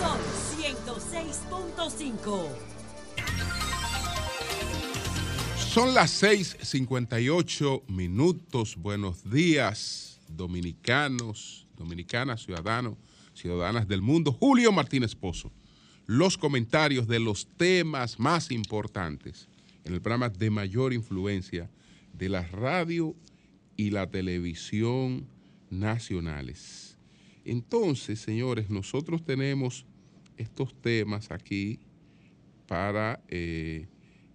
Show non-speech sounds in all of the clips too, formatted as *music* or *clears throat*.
Son 106.5. Son las 6:58 minutos. Buenos días, dominicanos, dominicanas, ciudadanos, ciudadanas del mundo. Julio Martínez Pozo. Los comentarios de los temas más importantes en el programa de mayor influencia de la radio y la televisión nacionales. Entonces, señores, nosotros tenemos estos temas aquí para eh,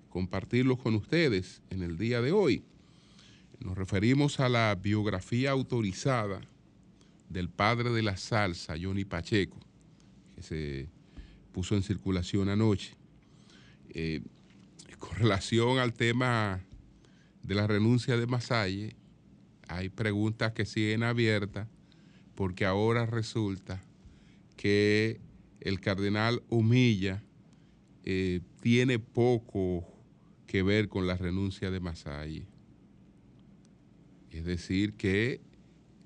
compartirlos con ustedes en el día de hoy. Nos referimos a la biografía autorizada del padre de la salsa, Johnny Pacheco, que se puso en circulación anoche. Eh, con relación al tema de la renuncia de Masalle, hay preguntas que siguen abiertas porque ahora resulta que el cardenal Humilla eh, tiene poco que ver con la renuncia de Masalle. Es decir, que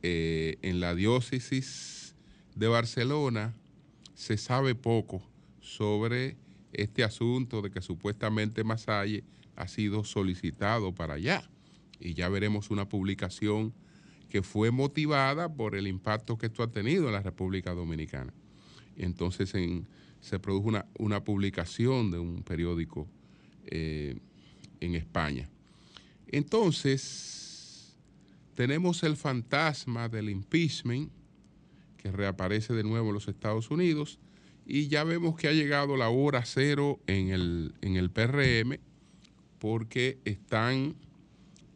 eh, en la diócesis de Barcelona se sabe poco sobre este asunto de que supuestamente Masalle ha sido solicitado para allá. Y ya veremos una publicación que fue motivada por el impacto que esto ha tenido en la República Dominicana. Entonces en- se produjo una, una publicación de un periódico eh, en España. Entonces, tenemos el fantasma del impeachment que reaparece de nuevo en los Estados Unidos y ya vemos que ha llegado la hora cero en el, en el PRM porque están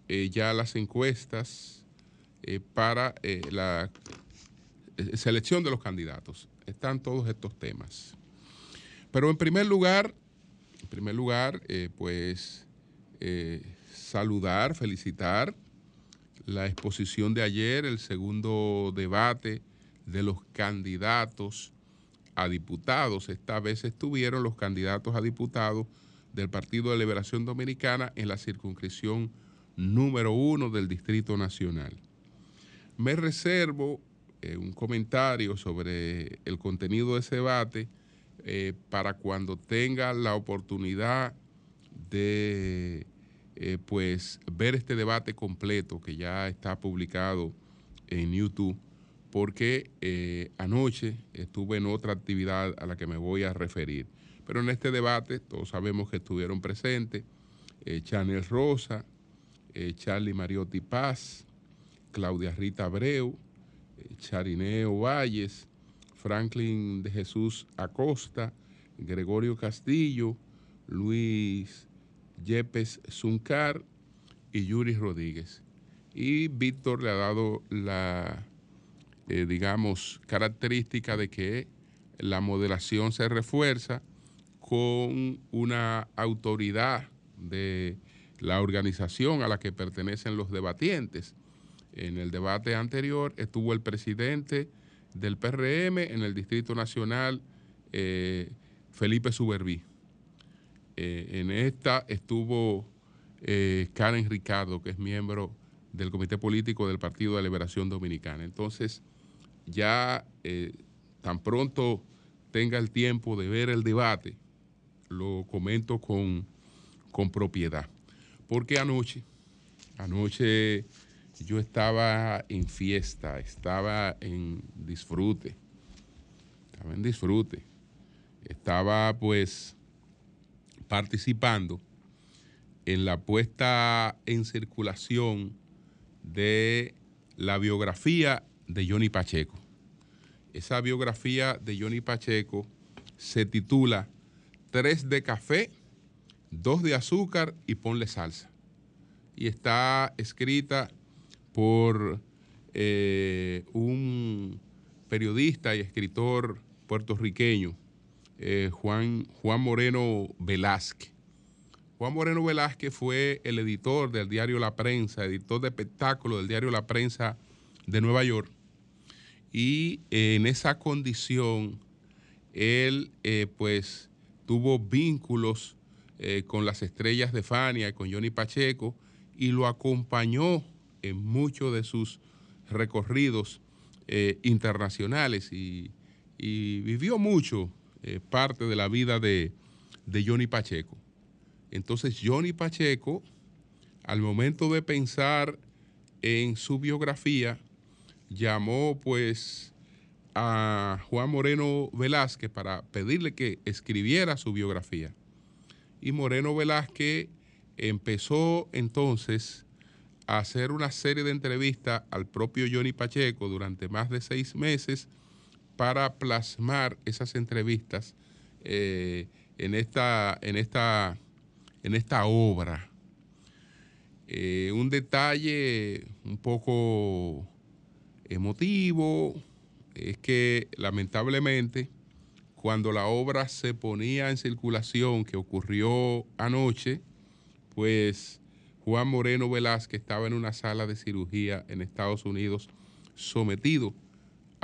eh, ya las encuestas eh, para eh, la selección de los candidatos. Están todos estos temas. Pero en primer lugar, en primer lugar, pues saludar, felicitar la exposición de ayer, el segundo debate de los candidatos a diputados. Esta vez estuvieron los candidatos a diputados del Partido de Liberación Dominicana en la circunscripción número uno del Distrito Nacional. Me reservo eh, un comentario sobre el contenido de ese debate eh, para cuando tenga la oportunidad de eh, pues ver este debate completo que ya está publicado en YouTube, porque eh, anoche estuve en otra actividad a la que me voy a referir. Pero en este debate todos sabemos que estuvieron presentes eh, Chanel Rosa, Charlie Mariotti Paz, Claudia Rita Abreu, Charineo Valles, Franklin de Jesús Acosta, Gregorio Castillo, Luis Yepes Zuncar y Yuri Rodríguez. Y Víctor le ha dado la, eh, digamos, característica de que la moderación se refuerza con una autoridad de la organización a la que pertenecen los debatientes. En el debate anterior estuvo el presidente del PRM en el Distrito Nacional, eh, Felipe Suberví. Eh, en esta estuvo eh, Karen Ricardo, que es miembro del Comité Político del Partido de Liberación Dominicana. Entonces, ya eh, tan pronto tenga el tiempo de ver el debate, lo comento con, con propiedad. Porque anoche, anoche yo estaba en fiesta, estaba en disfrute, estaba en disfrute, estaba pues participando en la puesta en circulación de la biografía de Johnny Pacheco. Esa biografía de Johnny Pacheco se titula Tres de café, dos de azúcar y ponle salsa. Y está escrita por eh, un periodista y escritor puertorriqueño, eh, Juan, Juan Moreno Velázquez. Juan Moreno Velázquez fue el editor del diario La Prensa, editor de espectáculos del diario La Prensa de Nueva York. y eh, en esa condición él eh, pues tuvo vínculos con las estrellas de Fania con Johnny Pacheco y lo acompañó en muchos de sus recorridos internacionales y, vivió mucho parte de la vida de, de Johnny Pacheco. Entonces Johnny Pacheco, al momento de pensar en su biografía, llamó pues a Juan Moreno Velázquez para pedirle que escribiera su biografía. Y Moreno Velázquez empezó entonces a hacer una serie de entrevistas al propio Johnny Pacheco durante más de seis meses para plasmar esas entrevistas eh, en, esta, en, esta, en esta obra. Eh, un detalle un poco emotivo es que lamentablemente cuando la obra se ponía en circulación, que ocurrió anoche, pues Juan Moreno Velázquez estaba en una sala de cirugía en Estados Unidos sometido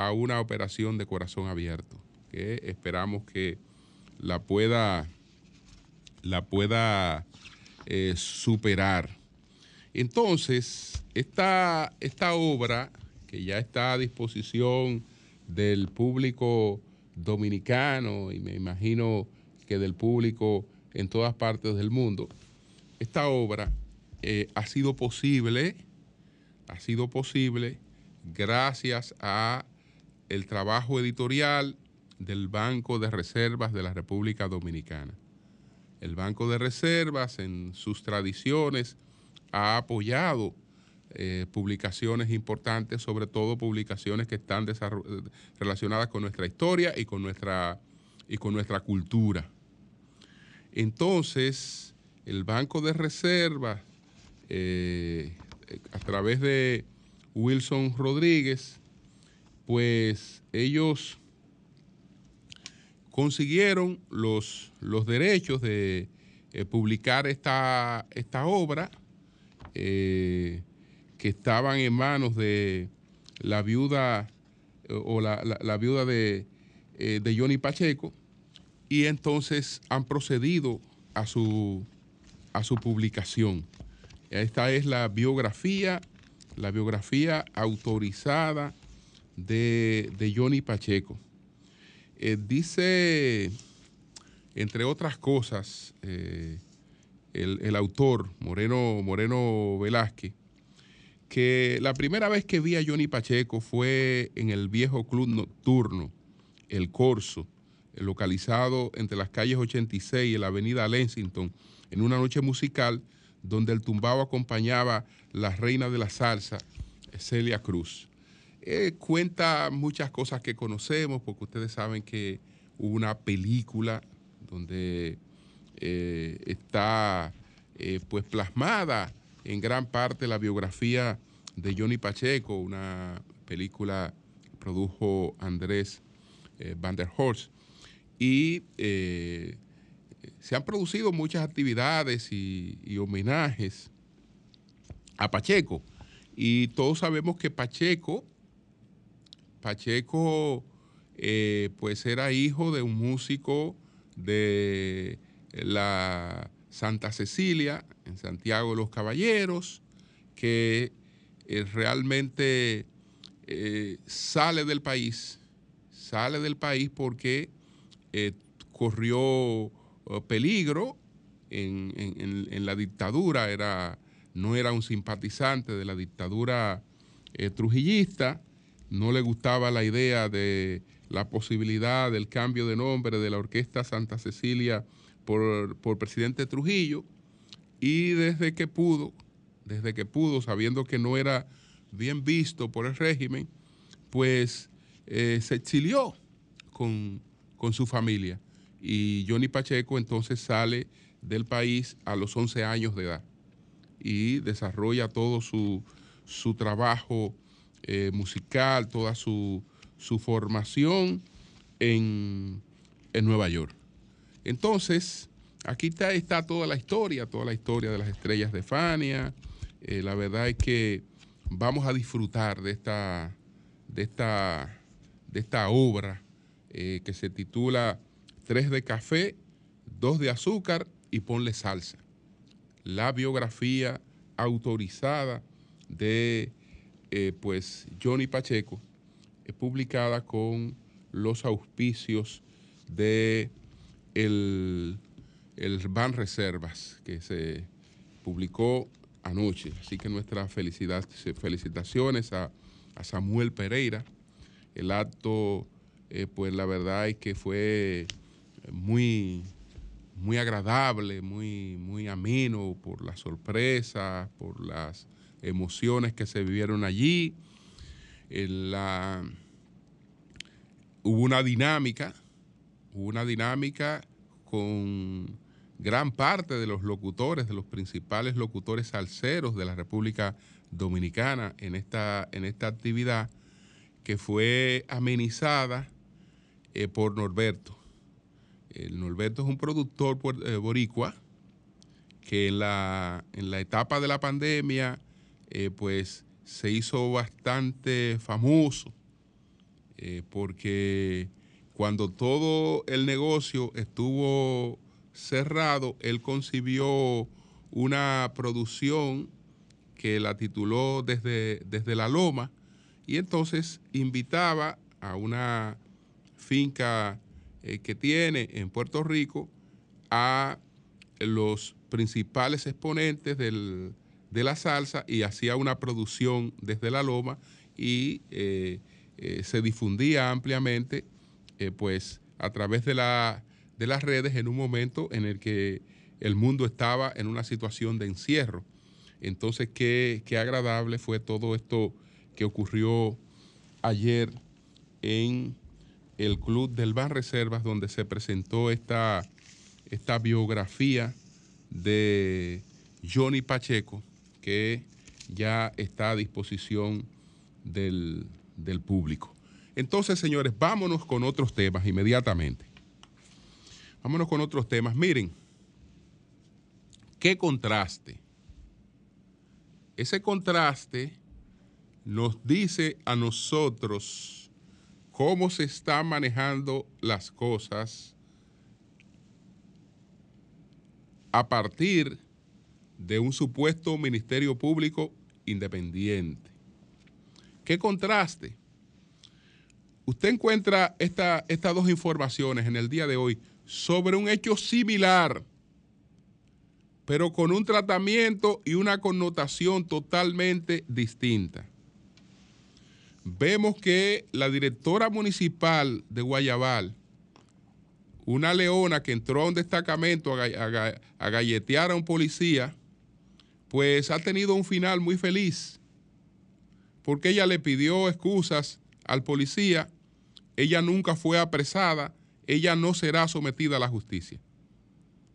a una operación de corazón abierto, que esperamos que la pueda, la pueda eh, superar. Entonces, esta, esta obra que ya está a disposición del público dominicano y me imagino que del público en todas partes del mundo, esta obra eh, ha sido posible, ha sido posible gracias a el trabajo editorial del Banco de Reservas de la República Dominicana. El Banco de Reservas en sus tradiciones ha apoyado eh, publicaciones importantes, sobre todo publicaciones que están relacionadas con nuestra historia y con nuestra, y con nuestra cultura. Entonces, el Banco de Reservas, eh, a través de Wilson Rodríguez, pues ellos consiguieron los, los derechos de eh, publicar esta, obra que estaban en manos de la viuda eh, o la, viuda de, eh, de, Johnny Pacheco y entonces han procedido a su, a su publicación. Esta es la biografía, la biografía autorizada de, Johnny Pacheco. Eh, dice, entre otras cosas, el, el, autor, Moreno, Moreno Velázquez, que la primera vez que vi a Johnny Pacheco fue en el viejo club nocturno, El Corso, localizado entre las calles 86 y la avenida Lexington, en una noche musical donde el tumbao acompañaba la reina de la salsa, Celia Cruz. Eh, cuenta muchas cosas que conocemos, porque ustedes saben que hubo una película donde eh, está eh, pues plasmada en gran parte la biografía de Johnny Pacheco, una película que produjo Andrés Van der Horst. Y se han producido muchas actividades y, homenajes a Pacheco. Y todos sabemos que Pacheco, Pacheco, eh, pues era hijo de un músico de la Santa Cecilia, en Santiago de los Caballeros, que eh, realmente eh, sale del país, sale del país porque corrió peligro en, la dictadura, era, no era un simpatizante de la dictadura trujillista, no le gustaba la idea de la posibilidad del cambio de nombre de la Orquesta Santa Cecilia por, por presidente Trujillo y desde que pudo, desde que pudo, sabiendo que no era bien visto por el régimen, pues eh, se exilió con, su familia. Y Johnny Pacheco entonces sale del país a los 11 años de edad y desarrolla todo su, trabajo eh, musical, toda su, formación en, en Nueva York. Entonces, aquí está, está, toda la historia, toda la historia de las estrellas de Fania. Eh, la verdad es que vamos a disfrutar de esta, de esta, de esta obra eh, que se titula Tres de café, dos de azúcar y ponle salsa. La biografía autorizada de eh, pues Johnny Pacheco, publicada con los auspicios de el, el Ban Reservas, que se publicó anoche. Así que nuestras felicitaciones a, Samuel Pereira. El acto, eh, pues la verdad es que fue muy, muy agradable, muy, muy ameno por las sorpresas, por las emociones que se vivieron allí. la, hubo una dinámica, hubo una dinámica con gran parte de los locutores, de los principales locutores salseros de la República Dominicana en esta, en esta actividad que fue amenizada eh, por Norberto. El Norberto es un productor eh, boricua que en la, en la, etapa de la pandemia eh, pues se hizo bastante famoso porque cuando todo el negocio estuvo cerrado, él concibió una producción que la tituló desde, desde la Loma y entonces invitaba a una finca eh, que tiene en Puerto Rico a los principales exponentes de la salsa y hacía una producción desde la Loma y eh, eh, se difundía ampliamente pues a través de la de las redes en un momento en el que el mundo estaba en una situación de encierro. Entonces, qué, agradable fue todo esto que ocurrió ayer en el Club del Ban Reservas, donde se presentó esta, esta biografía de Johnny Pacheco, que ya está a disposición del, del público. Entonces, señores, vámonos con otros temas inmediatamente. Vámonos con otros temas. Miren, qué contraste. Ese contraste nos dice a nosotros cómo se están manejando las cosas a partir de un supuesto ministerio público independiente. ¿Qué contraste? Usted encuentra estas dos informaciones en el día de hoy sobre un hecho similar, pero con un tratamiento y una connotación totalmente distinta. Vemos que la directora municipal de Guayabal, una leona que entró a un destacamento a, galletear a un policía, pues ha tenido un final muy feliz, porque ella le pidió excusas al policía, ella nunca fue apresada, ella no será sometida a la justicia.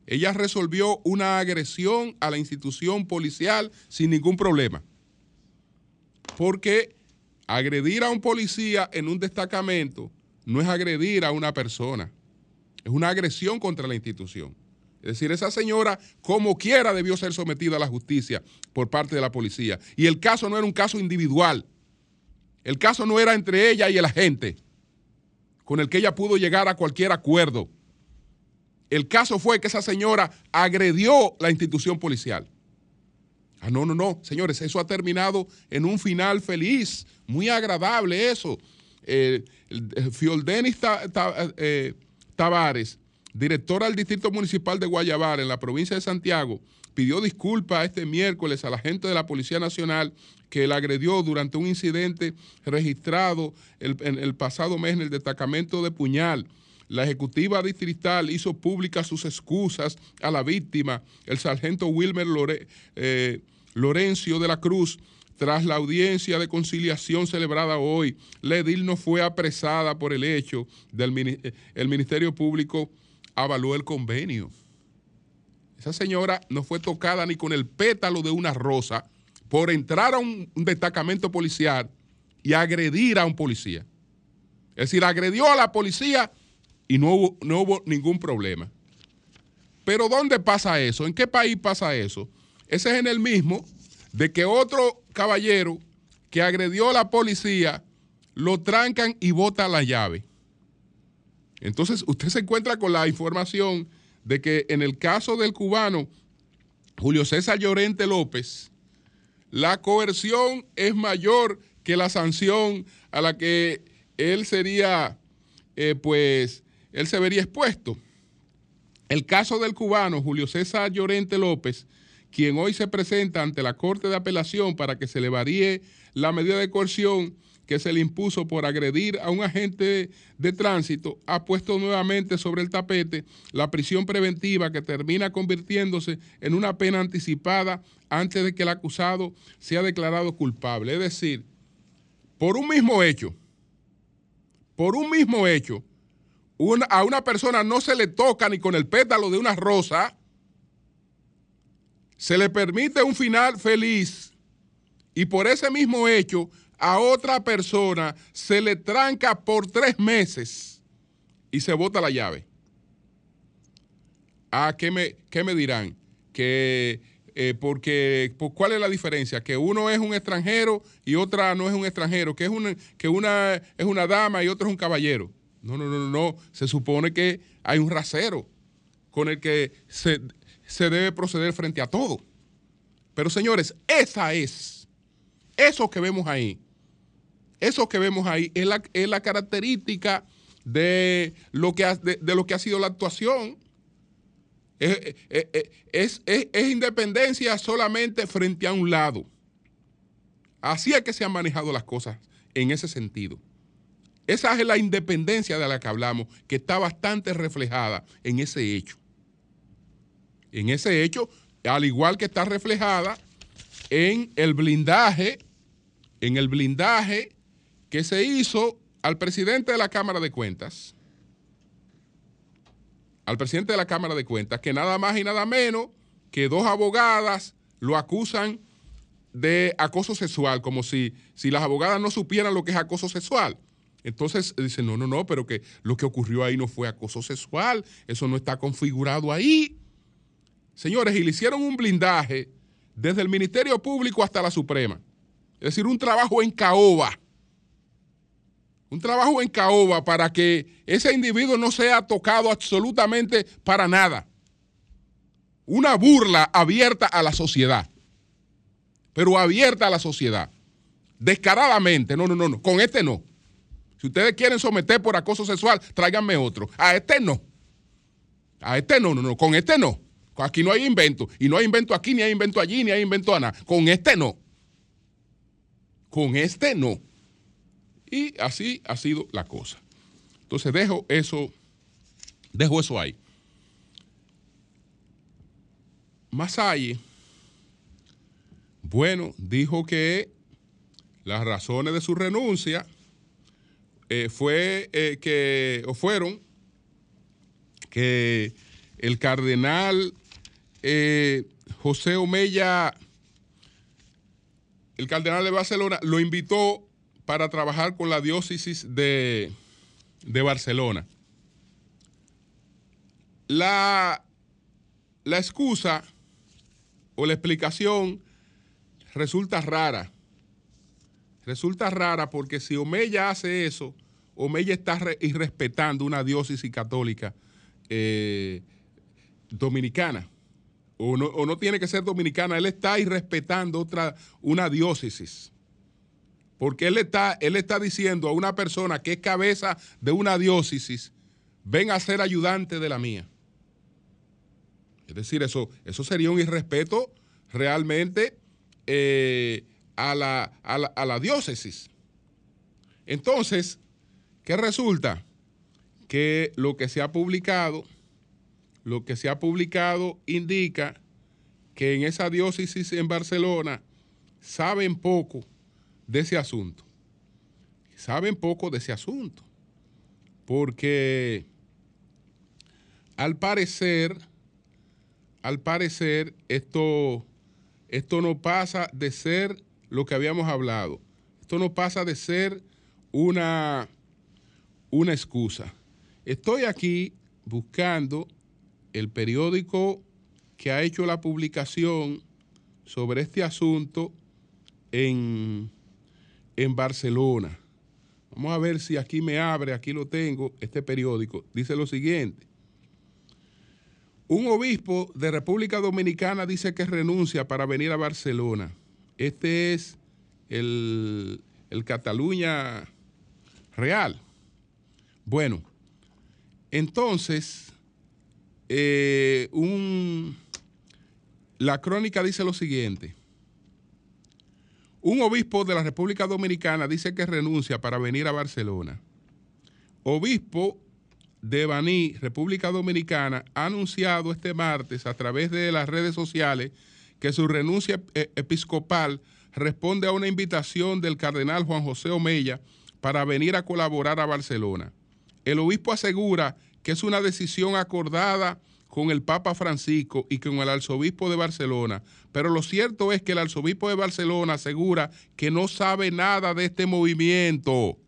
Ella resolvió una agresión a la institución policial sin ningún problema. Porque agredir a un policía en un destacamento no es agredir a una persona, es una agresión contra la institución. Es decir, esa señora, como quiera, debió ser sometida a la justicia por parte de la policía. Y el caso no era un caso individual. El caso no era entre ella y el agente con el que ella pudo llegar a cualquier acuerdo. El caso fue que esa señora agredió la institución policial. Ah, no, no, no, señores, eso ha terminado en un final feliz, muy agradable eso. Eh, Fioldenis eh, Tavares, directora del Distrito Municipal de Guayabar en la provincia de Santiago, pidió disculpas este miércoles a la gente de la Policía Nacional que la agredió durante un incidente registrado el pasado mes en el destacamento de Puñal. La ejecutiva distrital hizo públicas sus excusas a la víctima, el sargento Wilmer eh, Lorencio de la Cruz. Tras la audiencia de conciliación celebrada hoy, la edil no fue apresada por el hecho del el Ministerio Público avaló el convenio. Esa señora no fue tocada ni con el pétalo de una rosa por entrar a un, destacamento policial y agredir a un policía. Es decir, agredió a la policía y no hubo, no hubo ningún problema. Pero ¿dónde pasa eso? ¿En qué país pasa eso? Ese es en el mismo de que otro caballero que agredió a la policía lo trancan y bota la llave. Entonces usted se encuentra con la información de que en el caso del cubano Julio César Llorente López, la coerción es mayor que la sanción a la que él sería, eh, pues, él se vería expuesto. El caso del cubano Julio César Llorente López, quien hoy se presenta ante la Corte de Apelación para que se le varíe la medida de coerción que se le impuso por agredir a un agente de tránsito, ha puesto nuevamente sobre el tapete la prisión preventiva que termina convirtiéndose en una pena anticipada antes de que el acusado sea declarado culpable. Es decir, por un mismo hecho, por un mismo hecho, a una persona no se le toca ni con el pétalo de una rosa, se le permite un final feliz y por ese mismo hecho a otra persona se le tranca por tres meses y se bota la llave. ¿A ah, qué me, qué me dirán? Que eh, porque pues, ¿cuál es la diferencia? Que uno es un extranjero y otra no es un extranjero, que es una, que una es una dama y otro es un caballero. No, no, no, no, Se supone que hay un rasero con el que se, se debe proceder frente a todo. Pero señores, esa es, eso que vemos ahí, eso que vemos ahí es la, es la característica de lo, que ha, de, lo que ha sido la actuación. Es, es, es, independencia solamente frente a un lado. Así es que se han manejado las cosas en ese sentido. Esa es la independencia de la que hablamos, que está bastante reflejada en ese hecho. En ese hecho, al igual que está reflejada en el blindaje, en el blindaje que se hizo al presidente de la Cámara de Cuentas, al presidente de la Cámara de Cuentas, que nada más y nada menos que dos abogadas lo acusan de acoso sexual, como si, si las abogadas no supieran lo que es acoso sexual. Entonces dicen, no, no, no, pero que lo que ocurrió ahí no fue acoso sexual, eso no está configurado ahí. Señores, y le hicieron un blindaje desde el Ministerio Público hasta la Suprema. Es decir, un trabajo en caoba un trabajo en caoba para que ese individuo no sea tocado absolutamente para nada. Una burla abierta a la sociedad, pero abierta a la sociedad, descaradamente. No, no, no, no, con este no. Si ustedes quieren someter por acoso sexual, tráiganme otro. A este no. A este no, no, no, con este no. Aquí no hay invento. Y no hay invento aquí, ni hay invento allí, ni hay invento a nada. Con este no. Con este no. Y así ha sido la cosa. Entonces dejo eso, dejo eso ahí. Masalle, bueno, dijo que las razones de su renuncia eh, fue eh, que, o fueron que el cardenal eh, José Omeya, el cardenal de Barcelona, lo invitó para trabajar con la diócesis de, Barcelona. La, la excusa o la explicación resulta rara. Resulta rara porque si Omeya hace eso, Omeya está irrespetando una diócesis católica eh, dominicana. O no, o no, tiene que ser dominicana, él está irrespetando otra, una diócesis. Porque él está, él está diciendo a una persona que es cabeza de una diócesis, ven a ser ayudante de la mía. Es decir, eso, eso sería un irrespeto realmente eh, a, la, a la diócesis. Entonces, ¿qué resulta? Que lo que se ha publicado, lo que se ha publicado indica que en esa diócesis en Barcelona saben poco de ese asunto. Saben poco de ese asunto. Porque al parecer, al parecer, esto, esto no pasa de ser lo que habíamos hablado. Esto no pasa de ser una, una excusa. Estoy aquí buscando el periódico que ha hecho la publicación sobre este asunto en, en Barcelona. Vamos a ver si aquí me abre, aquí lo tengo, este periódico. Dice lo siguiente. Un obispo de República Dominicana dice que renuncia para venir a Barcelona. Este es el, el Cataluña Real. Bueno, entonces, eh, un, la crónica dice lo siguiente. Un obispo de la República Dominicana dice que renuncia para venir a Barcelona. Obispo de Baní, República Dominicana, ha anunciado este martes a través de las redes sociales que su renuncia e-, episcopal responde a una invitación del cardenal Juan José Omeya para venir a colaborar a Barcelona. El obispo asegura que es una decisión acordada con el Papa Francisco y con el arzobispo de Barcelona, pero lo cierto es que el arzobispo de Barcelona asegura que no sabe nada de este movimiento.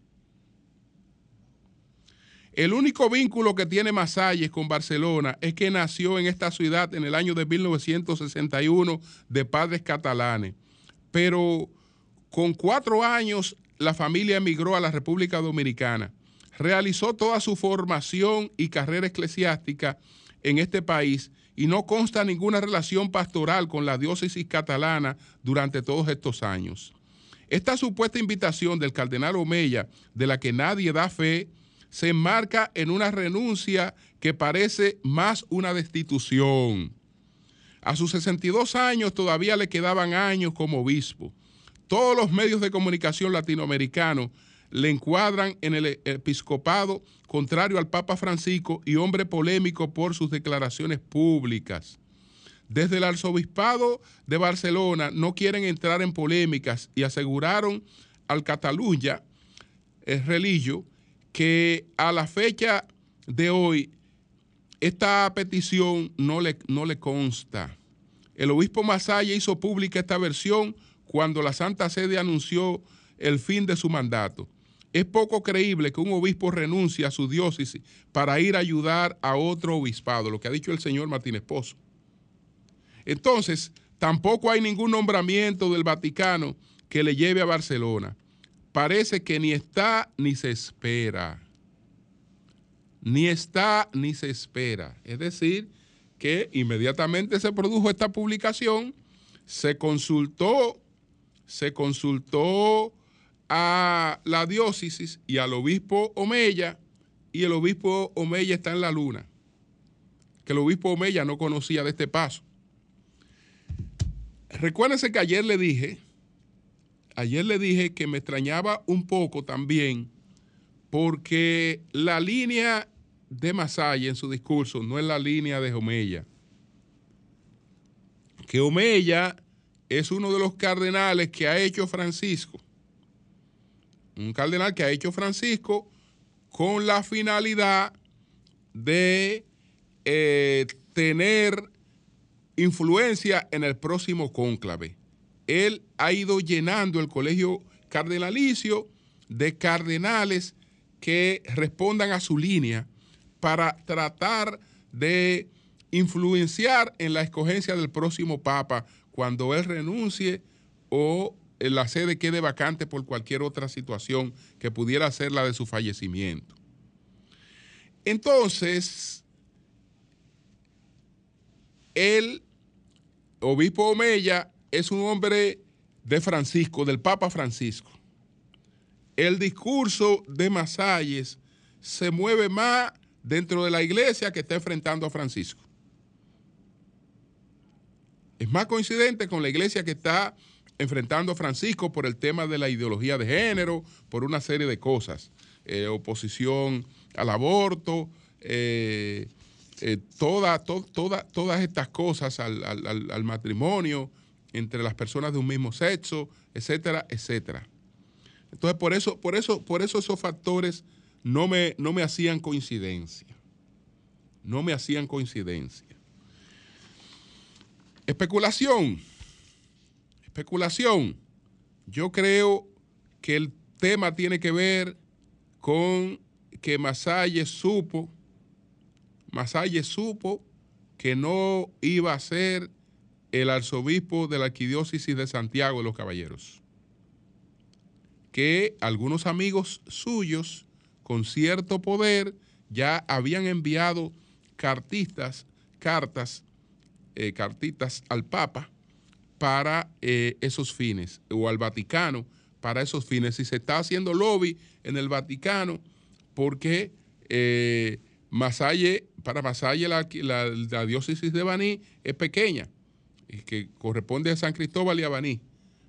El único vínculo que tiene Masalles con Barcelona es que nació en esta ciudad en el año de 1961 de padres catalanes. Pero con cuatro años la familia emigró a la República Dominicana. Realizó toda su formación y carrera eclesiástica en este país y no consta ninguna relación pastoral con la diócesis catalana durante todos estos años. Esta supuesta invitación del cardenal Omeya, de la que nadie da fe, se enmarca en una renuncia que parece más una destitución. A sus 62 años todavía le quedaban años como obispo. Todos los medios de comunicación latinoamericanos le encuadran en el episcopado contrario al Papa Francisco y hombre polémico por sus declaraciones públicas. Desde el arzobispado de Barcelona no quieren entrar en polémicas y aseguraron al Cataluña, el religio, que a la fecha de hoy esta petición no le, no le consta. El obispo Masaya hizo pública esta versión cuando la Santa Sede anunció el fin de su mandato. Es poco creíble que un obispo renuncie a su diócesis para ir a ayudar a otro obispado, lo que ha dicho el señor Martínez Pozo. Entonces, tampoco hay ningún nombramiento del Vaticano que le lleve a Barcelona. Parece que ni está ni se espera. Ni está ni se espera. Es decir, que inmediatamente se produjo esta publicación, se consultó, se consultó a la diócesis y al obispo Omeya, y el obispo Omeya está en la luna, que el obispo Omeya no conocía de este paso. Recuérdense que ayer le dije, ayer le dije que me extrañaba un poco también, porque la línea de Masaya en su discurso no es la línea de Omeya. Que Omeya es uno de los cardenales que ha hecho Francisco un cardenal que ha hecho Francisco con la finalidad de eh, tener influencia en el próximo cónclave. Él ha ido llenando el colegio cardenalicio de cardenales que respondan a su línea para tratar de influenciar en la escogencia del próximo papa cuando él renuncie o la sede quede vacante por cualquier otra situación que pudiera ser la de su fallecimiento. Entonces, el obispo Omeya es un hombre de Francisco, del Papa Francisco. El discurso de Masalles se mueve más dentro de la iglesia que está enfrentando a Francisco. Es más coincidente con la iglesia que está enfrentando a Francisco por el tema de la ideología de género, por una serie de cosas, eh, oposición al aborto, eh, eh, todas estas cosas al, matrimonio entre las personas de un mismo sexo, etcétera, etcétera. Entonces, por eso, por eso, por eso esos factores no me, no me hacían coincidencia. No me hacían coincidencia. Especulación especulación. Yo creo que el tema tiene que ver con que Masalle supo, Masalle supo que no iba a ser el arzobispo de la arquidiócesis de Santiago de los Caballeros. que algunos amigos suyos con cierto poder ya habían enviado cartistas, cartas, eh, cartitas al Papa para eh, esos fines, o al Vaticano para esos fines. Y se está haciendo lobby en el Vaticano porque eh, Masalle, para Masalle la, la, diócesis de Baní es pequeña, y que corresponde a San Cristóbal y a Baní.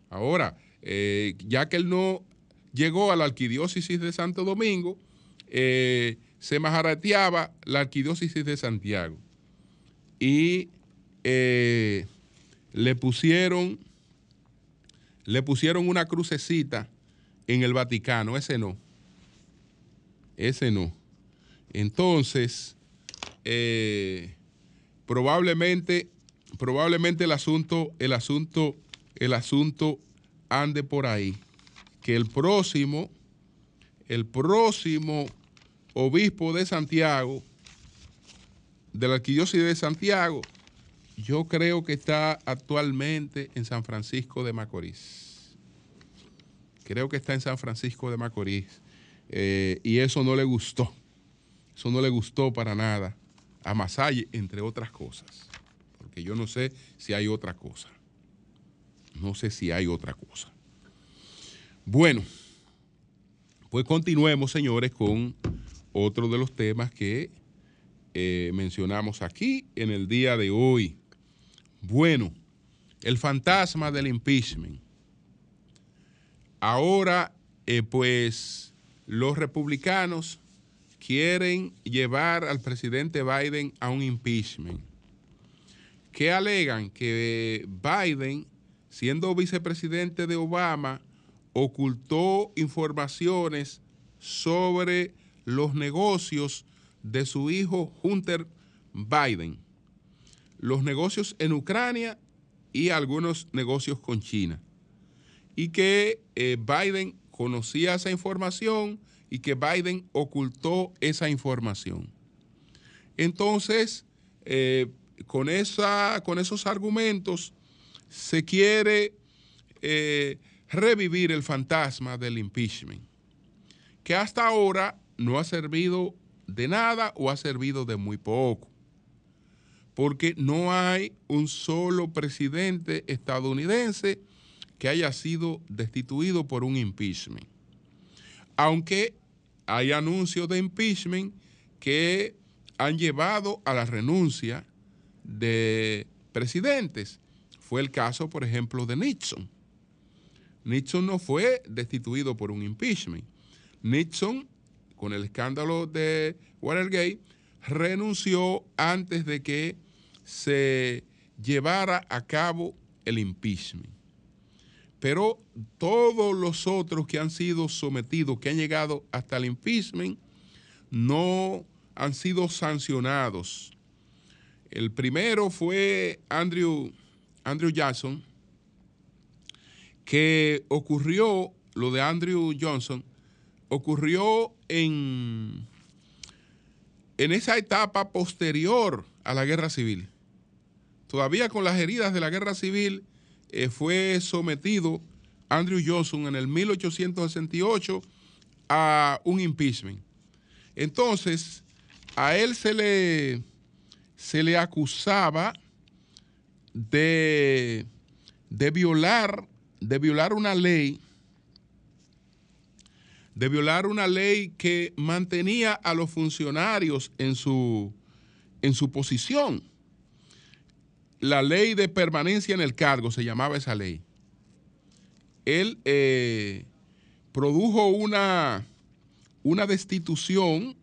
Ahora, eh, ya que él no llegó a la arquidiócesis de Santo Domingo, se majarateaba la arquidiócesis de Santiago. Y le pusieron, le pusieron una crucecita en el Vaticano, ese no. Ese no. Entonces, probablemente, probablemente el asunto, el asunto el asunto ande por ahí. Que el próximo, el próximo obispo de Santiago, de la arquidiócesis de Santiago, yo creo que está actualmente en San Francisco de Macorís. Creo que está en San Francisco de Macorís. Eh, y eso no le gustó. Eso no le gustó para nada a Masalle, entre otras cosas. Porque yo no sé si hay otra cosa. No sé si hay otra cosa. Bueno, pues continuemos, señores, con otro de los temas que eh, mencionamos aquí en el día de hoy. Bueno, el fantasma del impeachment. Ahora, eh, pues, los republicanos quieren llevar al presidente Biden a un impeachment. ¿Qué alegan? Que Biden siendo vicepresidente de Obama, ocultó informaciones sobre los negocios de su hijo Hunter Biden, los negocios en Ucrania y algunos negocios con China. Y que eh, Biden conocía esa información y que Biden ocultó esa información. Entonces, eh, con, esa, con esos argumentos, se quiere eh, revivir el fantasma del impeachment, que hasta ahora no ha servido de nada o ha servido de muy poco, porque no hay un solo presidente estadounidense que haya sido destituido por un impeachment. Aunque hay anuncios de impeachment que han llevado a la renuncia de presidentes. Fue el caso, por ejemplo, de Nixon. Nixon no fue destituido por un impeachment. Nixon, con el escándalo de Watergate, renunció antes de que se llevara a cabo el impeachment. Pero todos los otros que han sido sometidos, que han llegado hasta el impeachment, no han sido sancionados. El primero fue Andrew Andrew Jackson, que ocurrió, lo de Andrew Johnson, ocurrió en, en esa etapa posterior a la guerra civil. Todavía con las heridas de la guerra civil eh, fue sometido Andrew Johnson en el 1868 a un impeachment. Entonces, a él se le, se le acusaba de, violar, de violar una ley, de violar una ley que mantenía a los funcionarios en su, en su posición. La ley de permanencia en el cargo se llamaba esa ley. Él eh, produjo una, una destitución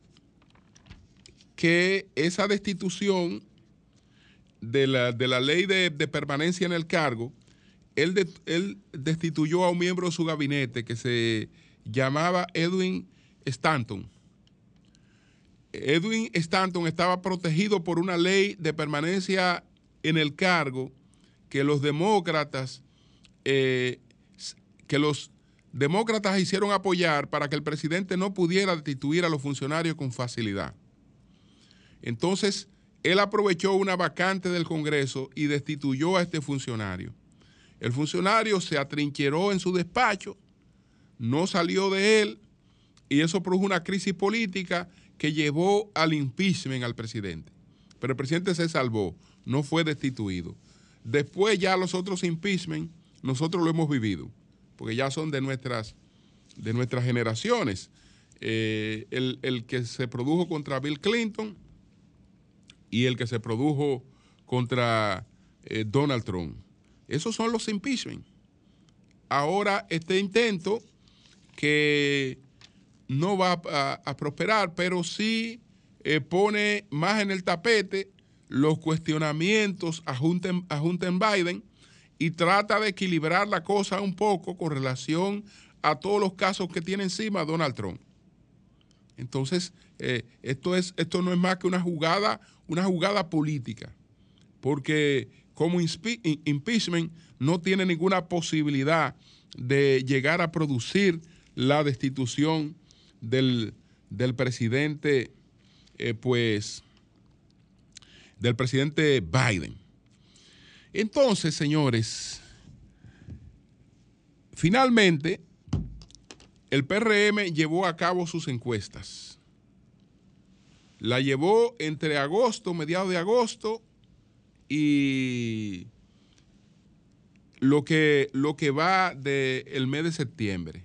que esa destitución de la, ley de, permanencia en el cargo, él, él destituyó a un miembro de su gabinete que se llamaba Edwin Stanton. Edwin Stanton estaba protegido por una ley de permanencia en el cargo que los demócratas, eh, que los demócratas hicieron apoyar para que el presidente no pudiera destituir a los funcionarios con facilidad. Entonces, él aprovechó una vacante del Congreso y destituyó a este funcionario. El funcionario se atrincheró en su despacho, no salió de él y eso produjo una crisis política que llevó al impeachment al presidente. Pero el presidente se salvó, no fue destituido. Después ya los otros impeachment nosotros lo hemos vivido, porque ya son de nuestras, de nuestras generaciones. Eh, el, el que se produjo contra Bill Clinton y el que se produjo contra eh, Donald Trump. Esos son los impeachment. Ahora este intento que no va a, prosperar, pero sí eh, pone más en el tapete los cuestionamientos a Hunter, a Biden y trata de equilibrar la cosa un poco con relación a todos los casos que tiene encima Donald Trump. Entonces, eh, esto, es, esto no es más que una jugada, una jugada política, porque como impeachment no tiene ninguna posibilidad de llegar a producir la destitución del, presidente, eh, pues, del presidente Biden. Entonces, señores, finalmente el PRM llevó a cabo sus encuestas. La llevó entre agosto, mediados de agosto, y lo que, lo que va del mes de septiembre.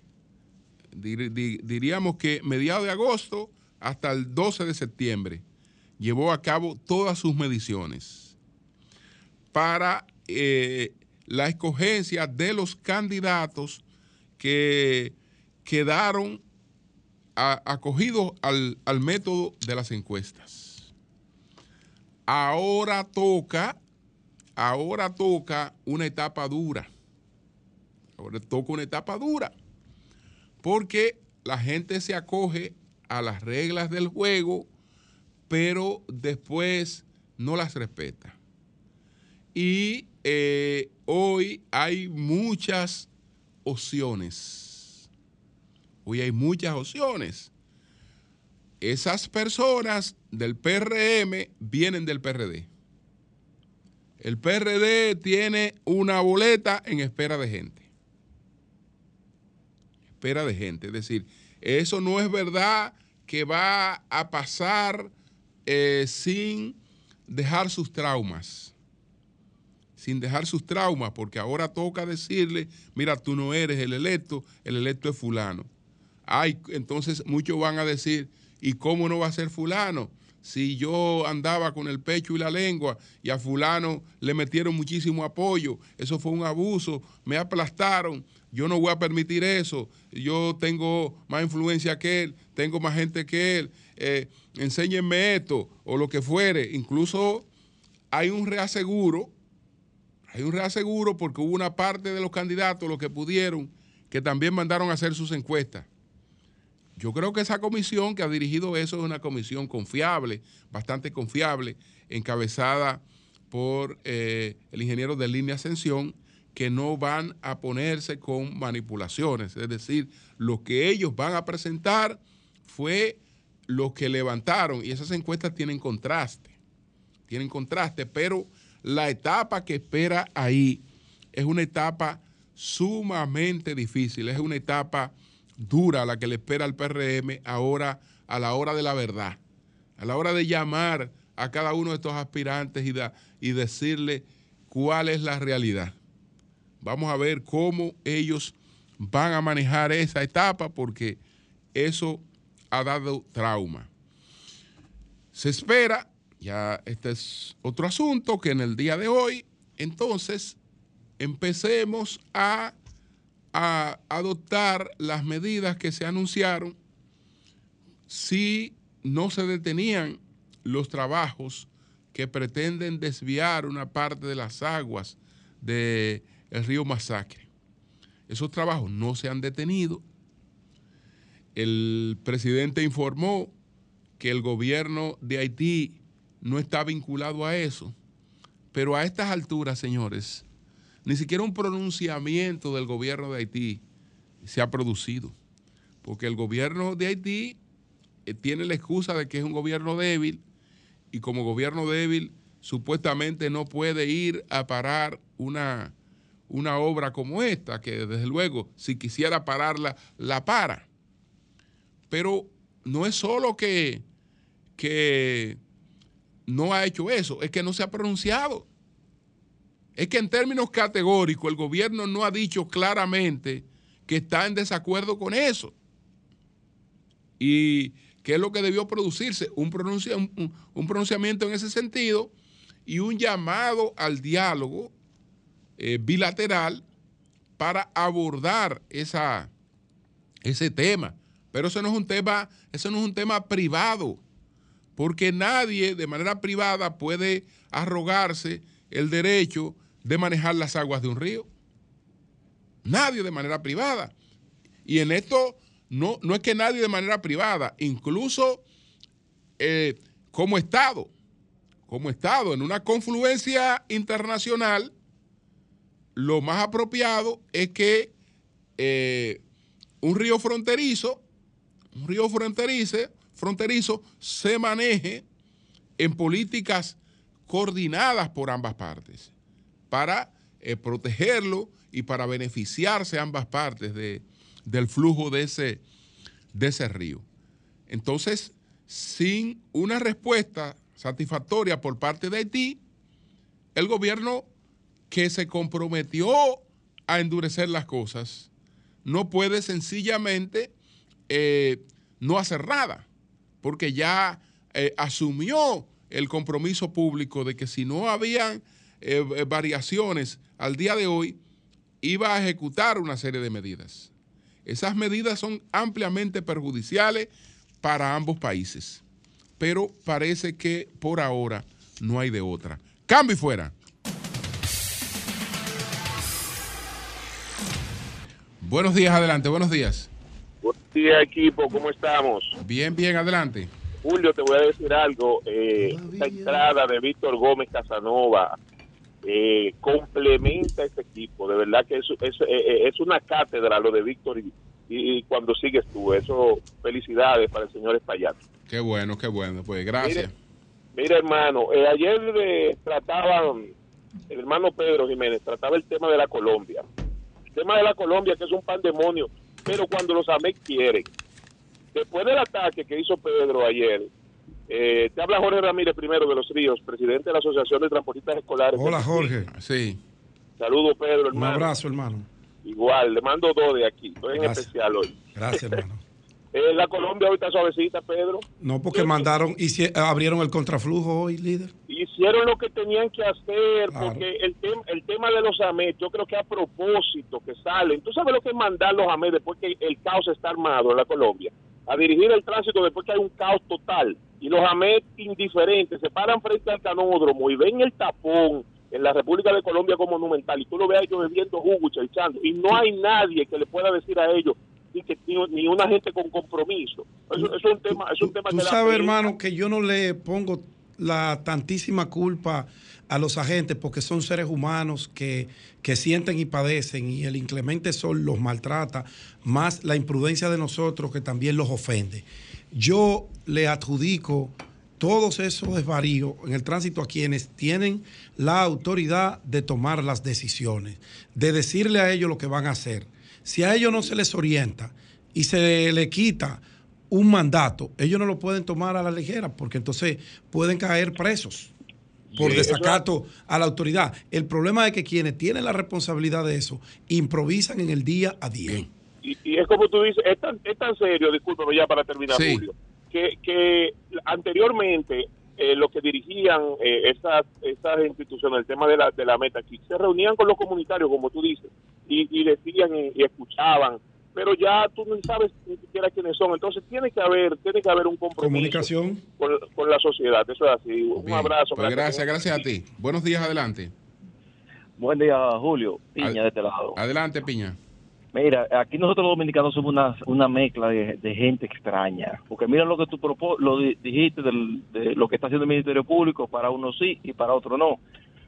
diríamos que mediados de agosto hasta el 12 de septiembre llevó a cabo todas sus mediciones para eh, la escogencia de los candidatos que quedaron acogidos al, al método de las encuestas. Ahora toca, ahora toca una etapa dura. Ahora toca una etapa dura. Porque la gente se acoge a las reglas del juego, pero después no las respeta. Y eh, hoy hay muchas opciones Hoy hay muchas opciones. Esas personas del PRM vienen del PRD. El PRD tiene una boleta en espera de gente. Espera de gente. Es decir, eso no es verdad que va a pasar eh, sin dejar sus traumas. Sin dejar sus traumas, porque ahora toca decirle, mira, tú no eres el electo, el electo es fulano. Ay, entonces muchos van a decir, ¿y cómo no va a ser fulano? Si yo andaba con el pecho y la lengua y a fulano le metieron muchísimo apoyo, eso fue un abuso, me aplastaron, yo no voy a permitir eso, yo tengo más influencia que él, tengo más gente que él, eh, enséñenme esto o lo que fuere. Incluso hay un reaseguro, hay un reaseguro porque hubo una parte de los candidatos, los que pudieron, que también mandaron a hacer sus encuestas. Yo creo que esa comisión que ha dirigido eso es una comisión confiable, bastante confiable, encabezada por eh, el ingeniero de línea Ascensión, que no van a ponerse con manipulaciones. Es decir, lo que ellos van a presentar fue lo que levantaron y esas encuestas tienen contraste, tienen contraste, pero la etapa que espera ahí es una etapa sumamente difícil, es una etapa dura la que le espera al PRM ahora a la hora de la verdad, a la hora de llamar a cada uno de estos aspirantes y, y decirle cuál es la realidad. Vamos a ver cómo ellos van a manejar esa etapa porque eso ha dado trauma. Se espera, ya este es otro asunto, que en el día de hoy, entonces, empecemos a a adoptar las medidas que se anunciaron si no se detenían los trabajos que pretenden desviar una parte de las aguas del río Masacre. Esos trabajos no se han detenido. El presidente informó que el gobierno de Haití no está vinculado a eso. Pero a estas alturas, señores, ni siquiera un pronunciamiento del gobierno de Haití se ha producido, porque el gobierno de Haití eh, tiene la excusa de que es un gobierno débil y como gobierno débil supuestamente no puede ir a parar una, una obra como esta, que desde luego si quisiera pararla, la para. Pero no es solo que, que no ha hecho eso, es que no se ha pronunciado. Es que en términos categóricos el gobierno no ha dicho claramente que está en desacuerdo con eso. ¿Y qué es lo que debió producirse? Un, pronunciamiento en ese sentido y un llamado al diálogo eh, bilateral para abordar esa, ese tema. Pero eso no es un tema, eso no es un tema privado, porque nadie de manera privada puede arrogarse el derecho de manejar las aguas de un río. Nadie de manera privada. Y en esto no, no es que nadie de manera privada, incluso eh, como Estado, como Estado, en una confluencia internacional, lo más apropiado es que eh, un río fronterizo, un río fronterizo, se maneje en políticas coordinadas por ambas partes para eh, protegerlo y para beneficiarse ambas partes de, del flujo de ese, de ese río. Entonces, sin una respuesta satisfactoria por parte de Haití, el gobierno que se comprometió a endurecer las cosas no puede sencillamente eh, no hacer nada, porque ya eh, asumió el compromiso público de que si no habían eh, variaciones al día de hoy, iba a ejecutar una serie de medidas. Esas medidas son ampliamente perjudiciales para ambos países, pero parece que por ahora no hay de otra. Cambio y fuera. Buenos días, adelante, buenos días. Buenos días, equipo, ¿cómo estamos? Bien, bien, adelante. Julio, te voy a decir algo. Eh, esta entrada de Víctor Gómez Casanova eh, complementa este equipo. De verdad que es, es, eh, eh, es una cátedra lo de Víctor y, cuando sigues tú. Eso, felicidades para el señor Espaillat. Qué bueno, qué bueno. Pues gracias. Mira, hermano, eh, ayer trataban, el hermano Pedro Jiménez trataba el tema de la Colombia. El tema de la Colombia, que es un pandemonio, pero cuando los AMEC quieren. Después del ataque que hizo Pedro ayer, eh, te habla Jorge Ramírez primero de los Ríos, presidente de la Asociación de Transportistas Escolares. Hola Jorge. Sí. Saludos Pedro, hermano. Un abrazo, hermano. Igual, le mando dos de aquí, estoy en especial hoy. Gracias, hermano. Eh, la Colombia ahorita suavecita, Pedro. No, porque mandaron y abrieron el contraflujo hoy, líder. Hicieron lo que tenían que hacer, porque el, tema el tema de los AMED, yo creo que a propósito que salen. ¿Tú sabes lo que es mandar los AMED después que el caos está armado en la Colombia? A dirigir el tránsito después que hay un caos total y los AMET indiferentes se paran frente al canódromo y ven el tapón en la República de Colombia como monumental y tú lo ves a ellos bebiendo jugo y y no hay nadie que le pueda decir a ellos ni, que, ni, una gente con compromiso. Eso, es un tema, es un tema tú, sabes, hermano, que yo no le pongo la tantísima culpa a los agentes porque son seres humanos que, que, sienten y padecen y el inclemente sol los maltrata, más la imprudencia de nosotros que también los ofende yo le adjudico todos esos desvaríos en el tránsito a quienes tienen la autoridad de tomar las decisiones, de decirle a ellos lo que van a hacer. Si a ellos no se les orienta y se le quita un mandato, ellos no lo pueden tomar a la ligera porque entonces pueden caer presos por desacato a la autoridad. El problema es que quienes tienen la responsabilidad de eso improvisan en el día a día. Y, es como tú dices, es tan, es tan serio, discúlpame ya para terminar, Julio, que, que anteriormente eh, los que dirigían eh, esas, esas instituciones, el tema de la, de la meta aquí, se reunían con los comunitarios, como tú dices, y, y decían y, escuchaban, pero ya tú no sabes ni siquiera quiénes son, entonces tiene que haber, tiene que haber un compromiso comunicación con, la sociedad, eso es así. Un abrazo. Pues gracias, gracias a ti. Buenos días, adelante. Buen día, Julio. Piña de este lado. Adelante, Piña. Mira, aquí nosotros los dominicanos somos una, una mezcla de, gente extraña. Porque mira lo que tú lo dijiste de lo que está haciendo el Ministerio Público, para unos sí y para otros no.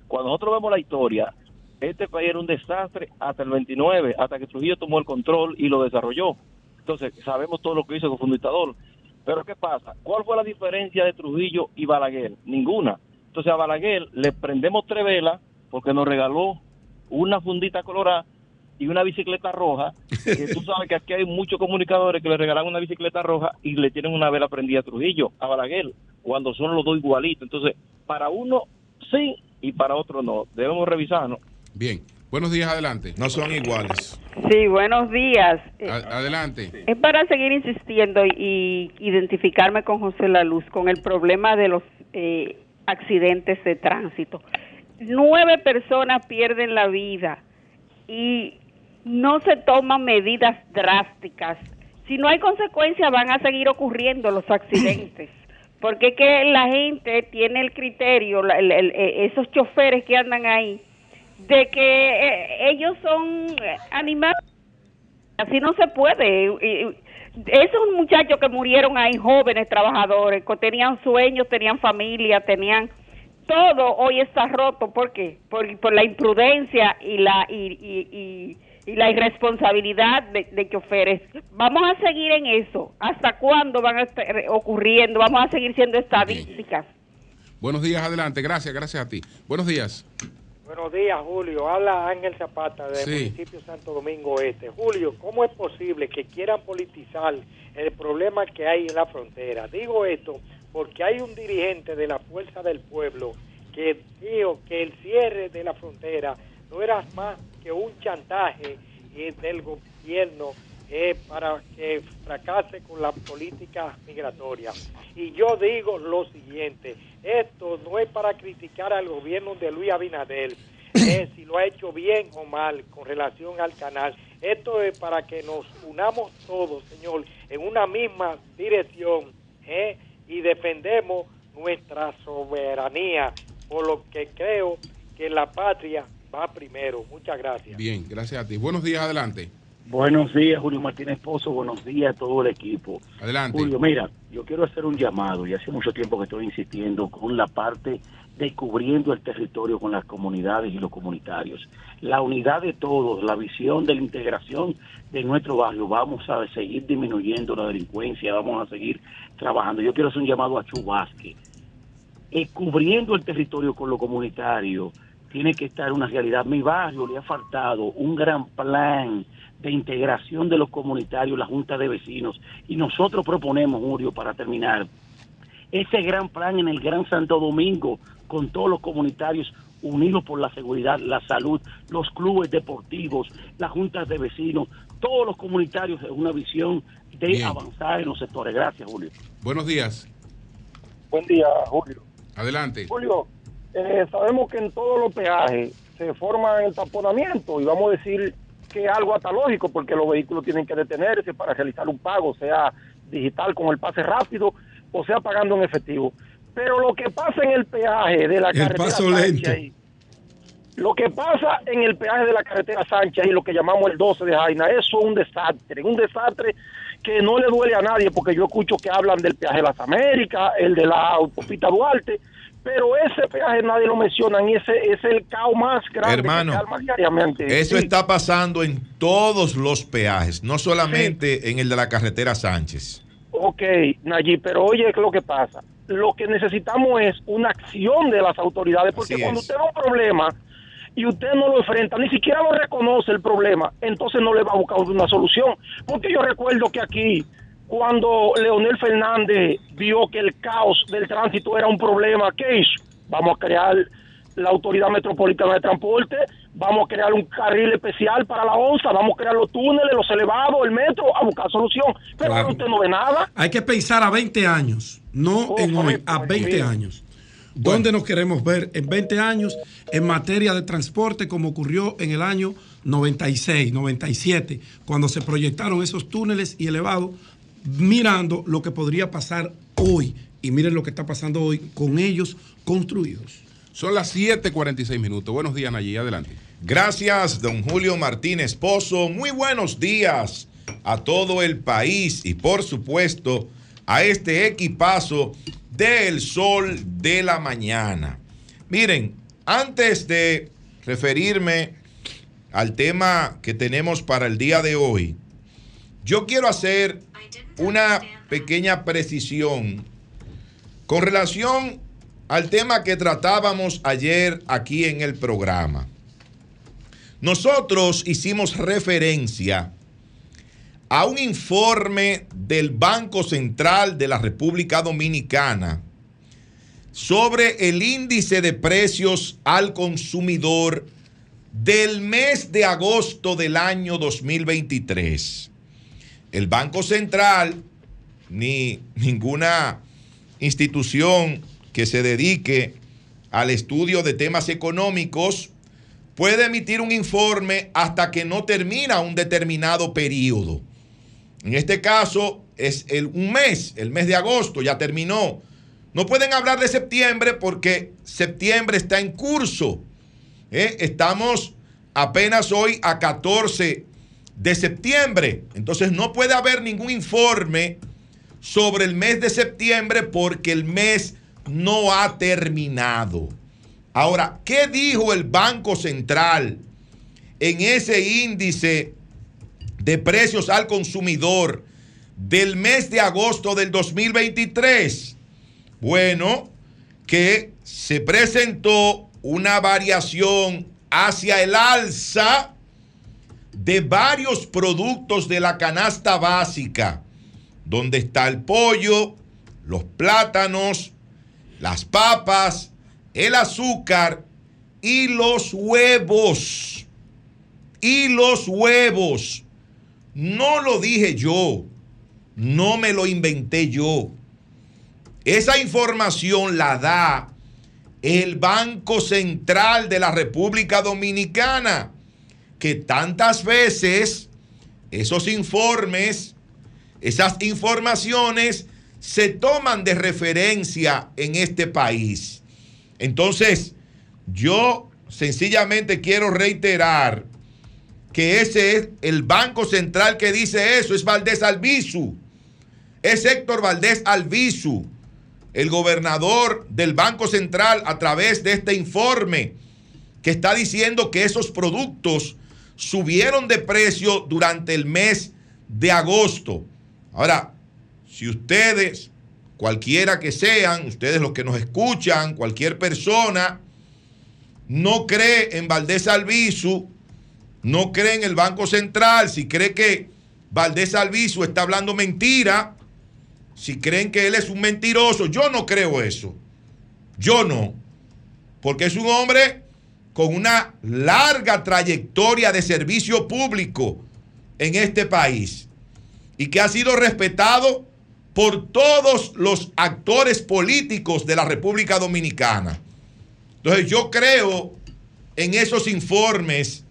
Cuando nosotros vemos la historia, este país era un desastre hasta el 29, hasta que Trujillo tomó el control y lo desarrolló. Entonces, sabemos todo lo que hizo con dictador. Pero ¿qué pasa? ¿Cuál fue la diferencia de Trujillo y Balaguer? Ninguna. Entonces a Balaguer le prendemos tres velas porque nos regaló una fundita colorada y una bicicleta roja, que tú sabes que aquí hay muchos comunicadores que le regalan una bicicleta roja y le tienen una vela prendida a Trujillo, a Balaguer, cuando son los dos igualitos. Entonces, para uno sí y para otro no. Debemos revisarnos. Bien. Buenos días, adelante. No son iguales. Sí, buenos días. Eh, A- adelante. Es para seguir insistiendo y identificarme con José La Luz con el problema de los eh, accidentes de tránsito. Nueve personas pierden la vida y no se toman medidas drásticas. Si no hay consecuencias, van a seguir ocurriendo los accidentes. *laughs* Porque es que la gente tiene el criterio, la- el- el- eh, esos choferes que andan ahí, de que eh, ellos son eh, animales así no se puede. Y- y- Esos muchachos que murieron ahí, jóvenes trabajadores, que tenían sueños, tenían familia, tenían todo, hoy está roto. ¿Por qué? Por, por la imprudencia y la y, y- y- la irresponsabilidad de, de choferes. Vamos a seguir en eso. ¿Hasta cuándo van a estar ocurriendo? Vamos a seguir siendo estadísticas. Buenos días, adelante. Gracias, gracias a ti. Buenos días. Buenos días, Julio. Habla Ángel Zapata del Sí. municipio Santo Domingo Este. Julio, ¿cómo es posible que quieran politizar el problema que hay en la frontera? Digo esto porque hay un dirigente de la Fuerza del Pueblo que dijo que el cierre de la frontera no era más que un chantaje del gobierno eh, para que fracase con la política migratoria. Y yo digo lo siguiente, esto no es para criticar al gobierno de Luis Abinader, *coughs* eh, si lo ha hecho bien o mal con relación al canal. Esto es para que nos unamos todos, señor, en una misma dirección eh, y defendemos nuestra soberanía, por lo que creo que la patria va primero. Muchas gracias. Bien, gracias a ti. Buenos días, adelante. Buenos días, Julio Martínez Pozo. Buenos días a todo el equipo. Adelante. Julio, mira, yo quiero hacer un llamado y hace mucho tiempo que estoy insistiendo con la parte de cubriendo el territorio con las comunidades y los comunitarios. La unidad de todos, la visión de la integración de nuestro barrio. Vamos a seguir disminuyendo la delincuencia, vamos a seguir trabajando. Yo quiero hacer un llamado a Chubasque. Eh, cubriendo el territorio con lo comunitario, tiene que estar una realidad. Mi barrio le ha faltado un gran plan de integración de los comunitarios, la Junta de Vecinos, y nosotros proponemos, Julio, para terminar, ese gran plan en el Gran Santo Domingo, con todos los comunitarios unidos por la seguridad, la salud, los clubes deportivos, las juntas de vecinos, todos los comunitarios en una visión de Bien. avanzar en los sectores. Gracias, Julio. Buenos días. Buen día, Julio. Adelante. Julio, eh, sabemos que en todos los peajes se forma el taponamiento y vamos a decir que es algo hasta lógico porque los vehículos tienen que detenerse para realizar un pago, sea digital con el pase rápido o sea pagando en efectivo. Pero lo que pasa en el peaje de la El carretera paso lento. Sánchez lo que pasa en el peaje de la carretera Sánchez y lo que llamamos el 12 de Jaina, eso es un desastre, un desastre que no le duele a nadie, porque yo escucho que hablan del peaje de las Américas, el de la autopista Duarte, pero ese peaje nadie lo menciona y ese es el caos más grande Hermano, que diariamente. Eso Sí. está pasando en todos los peajes, no solamente en el de la carretera Sánchez. Ok, Nayib, pero oye, ¿qué es lo que pasa? Lo que necesitamos es una acción de las autoridades, porque cuando usted ve un problema y usted no lo enfrenta, ni siquiera lo reconoce el problema, entonces no le va a buscar una solución. Porque yo recuerdo que aquí, cuando Leonel Fernández vio que el caos del tránsito era un problema, ¿qué hizo? Vamos a crear la Autoridad Metropolitana de Transporte, vamos a crear un carril especial para la onza, vamos a crear los túneles, los elevados, el metro, a buscar solución. Pero Claro. usted no ve nada. Hay que pensar a 20 años, no Oh, en hoy, a 20 bien. años. ¿Dónde nos queremos ver en 20 años en materia de transporte como ocurrió en el año 96, 97, cuando se proyectaron esos túneles y elevados, mirando lo que podría pasar hoy? Y miren lo que está pasando hoy con ellos construidos. Son las 7:46 minutos. Buenos días, Nayí. Adelante. Gracias, don Julio Martínez Pozo. Muy buenos días a todo el país y por supuesto a este equipazo del sol de la mañana. Miren, antes de referirme al tema que tenemos para el día de hoy, yo quiero hacer una pequeña precisión con relación al tema que tratábamos ayer aquí en el programa. Nosotros hicimos referencia a un informe del Banco Central de la República Dominicana sobre el índice de precios al consumidor del mes de agosto del año 2023. El Banco Central ni ninguna institución que se dedique al estudio de temas económicos puede emitir un informe hasta que no termina un determinado periodo. En este caso es el, un mes, el mes de agosto, ya terminó. No pueden hablar de septiembre porque septiembre está en curso. ¿eh? Estamos apenas hoy a 14 de septiembre. Entonces no puede haber ningún informe sobre el mes de septiembre porque el mes no ha terminado. Ahora, ¿qué dijo el Banco Central en ese índice de precios al consumidor del mes de agosto del 2023? Bueno, que se presentó una variación hacia el alza de varios productos de la canasta básica, donde está el pollo, los plátanos, las papas, el azúcar y los huevos. Y los huevos. No lo dije yo, no me lo inventé yo. Esa información la da el Banco Central de la República Dominicana, que tantas veces esos informes, esas informaciones se toman de referencia en este país. Entonces, yo sencillamente quiero reiterar que ese es el Banco Central que dice eso, es Valdés Albizu, es Héctor Valdés Albizu el gobernador del Banco Central a través de este informe que está diciendo que esos productos subieron de precio durante el mes de agosto. Ahora, si ustedes, cualquiera que sean, ustedes los que nos escuchan, cualquier persona, no cree en Valdés Albizu, no cree en el Banco Central, si cree que Valdés Albizu está hablando mentira, si creen que él es un mentiroso, yo no creo eso. Yo no. Porque es un hombre con una larga trayectoria de servicio público en este país y que ha sido respetado por todos los actores políticos de la República Dominicana. Entonces yo creo en esos informes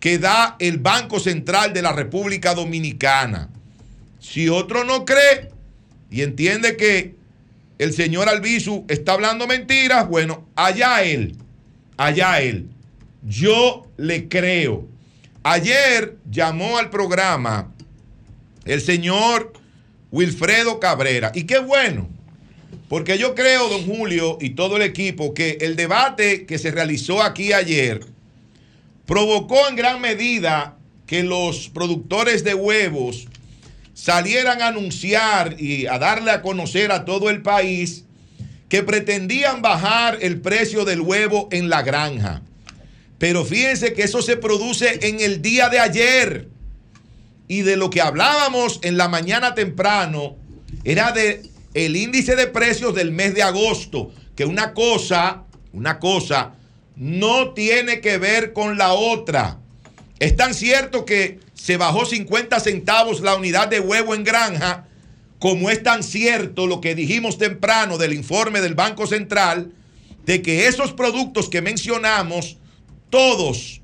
que da el Banco Central de la República Dominicana. Si otro no cree, y entiende que el señor Albizu está hablando mentiras, bueno, allá él, allá él. Yo le creo. Ayer llamó al programa el señor Wilfredo Cabrera. Y qué bueno, porque yo creo, don Julio y todo el equipo, que el debate que se realizó aquí ayer provocó en gran medida que los productores de huevos salieran a anunciar y a darle a conocer a todo el país que pretendían bajar el precio del huevo en la granja. Pero fíjense que eso se produce en el día de ayer. Y de lo que hablábamos en la mañana temprano era de el índice de precios del mes de agosto, que una cosa, una cosa no tiene que ver con la otra. Es tan cierto que se bajó 50 centavos la unidad de huevo en granja, como es tan cierto lo que dijimos temprano del informe del Banco Central, de que esos productos que mencionamos, todos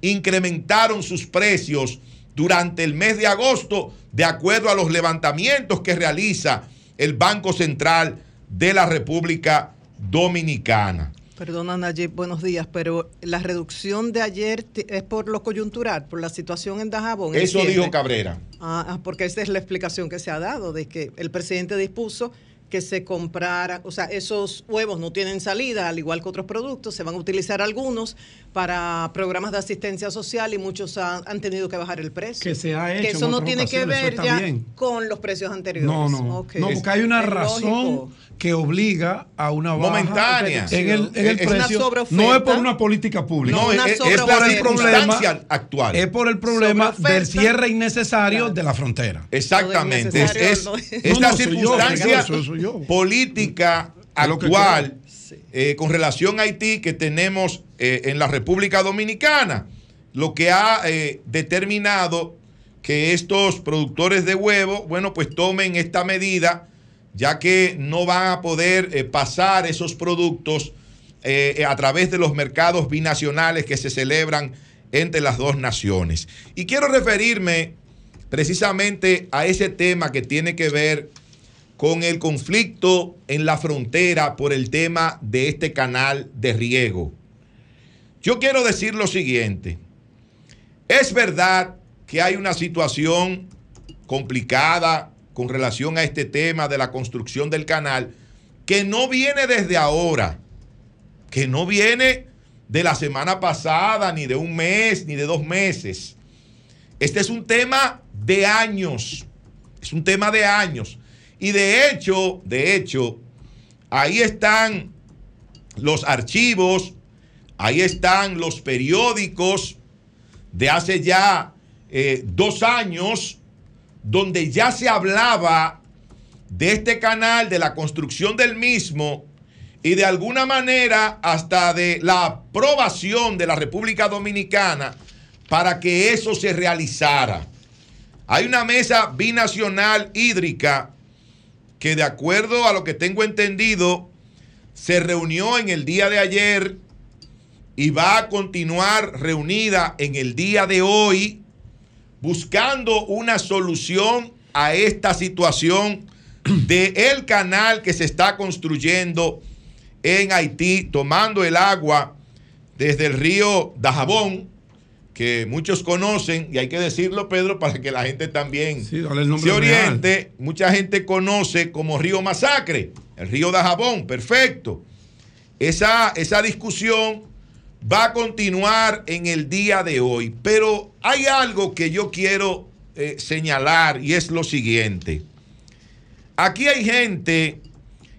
incrementaron sus precios durante el mes de agosto, de acuerdo a los levantamientos que realiza el Banco Central de la República Dominicana. Perdona, Nayib, buenos días, pero la reducción de ayer es por lo coyuntural, por la situación en Dajabón. Eso dijo Cabrera. Ah, ah, porque esa es la explicación que se ha dado, de que el presidente dispuso que se comprara, o sea, esos huevos no tienen salida, al igual que otros productos, se van a utilizar algunos para programas de asistencia social y muchos han, han tenido que bajar el precio. Que se ha hecho Que en eso no tiene que ver ya bien. con los precios anteriores. No, no. No, porque hay una Es razón lógico. Que obliga a una baja Momentánea. en el, en el Es una precio. No es por una política pública. No, una es, es por el circunstancia actual. Es por el problema del cierre innecesario de la frontera. Exactamente. Es, es, No, la yo, circunstancia soy yo. política actual eh, con relación a Haití que tenemos eh, en la República Dominicana, lo que ha eh, determinado que estos productores de huevo, bueno, pues tomen esta medida, ya que no van a poder eh, pasar esos productos eh, a través de los mercados binacionales que se celebran entre las dos naciones. Y quiero referirme precisamente a ese tema que tiene que ver con el conflicto en la frontera por el tema de este canal de riego. Yo quiero decir lo siguiente. Es verdad que hay una situación complicada con relación a este tema de la construcción del canal que no viene desde ahora, que no viene de la semana pasada, ni de un mes, ni de dos meses. Este es un tema de años, es un tema de años. Y de hecho, de hecho, ahí están los archivos, ahí están los periódicos de hace ya eh, dos años, donde ya se hablaba de este canal, de la construcción del mismo y de alguna manera hasta de la aprobación de la República Dominicana para que eso se realizara. Hay una mesa binacional hídrica que de acuerdo a lo que tengo entendido, se reunió en el día de ayer y va a continuar reunida en el día de hoy buscando una solución a esta situación de el canal que se está construyendo en Haití, tomando el agua desde el río Dajabón, que muchos conocen, y hay que decirlo, Pedro, para que la gente también Sí, se real. oriente. Mucha gente conoce como río Masacre, el río Dajabón, perfecto. Esa, esa discusión va a continuar en el día de hoy, pero hay algo que yo quiero eh, señalar y es lo siguiente. Aquí hay gente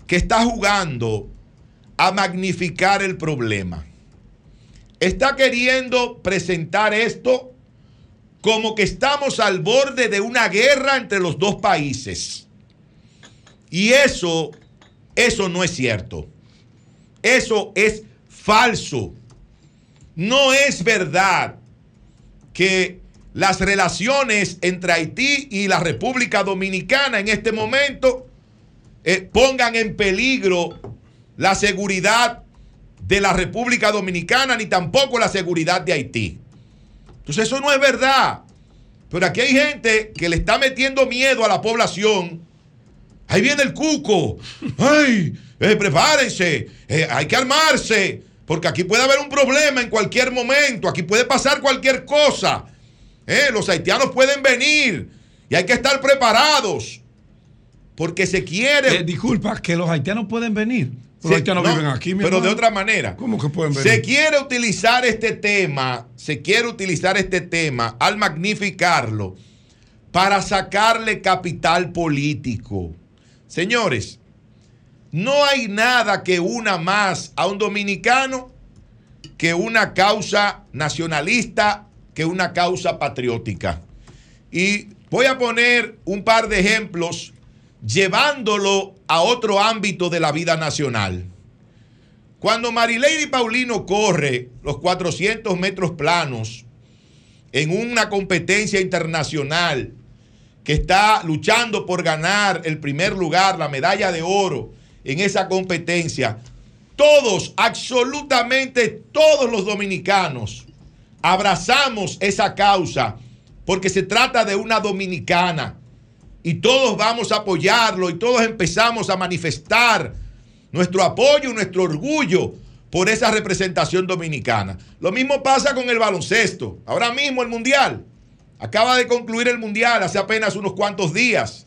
que está jugando a magnificar el problema. Está queriendo presentar esto como que estamos al borde de una guerra entre los dos países. Y eso, eso no es cierto. Eso es falso. No es verdad que las relaciones entre Haití y la República Dominicana en este momento eh, pongan en peligro la seguridad de la República Dominicana ni tampoco la seguridad de Haití. Entonces eso no es verdad. Pero aquí hay gente que le está metiendo miedo a la población. Ahí viene el cuco. *laughs* ¡Ay! eh, prepárense. eh, hay que armarse. Porque aquí puede haber un problema en cualquier momento. Aquí puede pasar cualquier cosa. Eh, los haitianos pueden venir. Y hay que estar preparados. Porque se quiere. Eh, disculpa, que los haitianos pueden venir. Los Se- haitianos no, viven aquí, mi Pero de otra manera. ¿Cómo que pueden venir? Se quiere utilizar este tema, se quiere utilizar este tema al magnificarlo para sacarle capital político. Señores, no hay nada que una más a un dominicano que una causa nacionalista, que una causa patriótica. Y voy a poner un par de ejemplos llevándolo a otro ámbito de la vida nacional. Cuando Marilady Paulino corre los 400 metros planos en una competencia internacional que está luchando por ganar el primer lugar, la medalla de oro en esa competencia, todos, absolutamente todos los dominicanos, abrazamos esa causa porque se trata de una dominicana y todos vamos a apoyarlo y todos empezamos a manifestar nuestro apoyo y nuestro orgullo por esa representación dominicana. Lo mismo pasa con el baloncesto. Ahora mismo el Mundial. Acaba de concluir el Mundial hace apenas unos cuantos días.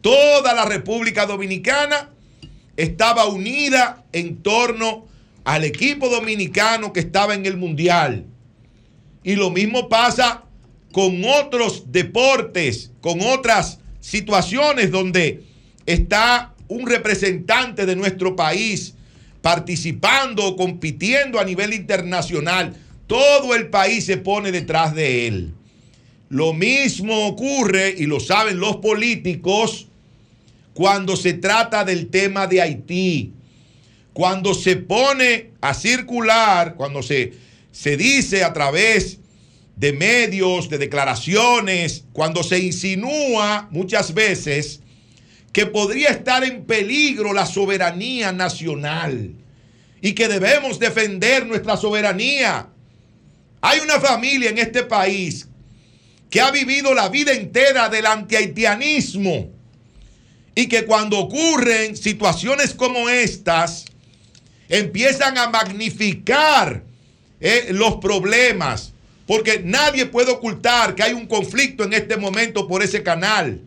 toda la República Dominicana estaba unida en torno al equipo dominicano que estaba en el Mundial. Y lo mismo pasa con otros deportes, con otras situaciones donde está un representante de nuestro país participando o compitiendo a nivel internacional. Todo el país se pone detrás de él. Lo mismo ocurre, y lo saben los políticos, cuando se trata del tema de Haití. Cuando se pone a circular, cuando se, se dice a través de medios, de declaraciones, cuando se insinúa muchas veces que podría estar en peligro la soberanía nacional y que debemos defender nuestra soberanía. Hay una familia en este país que ha vivido la vida entera del antihaitianismo y que cuando ocurren situaciones como estas, empiezan a magnificar eh, los problemas, porque nadie puede ocultar que hay un conflicto en este momento por ese canal,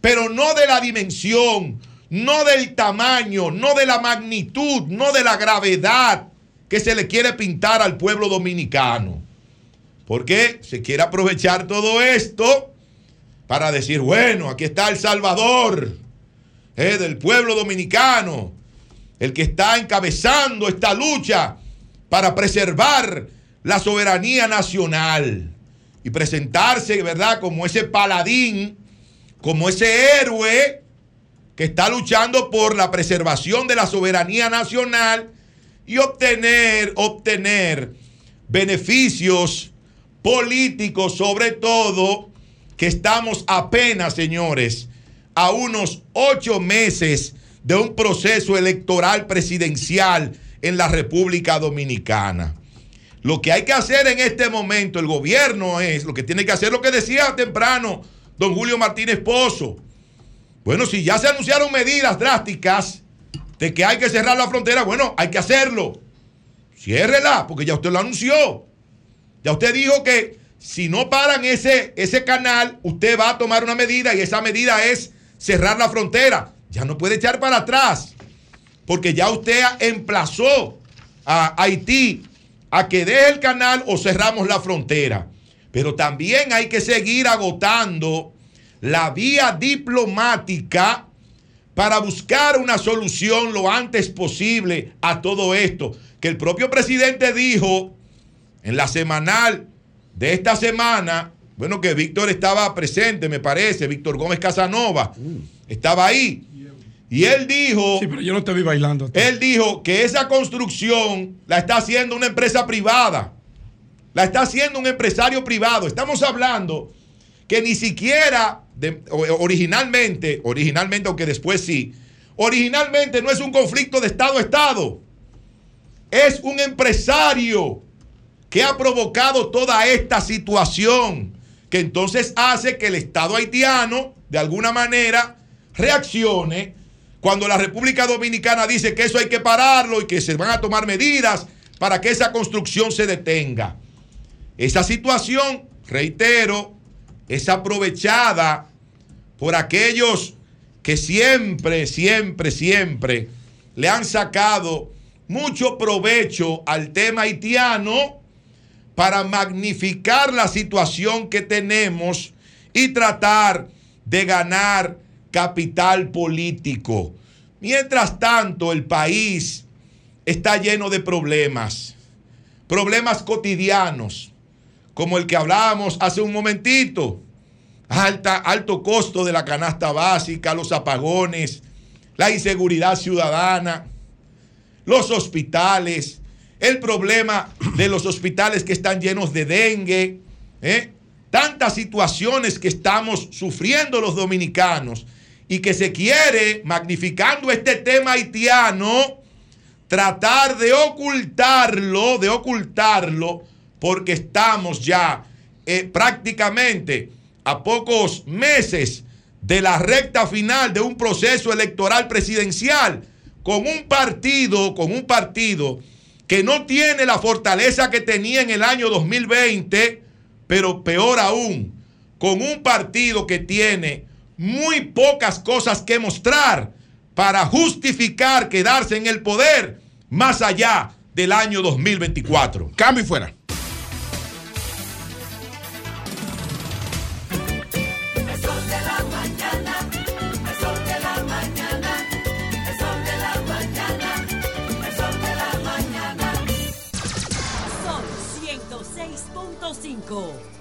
pero no de la dimensión, no del tamaño, no de la magnitud, no de la gravedad que se le quiere pintar al pueblo dominicano. Porque se quiere aprovechar todo esto para decir, bueno, aquí está El Salvador del pueblo dominicano, el que está encabezando esta lucha para preservar la soberanía nacional y presentarse, ¿verdad?, como ese paladín, como ese héroe que está luchando por la preservación de la soberanía nacional y obtener, obtener beneficios políticos, sobre todo, que estamos apenas, señores, a unos ocho meses de un proceso electoral presidencial en la República Dominicana. Lo que hay que hacer en este momento, el gobierno es, lo que tiene que hacer lo que decía temprano don Julio Martínez Pozo. Bueno, si ya se anunciaron medidas drásticas de que hay que cerrar la frontera, bueno, hay que hacerlo. Ciérrela, porque ya usted lo anunció. Ya usted dijo que si no paran ese, ese canal, usted va a tomar una medida y esa medida es cerrar la frontera. Ya no puede echar para atrás, porque ya usted emplazó a Haití a que deje el canal o cerramos la frontera. Pero también hay que seguir agotando la vía diplomática para buscar una solución lo antes posible a todo esto. Que el propio presidente dijo en la semanal de esta semana, bueno, que Víctor estaba presente, me parece, Víctor Gómez Casanova, estaba ahí. Y él dijo. Sí, pero yo no te vi bailando. Él dijo que esa construcción la está haciendo una empresa privada. La está haciendo un empresario privado. Estamos hablando que ni siquiera originalmente, originalmente, aunque después sí, originalmente no es un conflicto de Estado a Estado. Es un empresario que ha provocado toda esta situación, que entonces hace que el Estado haitiano, de alguna manera, reaccione cuando la República Dominicana dice que eso hay que pararlo y que se van a tomar medidas para que esa construcción se detenga. Esa situación, reitero, es aprovechada por aquellos que siempre, siempre, siempre le han sacado mucho provecho al tema haitiano para magnificar la situación que tenemos y tratar de ganar capital político. Mientras tanto, el país está lleno de problemas, problemas cotidianos, como el que hablábamos hace un momentito. Alta, alto costo de la canasta básica, los apagones, la inseguridad ciudadana, los hospitales, el problema de los hospitales que están llenos de dengue, ¿eh? tantas situaciones que estamos sufriendo los dominicanos y que se quiere, magnificando este tema haitiano, tratar de ocultarlo, de ocultarlo, porque estamos ya eh, prácticamente a pocos meses de la recta final de un proceso electoral presidencial con un partido, con un partido que no tiene la fortaleza que tenía en el año 2020, pero peor aún, con un partido que tiene muy pocas cosas que mostrar para justificar quedarse en el poder más allá del año 2024. Cambio y fuera. Sol 106.5.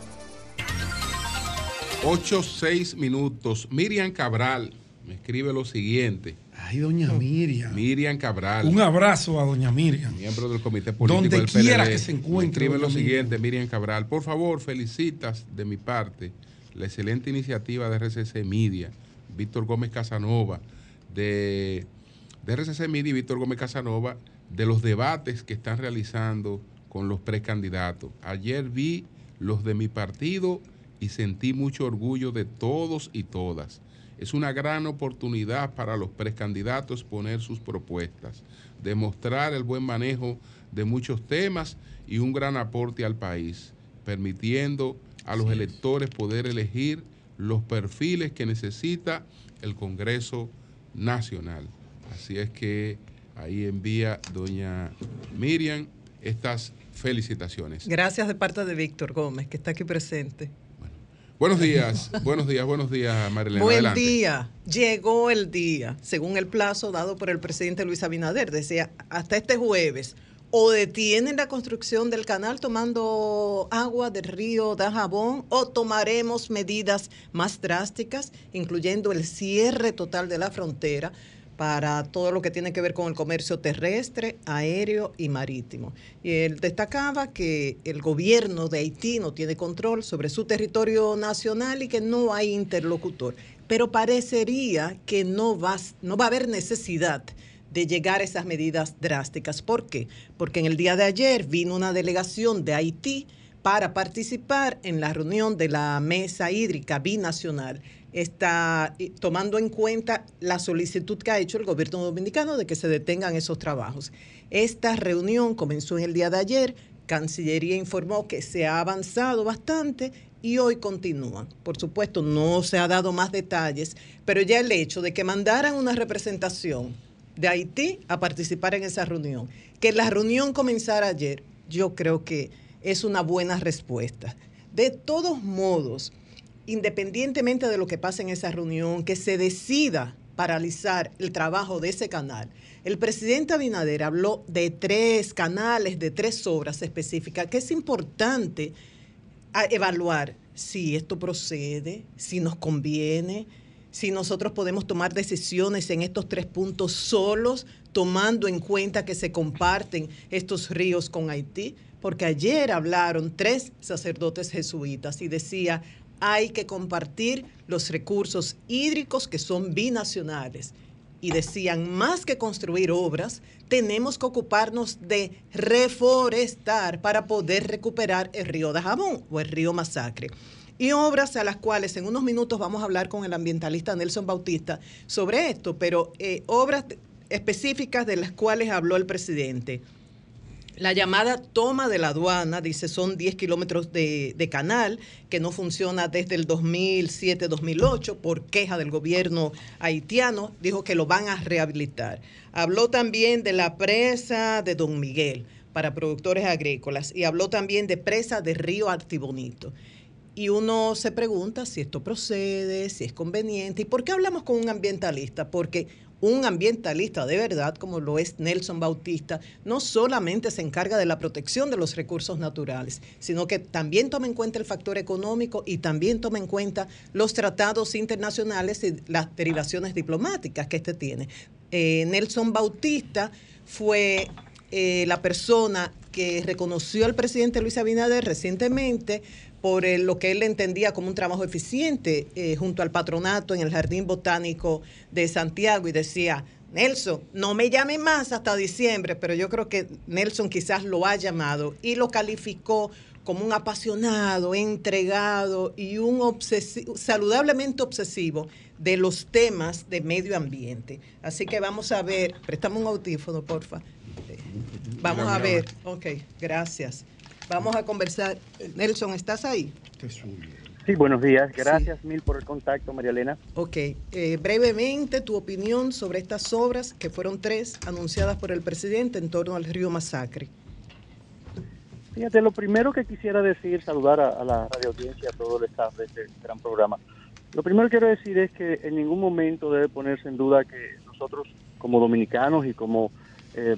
8, 6 minutos. Miriam Cabral me escribe lo siguiente. Ay, doña Miriam. Miriam Cabral. Un abrazo a doña Miriam. Miembro del Comité Político Donde del quiera PLD. que se Me encuentre, Escribe lo siguiente, Miriam Cabral. Por favor, felicitas de mi parte la excelente iniciativa de RCC Media, Víctor Gómez Casanova, de, de RCC Media y Víctor Gómez Casanova, de los debates que están realizando con los precandidatos. Ayer vi los de mi partido y sentí mucho orgullo de todos y todas. Es una gran oportunidad para los precandidatos poner sus propuestas, demostrar el buen manejo de muchos temas y un gran aporte al país, permitiendo a los electores poder elegir los perfiles que necesita el Congreso Nacional. Así es que ahí envía doña Miriam estas felicitaciones. Gracias de parte de Víctor Gómez, que está aquí presente. Buenos días, buenos días, buenos días, Marilena. Buen Adelante. día. Llegó el día, según el plazo dado por el presidente Luis Abinader. Decía, hasta este jueves, o detienen la construcción del canal tomando agua del río Dajabón, o tomaremos medidas más drásticas, incluyendo el cierre total de la frontera para todo lo que tiene que ver con el comercio terrestre, aéreo y marítimo. Y él destacaba que el gobierno de Haití no tiene control sobre su territorio nacional y que no hay interlocutor. Pero parecería que no va, no va a haber necesidad de llegar a esas medidas drásticas. ¿Por qué? Porque en el día de ayer vino una delegación de Haití para participar en la reunión de la mesa hídrica binacional está eh, tomando en cuenta la solicitud que ha hecho el gobierno dominicano de que se detengan esos trabajos. Esta reunión comenzó en el día de ayer, Cancillería informó que se ha avanzado bastante y hoy continúan. Por supuesto, no se ha dado más detalles, pero ya el hecho de que mandaran una representación de Haití a participar en esa reunión, que la reunión comenzara ayer, yo creo que es una buena respuesta. De todos modos, independientemente de lo que pase en esa reunión, que se decida paralizar el trabajo de ese canal, el presidente Abinader habló de tres canales, de tres obras específicas, que es importante evaluar si esto procede, si nos conviene, si nosotros podemos tomar decisiones en estos tres puntos solos, tomando en cuenta que se comparten estos ríos con Haití, porque ayer hablaron tres sacerdotes jesuitas y decía, hay que compartir los recursos hídricos que son binacionales. Y decían, más que construir obras, tenemos que ocuparnos de reforestar para poder recuperar el río Dajabón o el río Masacre. Y obras a las cuales en unos minutos vamos a hablar con el ambientalista Nelson Bautista sobre esto, pero eh, obras específicas de las cuales habló el presidente. La llamada toma de la aduana, dice, son 10 kilómetros de, canal que no funciona desde el 2007-2008 por queja del gobierno haitiano. Dijo que lo van a rehabilitar. Habló también de la presa de Don Miguel para productores agrícolas y habló también de presa de Río Artibonito. Y uno se pregunta si esto procede, si es conveniente. ¿Y por qué hablamos con un ambientalista? Porque un ambientalista de verdad, como lo es Nelson Bautista, no solamente se encarga de la protección de los recursos naturales, sino que también toma en cuenta el factor económico y también toma en cuenta los tratados internacionales y las derivaciones diplomáticas que este tiene. Eh, Nelson Bautista fue eh, la persona que reconoció al presidente Luis Abinader recientemente por el, lo que él entendía como un trabajo eficiente eh, junto al patronato en el Jardín Botánico de Santiago y decía, Nelson, no me llame más hasta diciembre, pero yo creo que Nelson quizás lo ha llamado y lo calificó como un apasionado, entregado y un obsesivo, saludablemente obsesivo de los temas de medio ambiente. Así que vamos a ver, préstame un audífono, porfa. Vamos a ver, ok, gracias. Vamos a conversar. Nelson, ¿estás ahí? Sí, buenos días. Gracias mil por el contacto, María Elena. Ok, eh, brevemente tu opinión sobre estas obras, que fueron tres, anunciadas por el presidente en torno al río Masacre. Fíjate, lo primero que quisiera decir, saludar a, a la radio audiencia, a todo el staff de este gran programa. Lo primero que quiero decir es que en ningún momento debe ponerse en duda que nosotros, como dominicanos y como eh,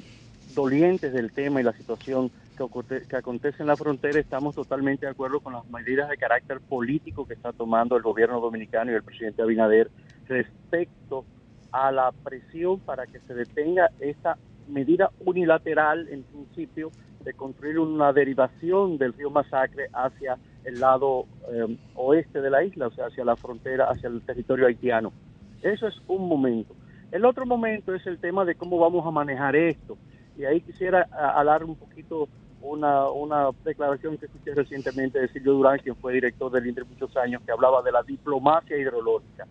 dolientes del tema y la situación que, que acontece en la frontera, estamos totalmente de acuerdo con las medidas de carácter político que está tomando el gobierno dominicano y el presidente Abinader respecto a la presión para que se detenga esta medida unilateral, en principio, de construir una derivación del río Masacre hacia el lado eh, oeste de la isla, o sea, hacia la frontera, hacia el territorio haitiano. Eso es un momento. El otro momento es el tema de cómo vamos a manejar esto. Y ahí quisiera hablar un poquito una, una declaración que escuché recientemente de Silvio Durán, quien fue director del INDRE muchos años, que hablaba de la diplomacia hidrológica.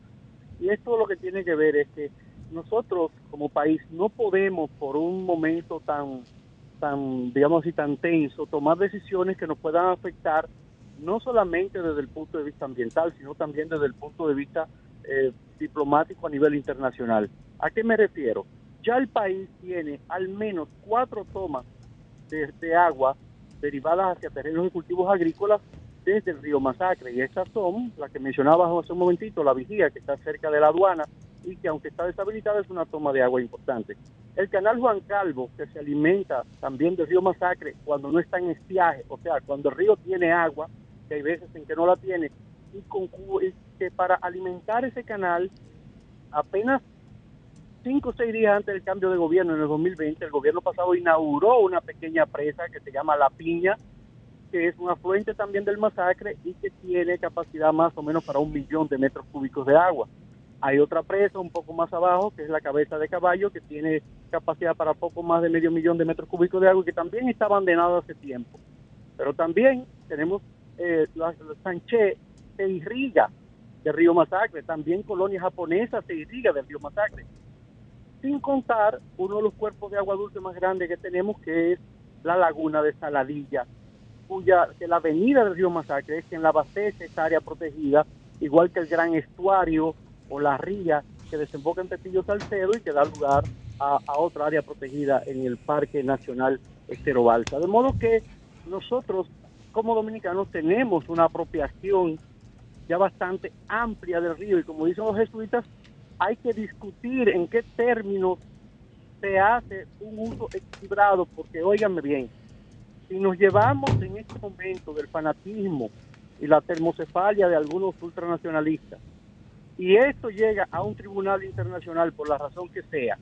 Y esto lo que tiene que ver es que nosotros como país no podemos por un momento tan, tan digamos así, tan tenso, tomar decisiones que nos puedan afectar no solamente desde el punto de vista ambiental, sino también desde el punto de vista eh, diplomático a nivel internacional. ¿A qué me refiero? Ya el país tiene al menos cuatro tomas de, agua derivadas hacia terrenos de cultivos agrícolas desde el río Masacre. Y estas son las que mencionabas hace un momentito, la vigía que está cerca de la aduana y que aunque está deshabilitada es una toma de agua importante. El canal Juan Calvo, que se alimenta también del río Masacre cuando no está en estiaje, o sea, cuando el río tiene agua, que hay veces en que no la tiene, y, con, y que para alimentar ese canal, apenas cinco o seis días antes del cambio de gobierno en el 2020, el gobierno pasado inauguró una pequeña presa que se llama La Piña, que es un afluente también del masacre y que tiene capacidad más o menos para un millón de metros cúbicos de agua. Hay otra presa un poco más abajo, que es la cabeza de caballo, que tiene capacidad para poco más de medio millón de metros cúbicos de agua y que también está abandonado hace tiempo. Pero también tenemos eh, la, la se irriga del río Masacre, también colonia japonesa se irriga del río Masacre. Sin contar uno de los cuerpos de agua dulce más grandes que tenemos, que es la laguna de Saladilla, cuya que la avenida del río Masacre es quien la abastece esta área protegida, igual que el gran estuario o la ría que desemboca en Pepillo Salcedo y que da lugar a, a otra área protegida en el Parque Nacional Estero Balsa. De modo que nosotros como dominicanos tenemos una apropiación ya bastante amplia del río y como dicen los jesuitas, hay que discutir en qué términos se hace un uso equilibrado, porque óiganme bien, si nos llevamos en este momento del fanatismo y la termocefalia de algunos ultranacionalistas, y esto llega a un tribunal internacional por la razón que sea,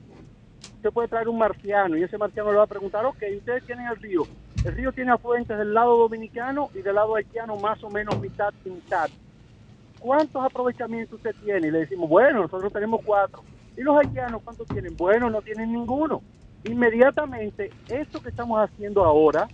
usted puede traer un marciano y ese marciano le va a preguntar, ok, ustedes tienen el río, el río tiene afluentes del lado dominicano y del lado haitiano más o menos mitad y mitad. ¿Cuántos aprovechamientos usted tiene? Y le decimos, bueno, nosotros tenemos cuatro. ¿Y los haitianos cuántos tienen? Bueno, no tienen ninguno. Inmediatamente, esto que estamos haciendo ahora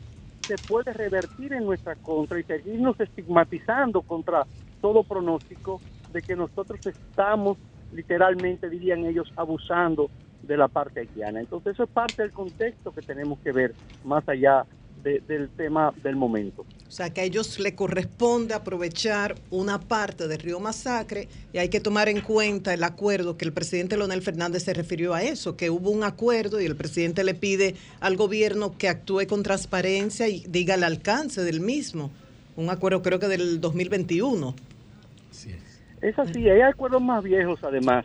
se puede revertir en nuestra contra y seguirnos estigmatizando contra todo pronóstico de que nosotros estamos, literalmente dirían ellos, abusando de la parte haitiana. Entonces eso es parte del contexto que tenemos que ver más allá de- del tema del momento. O sea, que a ellos le corresponde aprovechar una parte del río Masacre y hay que tomar en cuenta el acuerdo que el presidente Leonel Fernández se refirió a eso, que hubo un acuerdo y el presidente le pide al gobierno que actúe con transparencia y diga el alcance del mismo. Un acuerdo creo que del 2021. Es así, hay acuerdos más viejos además.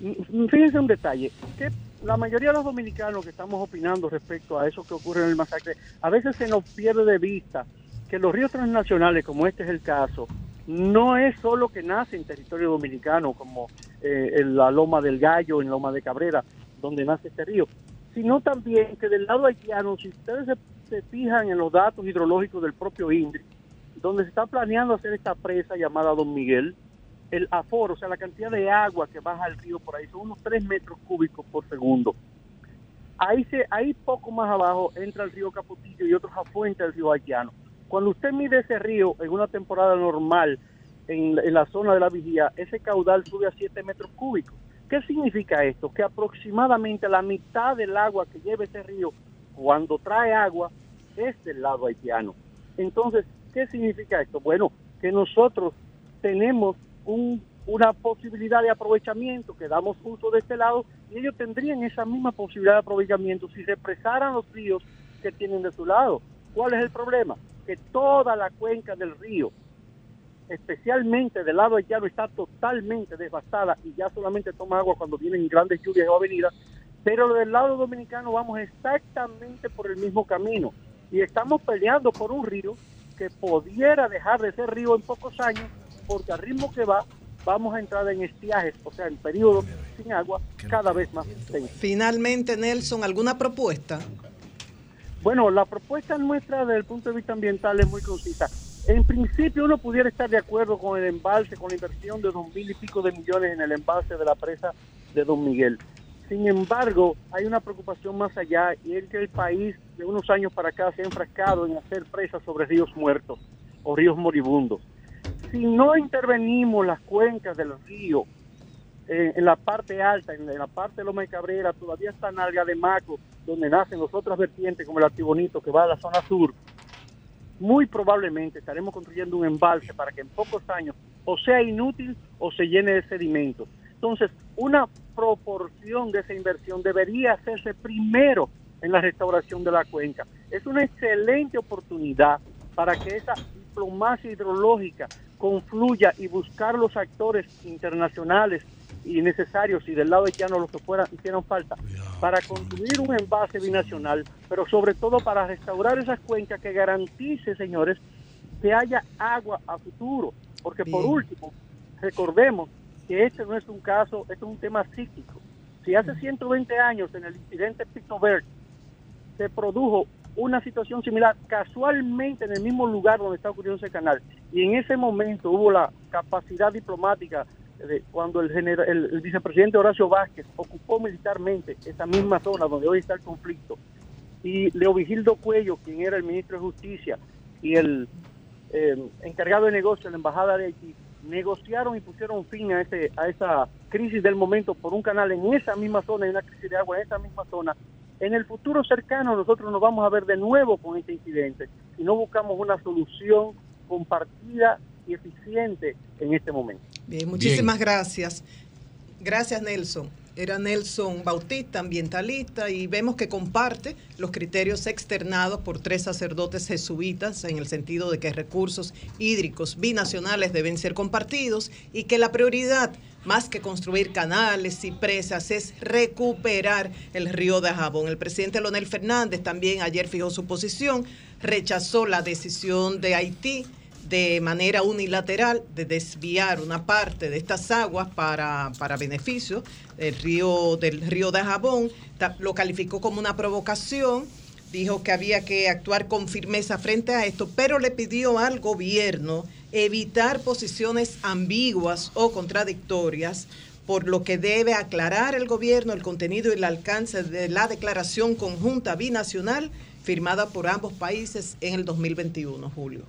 Mm, Fíjense un detalle, que la mayoría de los dominicanos que estamos opinando respecto a eso que ocurre en el masacre, a veces se nos pierde de vista que los ríos transnacionales, como este es el caso, no es solo que nace en territorio dominicano, como eh, en la Loma del Gallo, en Loma de Cabrera, donde nace este río, sino también que del lado haitiano, si ustedes se, fijan en los datos hidrológicos del propio INDRI, donde se está planeando hacer esta presa llamada Don Miguel, el aforo, o sea, la cantidad de agua que baja al río por ahí son unos 3 metros cúbicos por segundo. Ahí, se, ahí poco más abajo entra el río Capotillo y otros afluentes del río Haitiano. Cuando usted mide ese río en una temporada normal, en, en la zona de la vigía, ese caudal sube a 7 metros cúbicos. ¿Qué significa esto? Que aproximadamente la mitad del agua que lleva ese río cuando trae agua es del lado haitiano. Entonces, ¿qué significa esto? Bueno, que nosotros tenemos un- una posibilidad de aprovechamiento que damos uso de este lado y ellos tendrían esa misma posibilidad de aprovechamiento si se expresaran los ríos que tienen de su lado. ¿Cuál es el problema? Que toda la cuenca del río, especialmente del lado llano, está totalmente devastada y ya solamente toma agua cuando vienen grandes lluvias o avenidas, pero del lado dominicano vamos exactamente por el mismo camino y estamos peleando por un río que pudiera dejar de ser río en pocos años porque al ritmo que va vamos a entrar en estiajes, o sea, en periodos sin agua cada vez más extensos. Finalmente, Nelson, ¿alguna propuesta? Bueno, la propuesta nuestra desde el punto de vista ambiental es muy concisa. En principio uno pudiera estar de acuerdo con el embalse, con la inversión de dos mil y pico de millones en el embalse de la presa de Don Miguel. Sin embargo, hay una preocupación más allá y es que el país de unos años para acá se ha enfrascado en hacer presas sobre ríos muertos o ríos moribundos. Si no intervenimos las cuencas del río eh, en la parte alta, en la parte de Loma de Cabrera, todavía está Nalga de Maco, donde nacen las otras vertientes como el Artibonito que va a la zona sur, muy probablemente estaremos construyendo un embalse para que en pocos años o sea inútil o se llene de sedimentos. Entonces, una proporción de esa inversión debería hacerse primero en la restauración de la cuenca. Es una excelente oportunidad para que esa diplomacia hidrológica confluya y buscar los actores internacionales y necesarios y del lado de llano los que fueran hicieran falta para construir un envase binacional, pero sobre todo para restaurar esas cuencas que garantice, señores, que haya agua a futuro, porque por último, recordemos que este no es un caso, este es un tema cíclico. Si hace 120 años en el incidente Pito Verde se produjo una situación similar casualmente en el mismo lugar donde está ocurriendo ese canal y en ese momento hubo la capacidad diplomática de cuando el, genera- el, vicepresidente Horacio Vázquez ocupó militarmente esa misma zona donde hoy está el conflicto y Leo Vigildo Cuello, quien era el ministro de Justicia y el eh, encargado de negocio de la Embajada de Haití, negociaron y pusieron fin a, ese, a esa crisis del momento por un canal en esa misma zona, en una crisis de agua en esa misma zona. En el futuro cercano nosotros nos vamos a ver de nuevo con este incidente si no buscamos una solución compartida y eficiente en este momento. Bien, muchísimas gracias. Gracias, Nelson. Era Nelson Bautista, ambientalista, y vemos que comparte los criterios externados por tres sacerdotes jesuitas en el sentido de que recursos hídricos binacionales deben ser compartidos y que la prioridad, más que construir canales y presas, es recuperar el río de Jabón. El presidente Leonel Fernández también ayer fijó su posición, rechazó la decisión de Haití de manera unilateral de desviar una parte de estas aguas para, para beneficio del río, del río de Jabón. Lo calificó como una provocación, dijo que había que actuar con firmeza frente a esto, pero le pidió al gobierno evitar posiciones ambiguas o contradictorias, por lo que debe aclarar el gobierno el contenido y el alcance de la declaración conjunta binacional firmada por ambos países en el 2021, Julio.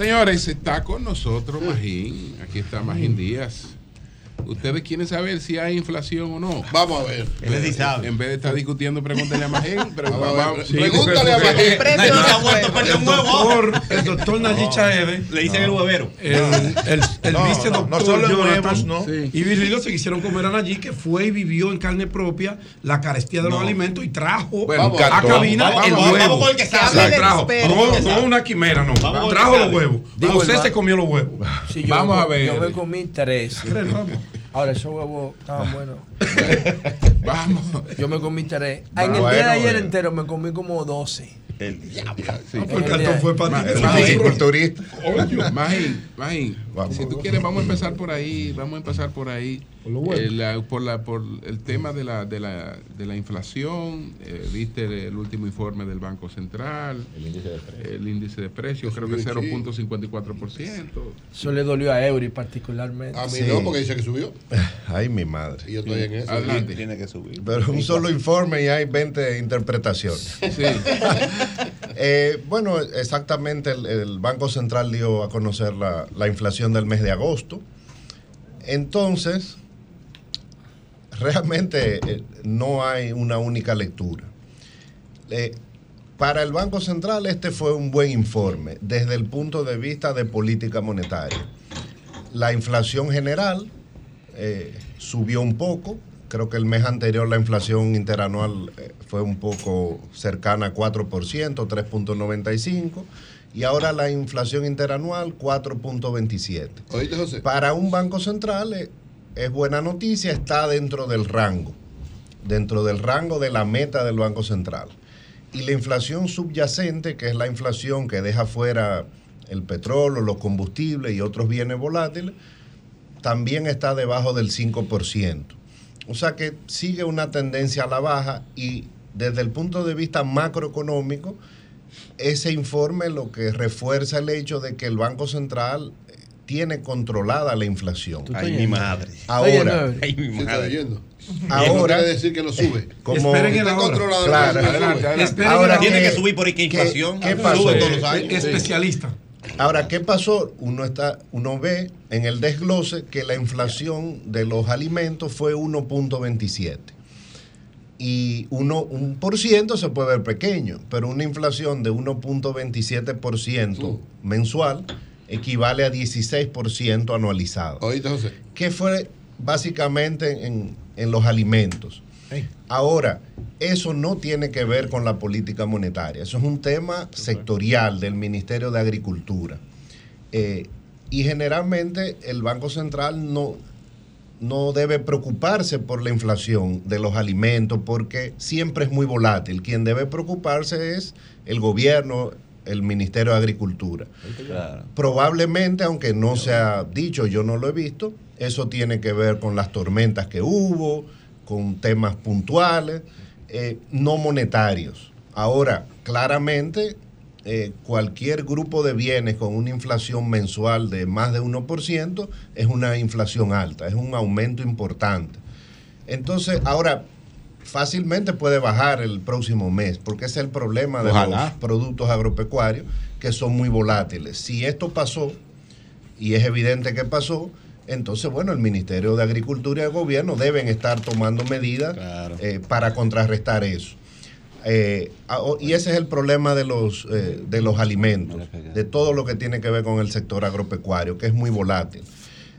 Señores, está con nosotros Magín. Aquí está Magín Díaz. ¿Ustedes quieren saber si hay inflación o no? Vamos a ver. Él sí sabe. En vez de estar discutiendo, pregúntale a *laughs* pero Vamos sí, Pregúntale a Magín. El doctor, *laughs* el doctor Nayib. Le dicen el huevero. El, el, el *laughs* No, vice doctor no solo Jonathan ¿no? y Virgilio se quisieron comer a Nayib, que fue y vivió en carne propia la carestía de los alimentos y trajo Bueno, a cabina vamos, el huevo. vamos con el que sabe. Trajo. No, una quimera, no. Trajo los huevos. José se comió los huevos. Vamos a ver. Yo me comí tres. Ahora, esos huevos estaban buenos. *laughs* Vamos. Yo me comí tres. Ah, En el bueno, día de ayer bueno. entero me comí como 12. El diablo. Sí. Ah, el fue para ti. Magín, culturista. Magín, si tú quieres, vamos a empezar por ahí. Vamos a empezar por ahí. Eh, la- por, la, por el tema de la, de la, de la inflación. eh, Viste el, el último informe del Banco Central. El índice de precios. El índice de precios, creo que subió, 0.54%. Eso le dolió a Eury particularmente. A mí no, porque dice que subió. *laughs* Ay, mi madre. Y yo estoy en eso. Adelante. Tiene que subir. Pero un solo informe y hay 20 interpretaciones. Sí. *laughs* Eh, bueno, exactamente el, el Banco Central dio a conocer la, la inflación del mes de agosto. Entonces, realmente eh, no hay una única lectura. Eh, para el Banco Central este fue un buen informe desde el punto de vista de política monetaria. La inflación general eh, subió un poco. Creo que el mes anterior la inflación interanual fue un poco cercana a 4%, 3.95. Y ahora la inflación interanual 4.27. Oíste, José. Para un banco central eh, es buena noticia, está dentro del rango, dentro del rango de la meta del Banco Central. Y la inflación subyacente, que es la inflación que deja fuera el petróleo, los combustibles y otros bienes volátiles, también está debajo del 5%. O sea que sigue una tendencia a la baja y desde el punto de vista macroeconómico, ese informe lo que refuerza el hecho de que el Banco Central eh, tiene controlada la inflación. Ay, mi madre. Ahora, Ay, mi madre. Ahora- quiere decir que lo sube. como Esperen Claro. adelante. Ahora, Tiene ¿qué- que subir porque inflación ¿qué sube pasó? todos los años. Especialista. Ahora, ¿qué pasó? Uno, está, uno ve en el desglose que la inflación de los alimentos fue 1.27. Y uno, un por ciento se puede ver pequeño, pero una inflación de 1.27% mensual equivale a 16% anualizado. Oíste, José. que fue básicamente en, en los alimentos. Ahora, eso no tiene que ver con la política monetaria, eso es un tema sectorial del Ministerio de Agricultura. Eh, y generalmente el Banco Central no, no debe preocuparse por la inflación de los alimentos porque siempre es muy volátil. Quien debe preocuparse es el gobierno, el Ministerio de Agricultura. Probablemente, aunque no se ha dicho, yo no lo he visto, eso tiene que ver con las tormentas que hubo, con temas puntuales, eh, no monetarios. Ahora, claramente, eh, cualquier grupo de bienes con una inflación mensual de más de 1% es una inflación alta, es un aumento importante. Entonces, ahora, fácilmente puede bajar el próximo mes, porque ese es el problema de Ojalá. los productos agropecuarios, que son muy volátiles. Si esto pasó, y es evidente que pasó, entonces, bueno, el Ministerio de Agricultura y el gobierno deben estar tomando medidas eh, para contrarrestar eso. Eh, a- o- y ese es el problema de los, eh, de los alimentos, de todo lo que tiene que ver con el sector agropecuario, que es muy volátil.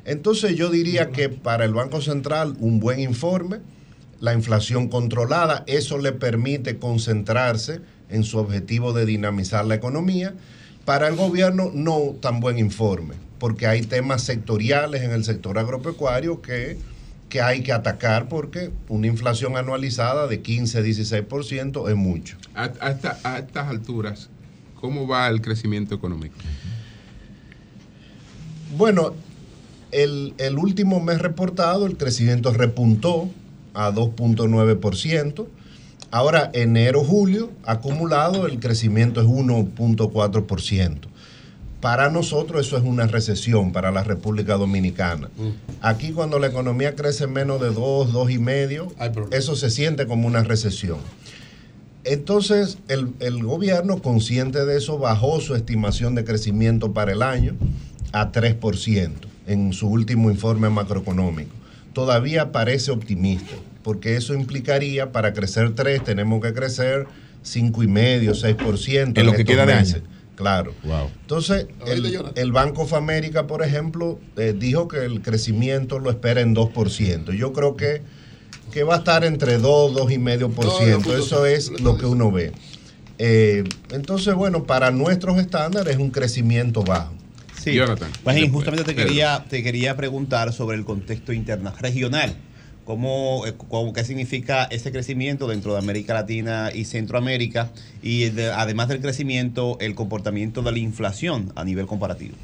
Entonces yo diría que para el Banco Central un buen informe, la inflación controlada, eso le permite concentrarse en su objetivo de dinamizar la economía. Para el gobierno no tan buen informe, porque hay temas sectoriales en el sector agropecuario que, que hay que atacar porque una inflación anualizada de 15-16% es mucho. A, a esta- a estas alturas, ¿cómo va el crecimiento económico? Bueno, el, el último mes reportado, el crecimiento repuntó a 2.9%. Ahora, enero-julio, acumulado, el crecimiento es 1.4%. Para nosotros eso es una recesión para la República Dominicana. Aquí cuando la economía crece menos de 2, 2,5, eso se siente como una recesión. Entonces, el, el gobierno, consciente de eso, bajó su estimación de crecimiento para el año a 3% en su último informe macroeconómico. Todavía parece optimista, porque eso implicaría para crecer 3 tenemos que crecer 5,5, 6% En lo que queda de meses. año. Claro. Entonces, el, el Banco of America, por ejemplo, eh, dijo que el crecimiento lo espera en 2%. Yo creo que, que va a estar entre 2, 2,5%. Eso es lo que uno ve. Eh, entonces, bueno, para nuestros estándares es un crecimiento bajo. Sí. Pues, justamente te quería, te quería preguntar sobre el contexto interno regional. ¿Cómo, eh, cómo- ¿Qué significa ese crecimiento dentro de América Latina y Centroamérica? Y de- además del crecimiento, el comportamiento de la inflación a nivel comparativo.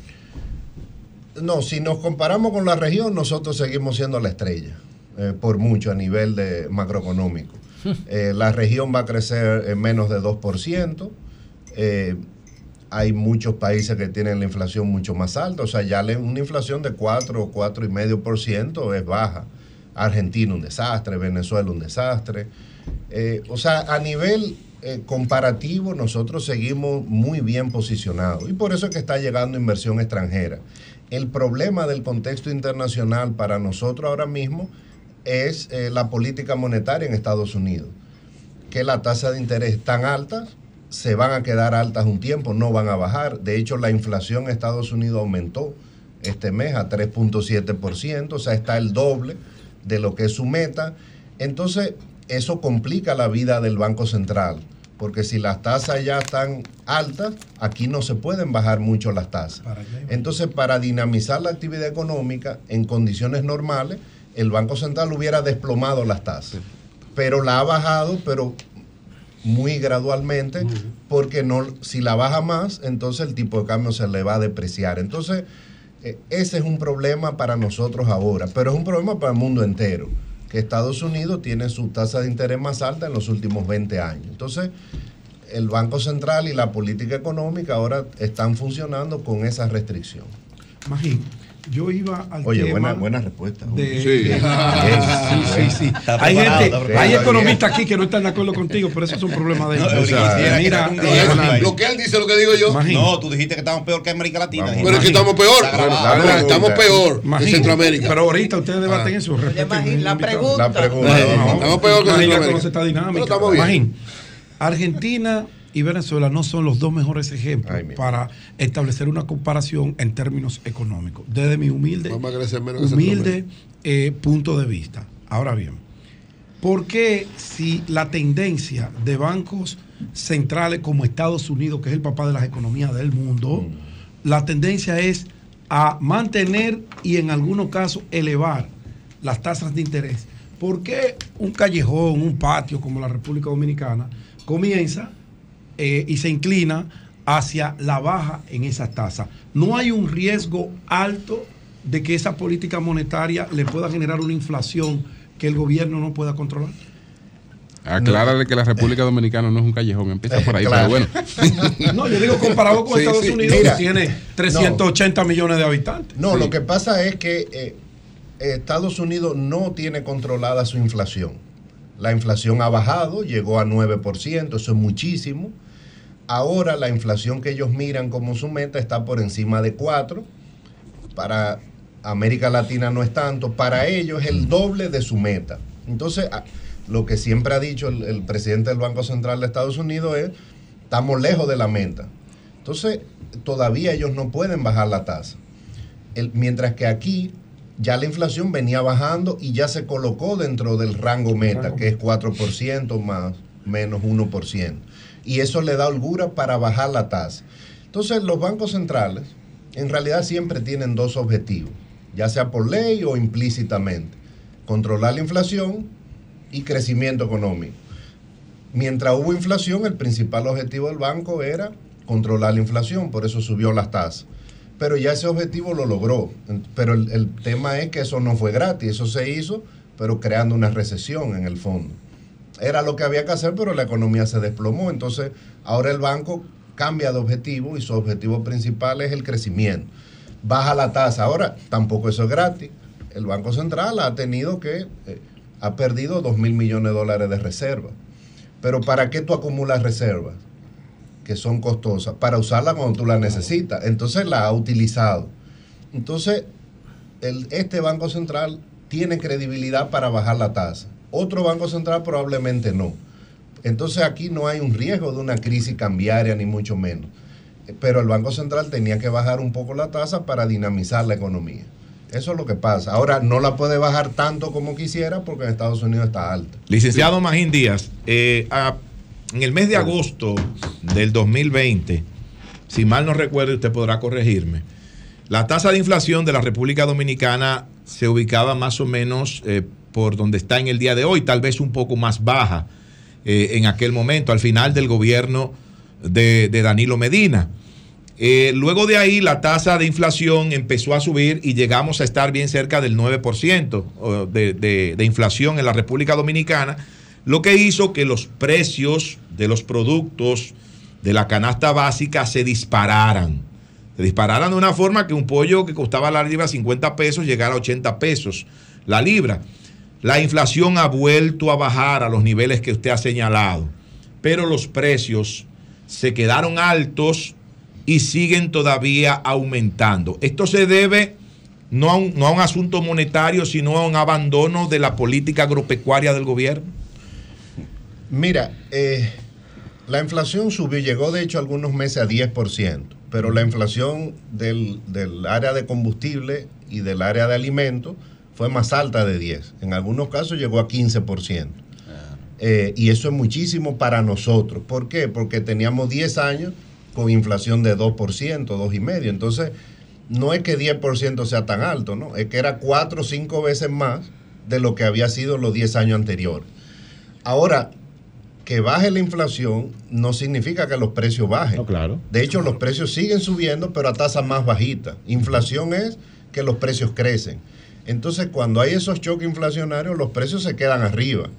No, si nos comparamos con la región, nosotros seguimos siendo la estrella, eh, por mucho a nivel de macroeconómico. *laughs* Eh, la región va a crecer en menos de 2%. Eh, hay muchos países que tienen la inflación mucho más alta. O sea, ya una inflación de 4 o 4,5% es baja. Argentina un desastre, Venezuela un desastre. Eh, o sea, a nivel eh, comparativo nosotros seguimos muy bien posicionados y por eso es que está llegando inversión extranjera. El problema del contexto internacional para nosotros ahora mismo es eh, la política monetaria en Estados Unidos. Que la tasa de interés tan alta, se van a quedar altas un tiempo, no van a bajar. De hecho, la inflación en Estados Unidos aumentó este mes a 3.7%, o sea, está el doble de lo que es su meta. Entonces, eso complica la vida del Banco Central, porque si las tasas ya están altas, aquí no se pueden bajar mucho las tasas. Entonces, para dinamizar la actividad económica en condiciones normales, el Banco Central hubiera desplomado las tasas, pero la ha bajado, pero muy gradualmente, porque no, si la baja más, entonces el tipo de cambio se le va a depreciar. Entonces, ese es un problema para nosotros ahora, pero es un problema para el mundo entero, que Estados Unidos tiene su tasa de interés más alta en los últimos 20 años. Entonces, el Banco Central y la política económica ahora están funcionando con esa restricción. Magín, yo iba al Oye, tema buena, buena respuesta. de- Sí. sí, sí, sí. Hay, gente, hay economistas aquí que no están de acuerdo contigo, pero eso es un problema de ellos. No, O sea, mira, Lo que él dice, lo que digo yo. No, tú dijiste que estamos peor que América Latina. Pero es que estamos peor. Bueno, estamos peor que Magín, Centroamérica. Pero ahorita ustedes debaten Ah. eso. la pregunta. La pregunta. Estamos peor que Centroamérica. conoce esta dinámica. Pero estamos bien. Magín, Argentina y Venezuela no son los dos mejores ejemplos Ay, para establecer una comparación en términos económicos, desde mi humilde, humilde eh, punto de vista. Ahora bien, ¿por qué si la tendencia de bancos centrales como Estados Unidos, que es el papá de las economías del mundo, la tendencia es a mantener y en algunos casos elevar las tasas de interés? ¿Por qué un callejón, un patio como la República Dominicana comienza eh, y se inclina hacia la baja en esas tasas? ¿No hay un riesgo alto de que esa política monetaria le pueda generar una inflación que el gobierno no pueda controlar? Aclárale que la República Dominicana no es un callejón, empieza por ahí, Claro. pero bueno. *laughs* No, yo digo comparado con Sí, Estados sí. Unidos, Mira, que tiene 380 millones de habitantes. No, Sí. lo que pasa es que eh, Estados Unidos no tiene controlada su inflación. La inflación ha bajado, llegó a 9%, eso es muchísimo. Ahora la inflación que ellos miran como su meta está por encima de 4. Para América Latina no es tanto, para ellos es el doble de su meta. Entonces, a- lo que siempre ha dicho el, el presidente del Banco Central de Estados Unidos es, estamos lejos de la meta. Entonces, todavía ellos no pueden bajar la tasa. El- mientras que aquí ya la inflación venía bajando y ya se colocó dentro del rango meta, que es 4% más menos 1%. Y eso le da holgura para bajar la tasa. Entonces, los bancos centrales en realidad siempre tienen dos objetivos, ya sea por ley o implícitamente. Controlar la inflación y crecimiento económico. Mientras hubo inflación, el principal objetivo del banco era controlar la inflación, por eso subió las tasas. Pero ya ese objetivo lo logró. Pero el, tema es que eso no fue gratis, eso se hizo, pero creando una recesión en el fondo. Era lo que había que hacer, pero la economía se desplomó. Entonces, ahora el banco cambia de objetivo y su objetivo principal es el crecimiento. Baja la tasa. Ahora, tampoco eso es gratis. El Banco Central ha tenido que, eh, ha perdido 2 mil millones de dólares de reserva. Pero ¿para qué tú acumulas reservas? que son costosas, para usarla cuando tú la necesitas. Entonces la ha utilizado. Entonces, el- este Banco Central tiene credibilidad para bajar la tasa. Otro Banco Central probablemente no. Entonces aquí no hay un riesgo de una crisis cambiaria, ni mucho menos. Pero el Banco Central tenía que bajar un poco la tasa para dinamizar la economía. Eso es lo que pasa. Ahora no la puede bajar tanto como quisiera porque en Estados Unidos está alta. Licenciado Magín Díaz, eh, a- en el mes de agosto del 2020, si mal no recuerdo, usted podrá corregirme, la tasa de inflación de la República Dominicana se ubicaba más o menos eh, por donde está en el día de hoy, tal vez un poco más baja eh, en aquel momento, al final del gobierno de, Danilo Medina. Eh, luego de ahí la tasa de inflación empezó a subir y llegamos a estar bien cerca del 9% o de, de- de inflación en la República Dominicana, lo que hizo que los precios de los productos de la canasta básica se dispararan. Se dispararan de una forma que un pollo que costaba la libra 50 pesos llegara a 80 pesos la libra. La inflación ha vuelto a bajar a los niveles que usted ha señalado, pero los precios se quedaron altos y siguen todavía aumentando. Esto se debe no a un, asunto monetario, sino a un abandono de la política agropecuaria del gobierno? Mira, eh, la inflación subió, llegó de hecho algunos meses a 10%, pero la inflación del, del área de combustible y del área de alimentos fue más alta de 10. En algunos casos llegó a 15%. Eh, y eso es muchísimo para nosotros. ¿Por qué? Porque teníamos 10 años con inflación de 2%, 2,5%. Entonces, no es que 10% sea tan alto, ¿no? Es que era 4 o 5 veces más de lo que había sido los 10 años anteriores. Ahora, que baje la inflación no significa que los precios bajen. claro. De hecho, los precios siguen subiendo, pero a tasa más bajita. Inflación es que los precios crecen. Entonces, cuando hay esos choques inflacionarios, los precios se quedan arriba.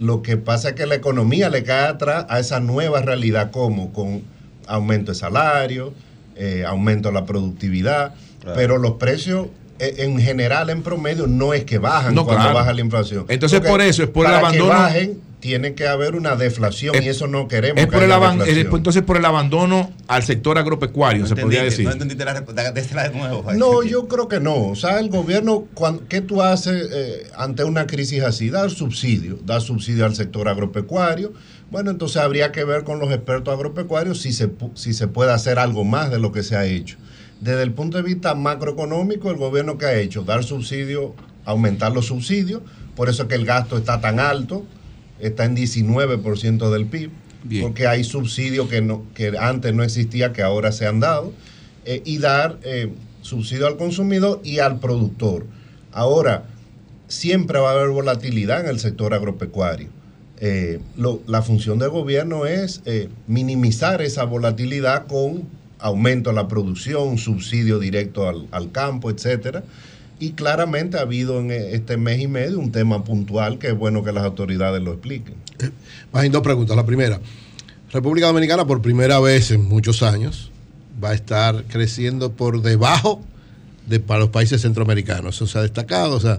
Lo que pasa es que la economía le cae atrás a esa nueva realidad, como con aumento de salario, eh, aumento de la productividad, Claro. pero los precios eh, en general, en promedio, no es que bajan No, cuando claro. baja la inflación. Entonces, Porque por eso, es por el abandono- Que bajen, tiene que haber una deflación Es- y eso no queremos. Es que por el haya aban- deflación. es por- entonces por el abandono al sector agropecuario, se podría decir. No entendiste la respuesta. Nuevo. No, yo creo que no. O sea, el gobierno, cuan- ¿qué tú haces eh, ante una crisis así? Dar subsidio, dar subsidio al sector agropecuario. Bueno, entonces habría que ver con los expertos agropecuarios si se, pu- si se puede hacer algo más de lo que se ha hecho. Desde el punto de vista macroeconómico, el gobierno que ha hecho, dar subsidio, aumentar los subsidios, por eso es que el gasto está tan alto, está en 19% del PIB, porque hay subsidios que, no, que antes no existía, que ahora se han dado, eh, y dar eh, subsidio al consumidor y al productor. Ahora, siempre va a haber volatilidad en el sector agropecuario. Eh, lo- la función del gobierno es minimizar esa volatilidad con aumento de la producción, subsidio directo al, al campo, etcétera. Y claramente ha habido en eh, este mes y medio un tema puntual que es bueno que las autoridades lo expliquen. Más dos preguntas. La primera, República Dominicana por primera vez en muchos años va a estar creciendo por debajo de para los países centroamericanos. Eso se ha destacado, o sea,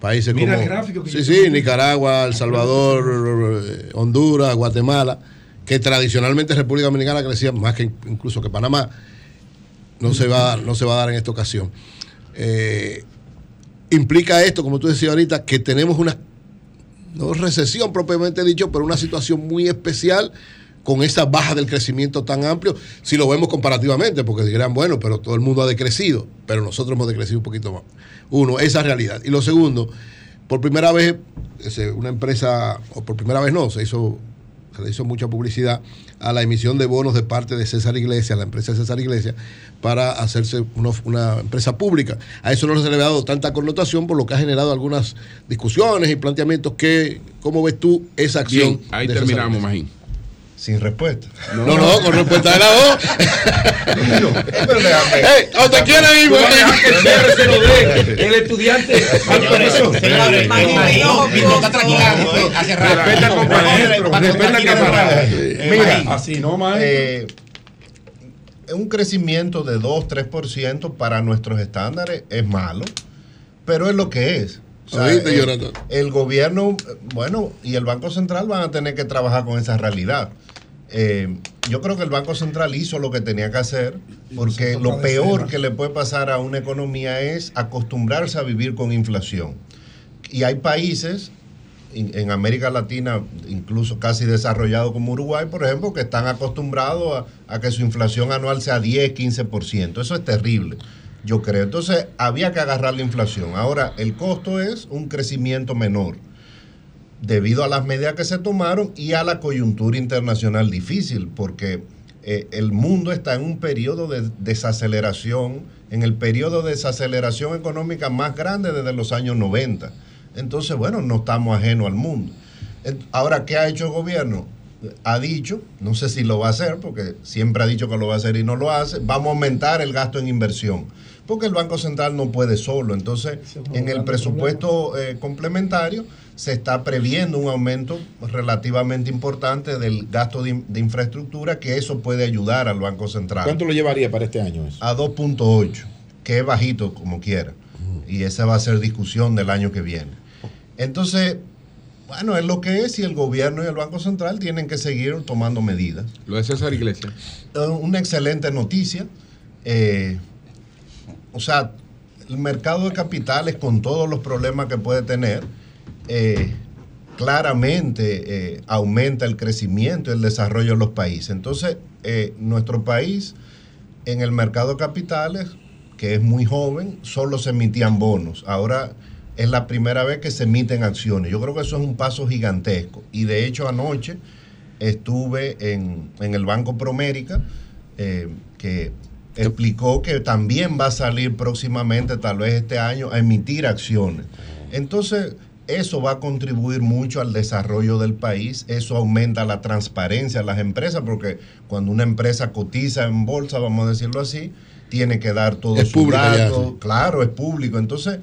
países Mira como el gráfico que sí, sí, tengo. Nicaragua, El Salvador, eh, Honduras, Guatemala, que tradicionalmente República Dominicana crecía más que incluso que Panamá. No se va, no se va a dar en esta ocasión. Eh, implica esto, como tú decías ahorita, que tenemos una no recesión propiamente dicho, pero una situación muy especial con esa baja del crecimiento tan amplio, si lo vemos comparativamente, porque dirán, bueno, pero todo el mundo ha decrecido, pero nosotros hemos decrecido un poquito más. Uno, esa realidad. Y lo segundo, por primera vez, una empresa, o por primera vez no, se hizo, se le hizo mucha publicidad a la emisión de bonos de parte de César Iglesias, la empresa César Iglesias, para hacerse una, una empresa pública. A eso no se le había dado tanta connotación, por lo que ha generado algunas discusiones y planteamientos. que ¿Cómo ves tú esa acción? Bien, ahí de terminamos? Magín. Sin respuesta. No, no, con respuesta de la voz. Ey, ¿a ¿Usted quiere ir? El cierre se lo dé. El estudiante. ¿eh? Respeta al compañero. Respeta al camarada. Mira, así no, maestro. eh, un crecimiento de 2, 3% para nuestros estándares es malo, pero es lo que es. O sea, ¿Oíste, el, Jonathan? el gobierno, eh, bueno, y el Banco Central van a tener que trabajar con esa realidad. Eh, yo creo que el Banco Central hizo lo que tenía que hacer, porque lo peor que le puede pasar a una economía es acostumbrarse a vivir con inflación. Y hay países en América Latina, incluso casi desarrollados como Uruguay, por ejemplo, que están acostumbrados a, a que su inflación anual sea 10, 15%. Eso es terrible, yo creo. Entonces, había que agarrar la inflación. Ahora, el costo es un crecimiento menor debido a las medidas que se tomaron y a la coyuntura internacional difícil, porque eh, el mundo está en un periodo de desaceleración, en el periodo de desaceleración económica más grande desde los años 90. Entonces, bueno, no estamos ajenos al mundo. Ahora, ¿qué ha hecho el gobierno? Ha dicho, no sé si lo va a hacer, porque siempre ha dicho que lo va a hacer y no lo hace, vamos a aumentar el gasto en inversión, porque el Banco Central no puede solo. Entonces, en el presupuesto eh, complementario se está previendo un aumento relativamente importante del gasto de, in- de infraestructura, que eso puede ayudar al Banco Central ¿Cuánto lo llevaría para este año eso? a 2.8, que es bajito como quiera. Y esa va a ser discusión del año que viene. Entonces, bueno, es lo que es y el gobierno y el Banco Central tienen que seguir tomando medidas. Lo de César Iglesias. Eh, Una excelente noticia. Eh, o sea, el mercado de capitales, con todos los problemas que puede tener, eh, claramente eh, aumenta el crecimiento y el desarrollo de los países. Entonces, eh, nuestro país, en el mercado de capitales, que es muy joven, solo se emitían bonos. Ahora es la primera vez que se emiten acciones. Yo creo que eso es un paso gigantesco. Y de hecho, anoche estuve en, en el Banco Promérica, que explicó que también va a salir próximamente, tal vez este año, a emitir acciones. Entonces, eso va a contribuir mucho al desarrollo del país, eso aumenta la transparencia de las empresas, porque cuando una empresa cotiza en bolsa, vamos a decirlo así, tiene que dar todos Es datos, sí. claro, es público. Entonces,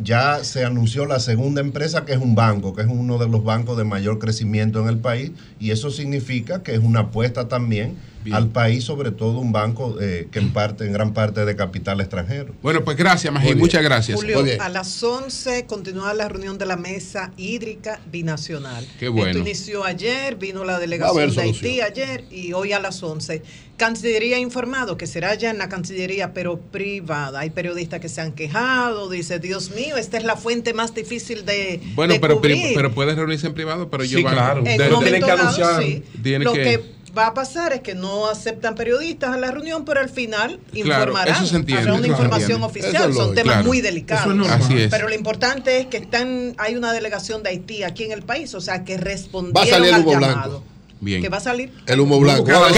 ya se anunció la segunda empresa que es un banco, que es uno de los bancos de mayor crecimiento en el país, y eso significa que es una apuesta también al país, sobre todo un banco eh, que en parte, en gran parte de capital extranjero. Bueno, pues gracias, Magín, muchas gracias. Julio, a las 11 continúa la reunión de la mesa hídrica binacional. Qué bueno. Esto inició ayer, vino la delegación de Haití ayer y hoy a las 11. Cancillería ha informado que será ya en la Cancillería, pero privada. Hay periodistas que se han quejado, dice, Dios mío, esta es la fuente más difícil de, Bueno, de pero, cubrir. pero puedes reunirse en privado, pero Sí, yo claro. de- En de- un momento dado, sí. Tiene Lo que- que va a pasar es que no aceptan periodistas a la reunión, pero al final Claro, informarán. eso se entiende, Habrá una claro. información Entiende. oficial. Es Son temas Claro. muy delicados. Eso es normal. Así es. Pero lo importante es que están, hay una delegación de Haití aquí en el país, o sea, que Va a respondieron salir el al humo llamado. blanco. Bien. Que va a salir. El humo blanco. Sol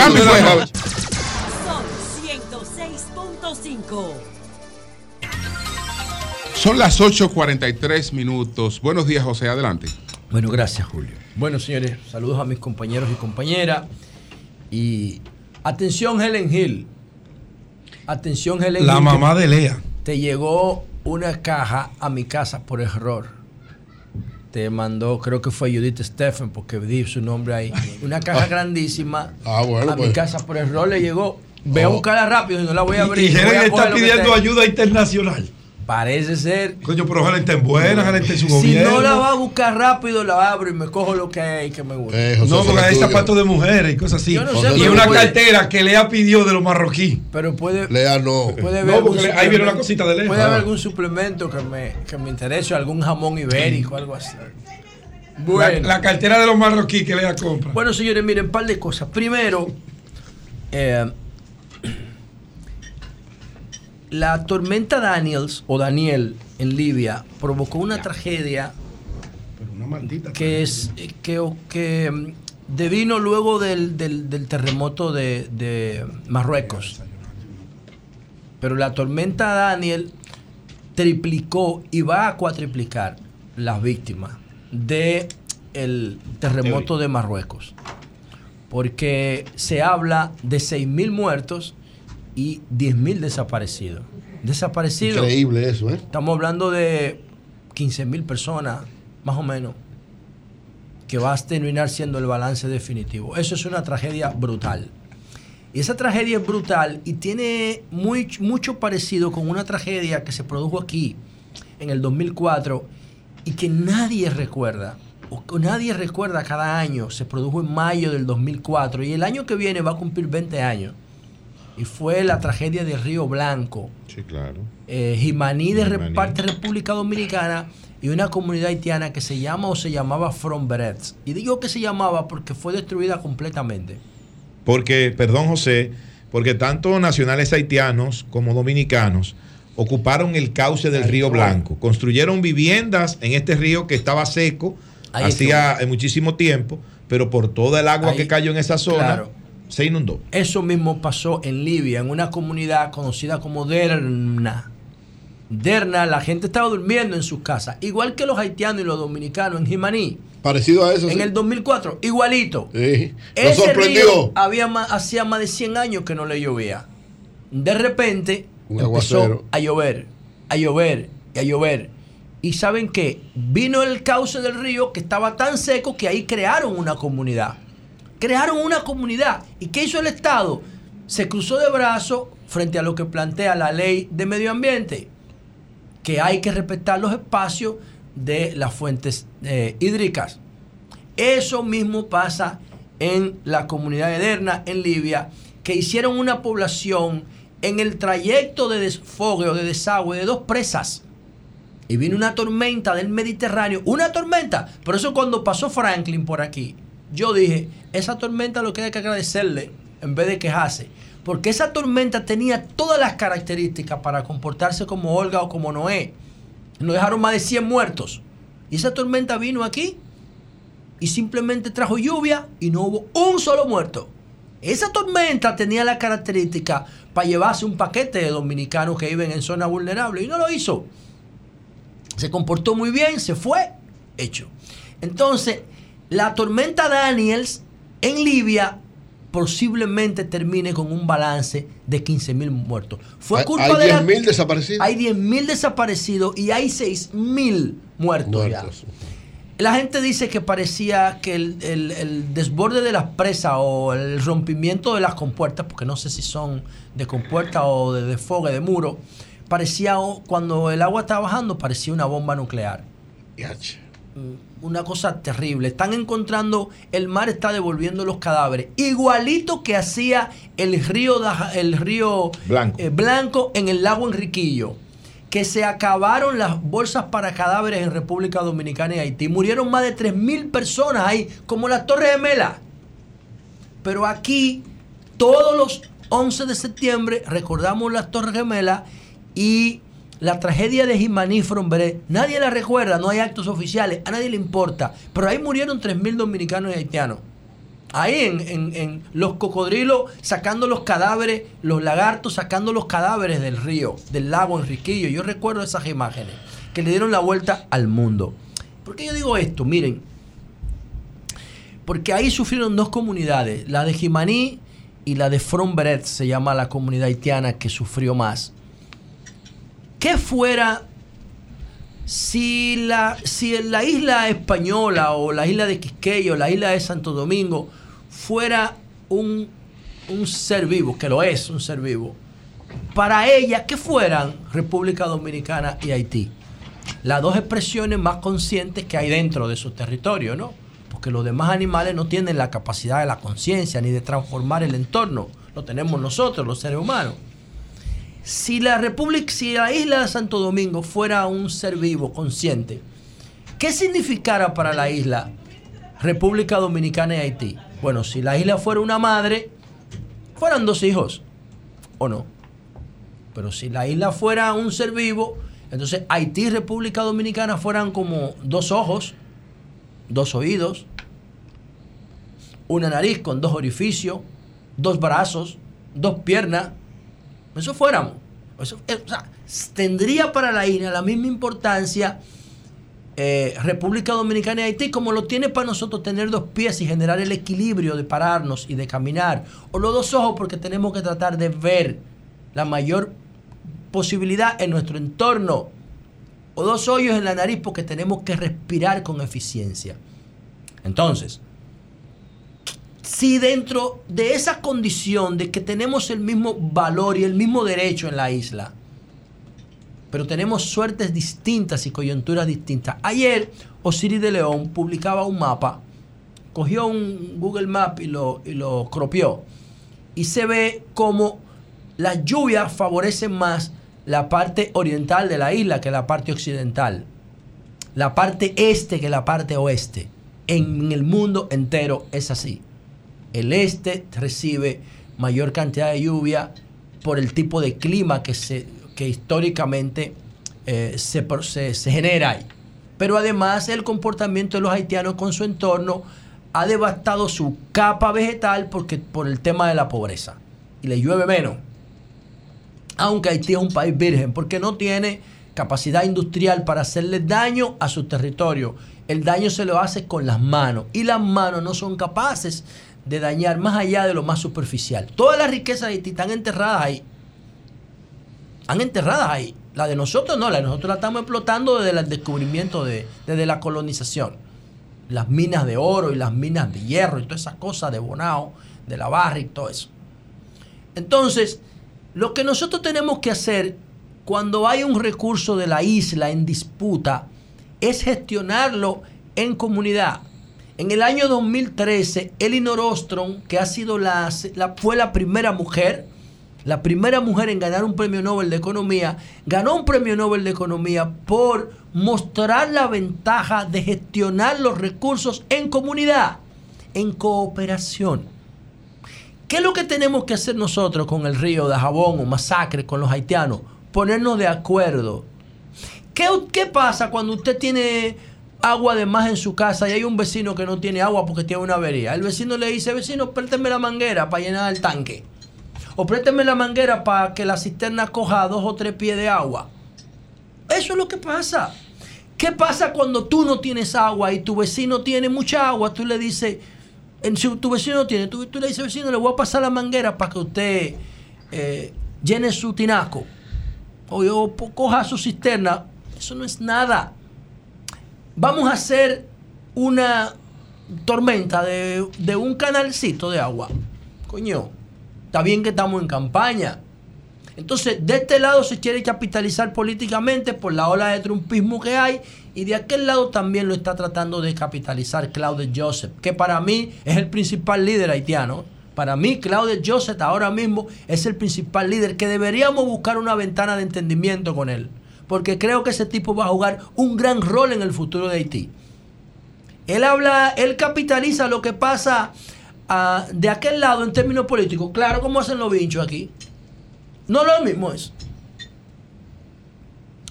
106.5. Son las 8.43 minutos. Buenos días, José, adelante. Bueno, gracias, Julio. Bueno, señores, saludos a mis compañeros y compañeras. Y atención, Helen Hill. Atención, Helen La Hill. mamá de Lea. Te llegó una caja a mi casa por error. Te mandó, creo que fue Judith Stephen, porque di su nombre ahí. Una caja *laughs* grandísima Ah, bueno, a mi pues. casa por error le llegó. Ve a Oh. buscarla rápido y no la voy a abrir. Y voy a Helen coger está pidiendo ayuda internacional. Parece ser. Coño, pero Helen está en buena, Helen está en su Si gobierno. no la va a buscar rápido, la abro y me cojo lo que hay que me gusta. Eh, No, porque hay zapatos de mujeres y cosas así. Yo no sé, y una puede- cartera que Lea pidió de los marroquín. Pero puede. Lea no. Puede No, haber porque algún ahí viene una cosita de Lea. Puede Ah. haber algún suplemento que me, que me interese, algún jamón ibérico, algo así. Bueno. La, la cartera de los marroquíes que Lea compra. Bueno, señores, miren, un par de cosas. Primero, eh, la tormenta Daniels o Daniel en Libia provocó una tragedia Una maldita. que es que, que mm, devino luego del, del- del terremoto de, de Marruecos. Pero la tormenta Daniel triplicó y va a cuatriplicar las víctimas de el terremoto de Marruecos. Porque se habla de 6.000 muertos y 10.000 desaparecidos. Desaparecidos. Increíble eso, ¿eh? Estamos hablando de 15 mil personas, más o menos, que va a terminar siendo el balance definitivo. Eso es una tragedia brutal. Y esa tragedia es brutal y tiene muy, mucho parecido con una tragedia que se produjo aquí en el 2004 y que nadie recuerda. O que nadie recuerda cada año. Se produjo en mayo del 2004 y el año que viene va a cumplir 20 años. Y fue la tragedia de Río Blanco Sí, claro. eh, Jimaní de Jimaní. Parte República Dominicana y una comunidad haitiana que se llama o se llamaba From Berets. Y digo que se llamaba porque fue destruida completamente. Porque, perdón José, porque tanto nacionales haitianos como dominicanos ocuparon el cauce del río Blanco, construyeron viviendas en este río que estaba seco Ahí hacía muchísimo tiempo, pero por toda el agua Ahí, que cayó en esa zona claro. Se inundó. Eso mismo pasó en Libia, en una comunidad conocida como Derna. Derna, la gente estaba durmiendo en sus casas, igual que los haitianos y los dominicanos en Jimaní. Parecido a eso. En sí. el 2004, igualito. Sí. Ese sorprendió. río había ma- hacía más de 100 años que no le llovía. De repente Un empezó aguacero. a llover, a llover y a llover. Y saben qué? Vino el cauce del río que estaba tan seco que ahí crearon una comunidad. Crearon una comunidad. ¿Y qué hizo el Estado? Se cruzó de brazos frente a lo que plantea la ley de medio ambiente, que hay que respetar los espacios de las fuentes eh, hídricas. Eso mismo pasa en la comunidad de Derna, en Libia, que hicieron una población en el trayecto de desfogue o de desagüe de dos presas. Y vino una tormenta del Mediterráneo, una tormenta. Por eso cuando pasó Franklin por aquí, yo dije, esa tormenta lo que hay que agradecerle en vez de quejarse. Porque esa tormenta tenía todas las características para comportarse como Olga o como Noé. Nos dejaron más de 100 muertos. Y esa tormenta vino aquí y simplemente trajo lluvia y no hubo un solo muerto. Esa tormenta tenía la característica para llevarse un paquete de dominicanos que viven en zona vulnerable y no lo hizo. Se comportó muy bien, se fue, hecho. Entonces, la tormenta Daniels en Libia posiblemente termine con un balance de 15 mil muertos. Fue Hay- culpa hay de la- 10.000 desaparecidos. Hay 10 mil desaparecidos y hay 6 mil muertos, ya. La gente dice que parecía que el, el- el desborde de las presas o el rompimiento de las compuertas, porque no sé si son de compuerta o de desfogue de muro, parecía cuando el agua estaba bajando, parecía una bomba nuclear. Mm, Una cosa terrible. Están encontrando, el mar está devolviendo los cadáveres, igualito que hacía el río, el río Blanco. eh, Blanco en el lago Enriquillo que se acabaron las bolsas para cadáveres en República Dominicana y Haití. Murieron más de 3.000 personas ahí, como las Torres Gemelas. Pero aquí, todos los 11 de septiembre, recordamos las Torres Gemelas y la tragedia de Jimaní Fromberé. Nadie la recuerda, no hay actos oficiales, a nadie le importa. Pero ahí murieron 3.000 dominicanos y haitianos. Ahí en, en- en los cocodrilos sacando los cadáveres, los lagartos sacando los cadáveres del río, del lago Enriquillo. Yo recuerdo esas imágenes que le dieron la vuelta al mundo. ¿Por qué yo digo esto? Miren, porque ahí sufrieron dos comunidades, la de Jimaní y la de Fromberet, se llama la comunidad haitiana que sufrió más. ¿Qué fuera si la, si la isla española o la isla de Quisqueya o la isla de Santo Domingo fuera un, un ser vivo, que lo es un ser vivo, para ella, ¿qué fueran República Dominicana y Haití? Las dos expresiones más conscientes que hay dentro de su territorio, ¿no? Porque los demás animales no tienen la capacidad de la conciencia ni de transformar el entorno. Lo tenemos nosotros, los seres humanos. Si la República, si la isla de Santo Domingo fuera un ser vivo, consciente, ¿qué significara para la isla República Dominicana y Haití? Bueno, si la isla fuera una madre, fueran dos hijos, ¿o no? Pero si la isla fuera un ser vivo, entonces Haití y República Dominicana fueran como dos ojos, dos oídos, una nariz con dos orificios, dos brazos, dos piernas. Eso fuéramos. Eso, eh, o sea, tendría para la isla la misma importancia eh, República Dominicana y Haití como lo tiene para nosotros tener dos pies y generar el equilibrio de pararnos y de caminar. O los dos ojos porque tenemos que tratar de ver la mayor posibilidad en nuestro entorno. O dos hoyos en la nariz porque tenemos que respirar con eficiencia. Entonces, si dentro de esa condición de que tenemos el mismo valor y el mismo derecho en la isla, pero tenemos suertes distintas y coyunturas distintas. Ayer Osiris de León publicaba un mapa, cogió un Google Map y lo, y lo cropió, y se ve como las lluvias favorecen más la parte oriental de la isla que la parte occidental, la parte este que la parte oeste. En el mundo entero es así. El este recibe mayor cantidad de lluvia por el tipo de clima que, se, que históricamente eh, se, se genera ahí. Pero además el comportamiento de los haitianos con su entorno ha devastado su capa vegetal porque, por el tema de la pobreza. Y le llueve menos. Aunque Haití es un país virgen porque no tiene capacidad industrial para hacerle daño a su territorio. El daño se lo hace con las manos. Y las manos no son capaces de dañar más allá de lo más superficial. Todas las riquezas de Haití están enterradas ahí. Están enterradas ahí. La de nosotros no, la de nosotros la estamos explotando desde el descubrimiento, de, desde la colonización. Las minas de oro y las minas de hierro y todas esas cosas de Bonao, de la barra y todo eso. Entonces, lo que nosotros tenemos que hacer cuando hay un recurso de la isla en disputa es gestionarlo en comunidad. En el año 2013, Elinor Ostrom, que ha sido la, fue la primera mujer la primera mujer en ganar un premio Nobel de Economía, ganó un premio Nobel de Economía por mostrar la ventaja de gestionar los recursos en comunidad, en cooperación. ¿Qué es lo que tenemos que hacer nosotros con el río de Jabón o masacre con los haitianos? Ponernos de acuerdo. ¿Qué, qué pasa cuando usted tiene agua de más en su casa y hay un vecino que no tiene agua porque tiene una avería? El vecino le dice, vecino, présteme la manguera para llenar el tanque. O présteme la manguera para que la cisterna coja dos o tres pies de agua. Eso es lo que pasa. ¿Qué pasa cuando tú no tienes agua y tu vecino tiene mucha agua? Tú le dices, si tu vecino no tiene, tú, le dices, vecino, le voy a pasar la manguera para que usted eh, llene su tinaco. O yo coja su cisterna. Eso no es nada. Vamos a hacer una tormenta de, de un canalcito de agua. Coño, está bien que estamos en campaña. Entonces, de este lado se quiere capitalizar políticamente por la ola de trumpismo que hay y de aquel lado también lo está tratando de capitalizar Claude Joseph, que para mí es el principal líder haitiano. Para mí, Claude Joseph ahora mismo es el principal líder que deberíamos buscar una ventana de entendimiento con él, porque creo que ese tipo va a jugar un gran rol en el futuro de Haití. Él habla, él capitaliza lo que pasa ah, de aquel lado en términos políticos. Claro, como hacen los binchos aquí. No lo mismo es.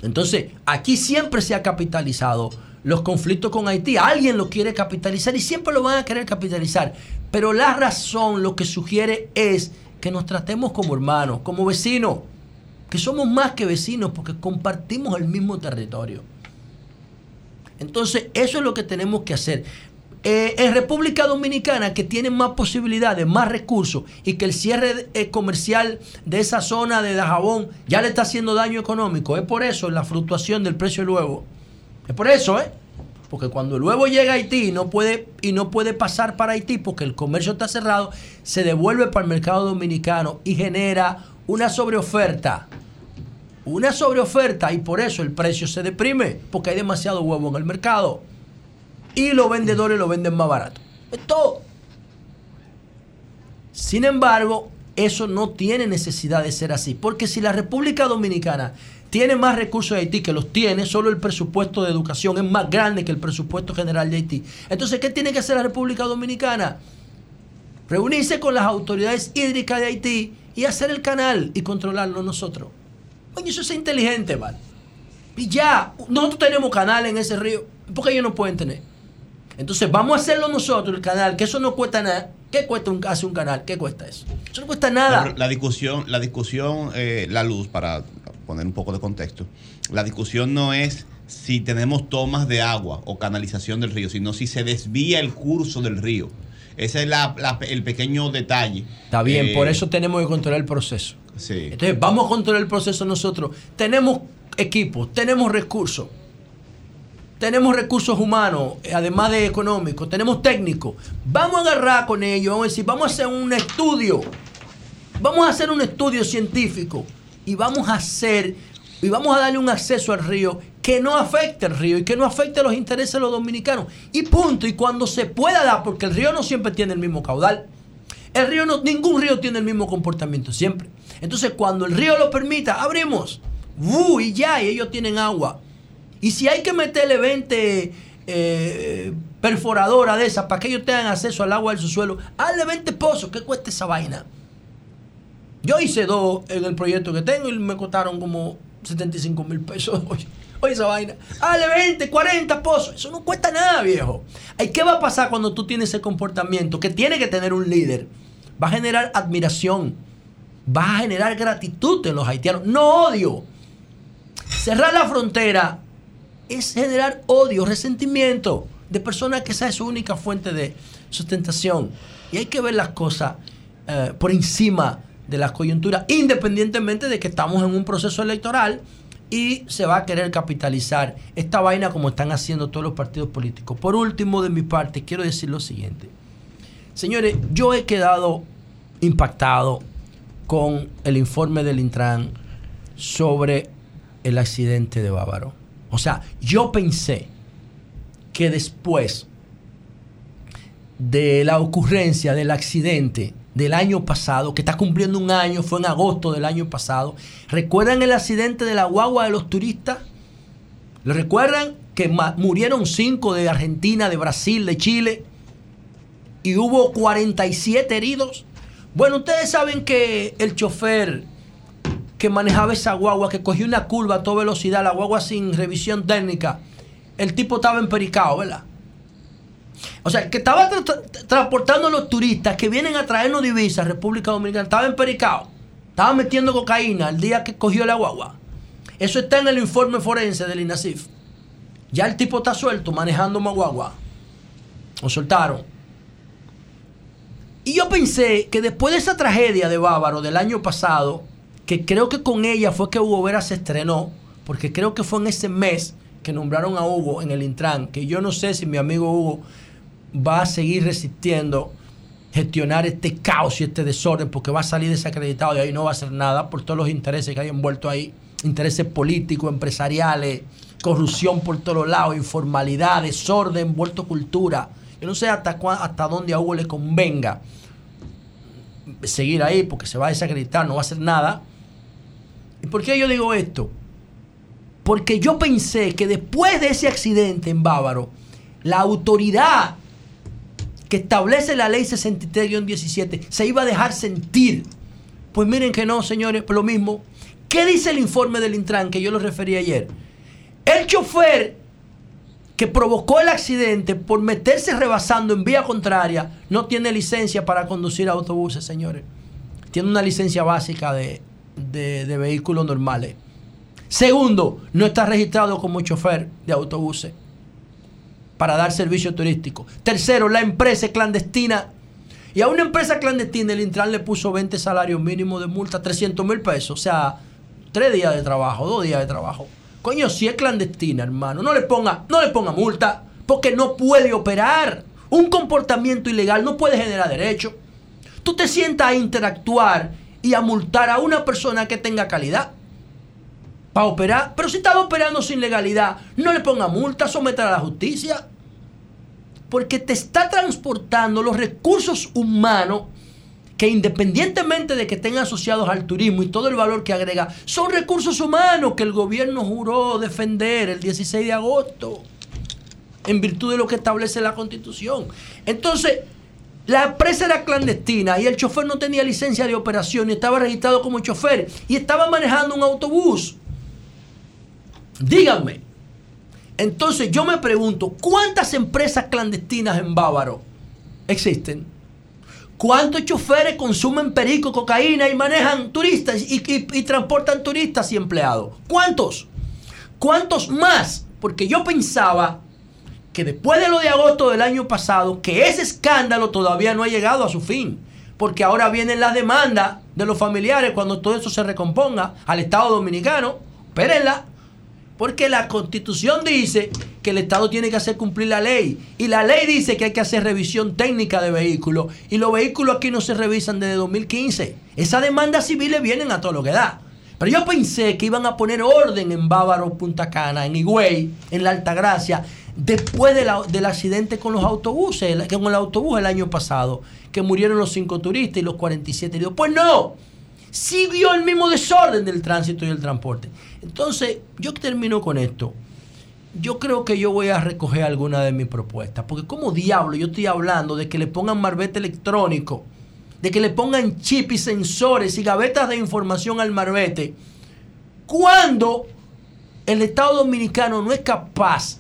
Entonces, aquí siempre se ha capitalizado los conflictos con Haití. Alguien lo quiere capitalizar y siempre lo van a querer capitalizar. Pero la razón lo que sugiere es que nos tratemos como hermanos, como vecinos, que somos más que vecinos porque compartimos el mismo territorio. Entonces, eso es lo que tenemos que hacer. Eh, en República Dominicana, que tiene más posibilidades, más recursos, y que el cierre eh, comercial de esa zona de Dajabón ya le está haciendo daño económico. Es por eso la fluctuación del precio del huevo. Es por eso, ¿eh? Porque cuando el huevo llega a Haití y no puede, y no puede pasar para Haití porque el comercio está cerrado, se devuelve para el mercado dominicano y genera una sobreoferta. Una sobreoferta y por eso el precio se deprime, porque hay demasiado huevo en el mercado. Y los vendedores lo venden más barato. Es todo. Sin embargo, eso no tiene necesidad de ser así, porque si la República Dominicana tiene más recursos de Haití, que los tiene, solo el presupuesto de educación es más grande que el presupuesto general de Haití. Entonces, ¿qué tiene que hacer la República Dominicana? Reunirse con las autoridades hídricas de Haití y hacer el canal y controlarlo nosotros. Oye, eso es inteligente, ¿vale? Y ya, nosotros tenemos canal en ese río, ¿por qué ellos no pueden tener? Entonces vamos a hacerlo nosotros, el canal, que eso no cuesta nada. ¿Qué cuesta un, hacer un canal? ¿Qué cuesta eso? Eso no cuesta nada. La, la discusión, la discusión, eh, la luz, para poner un poco de contexto, la discusión no es si tenemos tomas de agua o canalización del río, sino si se desvía el curso del río. Ese es la- la- el pequeño detalle. Está bien, Eh, por eso tenemos que controlar el proceso. Entonces vamos a controlar el proceso nosotros. Tenemos equipos, tenemos recursos. Tenemos recursos humanos, eh, además de económicos, tenemos técnicos. Vamos a agarrar con ellos, vamos a decir, vamos a hacer un estudio. Vamos a hacer un estudio científico y vamos a hacer y vamos a darle un acceso al río que no afecte al río y que no afecte los intereses de los dominicanos. Y punto. Y cuando se pueda dar, porque el río no siempre tiene el mismo caudal. El río no, ningún río tiene el mismo comportamiento siempre. Entonces, cuando el río lo permita, abrimos. ¡Uh! Y ya, y ellos tienen agua. Y si hay que meterle 20 eh, perforadoras de esas para que ellos tengan acceso al agua del subsuelo, hazle 20 pozos. ¿Qué cuesta esa vaina? Yo hice dos en el proyecto que tengo y me costaron como 75 mil pesos. *laughs* Oye, oye, esa vaina. Hazle 20, 40 pozos. Eso no cuesta nada, viejo. ¿Y qué va a pasar cuando tú tienes ese comportamiento que tiene que tener un líder? Va a generar admiración. Va a generar gratitud en los haitianos. No odio. Cerrar la frontera es generar odio, resentimiento de personas que esa es su única fuente de sustentación. Y hay que ver las cosas eh, por encima de las coyunturas, independientemente de que estamos en un proceso electoral y se va a querer capitalizar esta vaina como están haciendo todos los partidos políticos. Por último, de mi parte, quiero decir lo siguiente. Señores, yo he quedado impactado con el informe del Intran sobre el accidente de Bávaro. O sea, yo pensé que después de la ocurrencia del accidente del año pasado, que está cumpliendo un año, fue en agosto del año pasado. ¿Recuerdan el accidente de la guagua de los turistas? ¿Lo recuerdan? Que murieron cinco de Argentina, de Brasil, de Chile y hubo 47 heridos. Bueno, ustedes saben que el chofer que manejaba esa guagua, que cogió una curva a toda velocidad, la guagua sin revisión técnica, el tipo estaba empericado, ¿verdad? O sea, que estaba tra- tra- transportando a los turistas que vienen a traernos divisas a República Dominicana, estaba empericado, estaba metiendo cocaína el día que cogió la guagua. Eso está en el informe forense del INASIF. Ya el tipo está suelto manejando una guagua. Lo soltaron. Y yo pensé que después de esa tragedia de Bávaro del año pasado, que creo que con ella fue que Hugo Vera se estrenó, porque creo que fue en ese mes que nombraron a Hugo en el Intran, que yo no sé si mi amigo Hugo va a seguir resistiendo gestionar este caos y este desorden, porque va a salir desacreditado y ahí no va a hacer nada por todos los intereses que hay envueltos ahí, intereses políticos, empresariales, corrupción por todos lados, informalidad, desorden, envuelto cultura. Yo no sé hasta, cua- hasta dónde a Hugo le convenga seguir ahí, porque se va a desacreditar, no va a hacer nada. ¿Y por qué yo digo esto? Porque yo pensé que después de ese accidente en Bávaro, la autoridad que establece la ley 63-17 se iba a dejar sentir. Pues miren que no, señores, lo mismo. ¿Qué dice el informe del Intran que yo lo referí ayer? El chofer que provocó el accidente por meterse rebasando en vía contraria no tiene licencia para conducir autobuses, señores. Tiene una licencia básica de, de- vehículos normales. Segundo, no está registrado como chofer de autobuses para dar servicio turístico. Tercero, la empresa es clandestina. Y a una empresa clandestina el Intran le puso 20 salarios mínimos de multa, 300 mil pesos. O sea, tres días de trabajo, dos días de trabajo. Coño, si es clandestina, hermano, no le ponga, no le ponga multa, porque no puede operar. Un comportamiento ilegal no puede generar derecho. Tú te sientas a interactuar y a multar a una persona que tenga calidad para operar. Pero si está operando sin legalidad, no le ponga multa, someter a la justicia. Porque te está transportando los recursos humanos que independientemente de que estén asociados al turismo y todo el valor que agrega, son recursos humanos que el gobierno juró defender el 16 de agosto en virtud de lo que establece la constitución. Entonces, la empresa era clandestina y el chofer no tenía licencia de operación y estaba registrado como chofer y estaba manejando un autobús. Díganme. Entonces yo me pregunto, ¿cuántas empresas clandestinas en Bávaro existen? ¿Cuántos choferes consumen perico, cocaína y manejan turistas y, transportan turistas y empleados? ¿Cuántos? ¿Cuántos más? Porque yo pensaba que después de lo de agosto del año pasado, que ese escándalo todavía no ha llegado a su fin. Porque ahora vienen las demandas de los familiares cuando todo eso se recomponga al Estado Dominicano. Espérenla. Porque la constitución dice que el Estado tiene que hacer cumplir la ley. Y la ley dice que hay que hacer revisión técnica de vehículos. Y los vehículos aquí no se revisan desde 2015. Esas demandas civiles vienen a todo lo que da. Pero yo pensé que iban a poner orden en Bávaro, Punta Cana, en Higüey, en la Altagracia, después del accidente con los autobuses, con el autobús el año pasado, que murieron los cinco turistas y los 47 heridos. Pues no, siguió el mismo desorden del tránsito y el transporte. Entonces, yo termino con esto. Yo creo que yo voy a recoger alguna de mis propuestas, porque como diablo yo estoy hablando de que le pongan marbete electrónico, de que le pongan chip y sensores y gavetas de información al marbete, cuando el Estado Dominicano no es capaz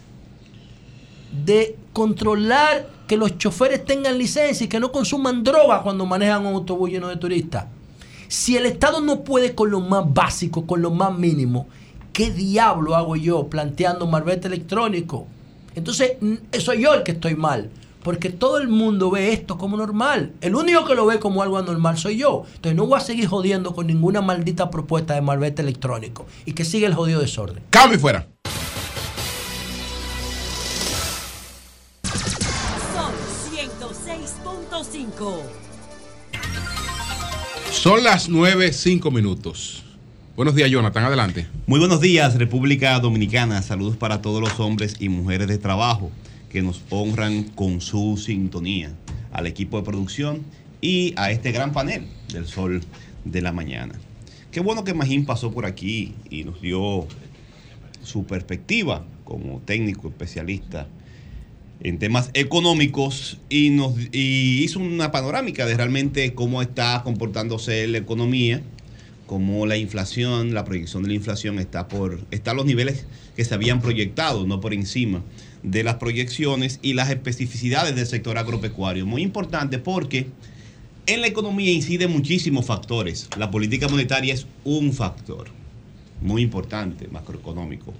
de controlar que los choferes tengan licencia y que no consuman droga cuando manejan un autobús lleno de turistas. Si el Estado no puede con lo más básico, con lo más mínimo, ¿qué diablo hago yo planteando marbete electrónico? Entonces, soy yo el que estoy mal. Porque todo el mundo ve esto como normal. El único que lo ve como algo anormal soy yo. Entonces no voy a seguir jodiendo con ninguna maldita propuesta de marbete electrónico. Y que siga el jodido desorden. Cambio y fuera. Son 106.5. Son las 9, 5 minutos. Buenos días, Jonathan. Adelante. Muy buenos días, República Dominicana. Saludos para todos los hombres y mujeres de trabajo que nos honran con su sintonía. Al equipo de producción y a este gran panel del sol de la mañana. Qué bueno que Magín pasó por aquí y nos dio su perspectiva como técnico especialista en temas económicos y nos y hizo una panorámica de realmente cómo está comportándose la economía, cómo la inflación, la proyección de la inflación está por está a los niveles que se habían proyectado, no por encima de las proyecciones y las especificidades del sector agropecuario. Muy importante porque en la economía inciden muchísimos factores. La política monetaria es un factor muy importante, macroeconómico.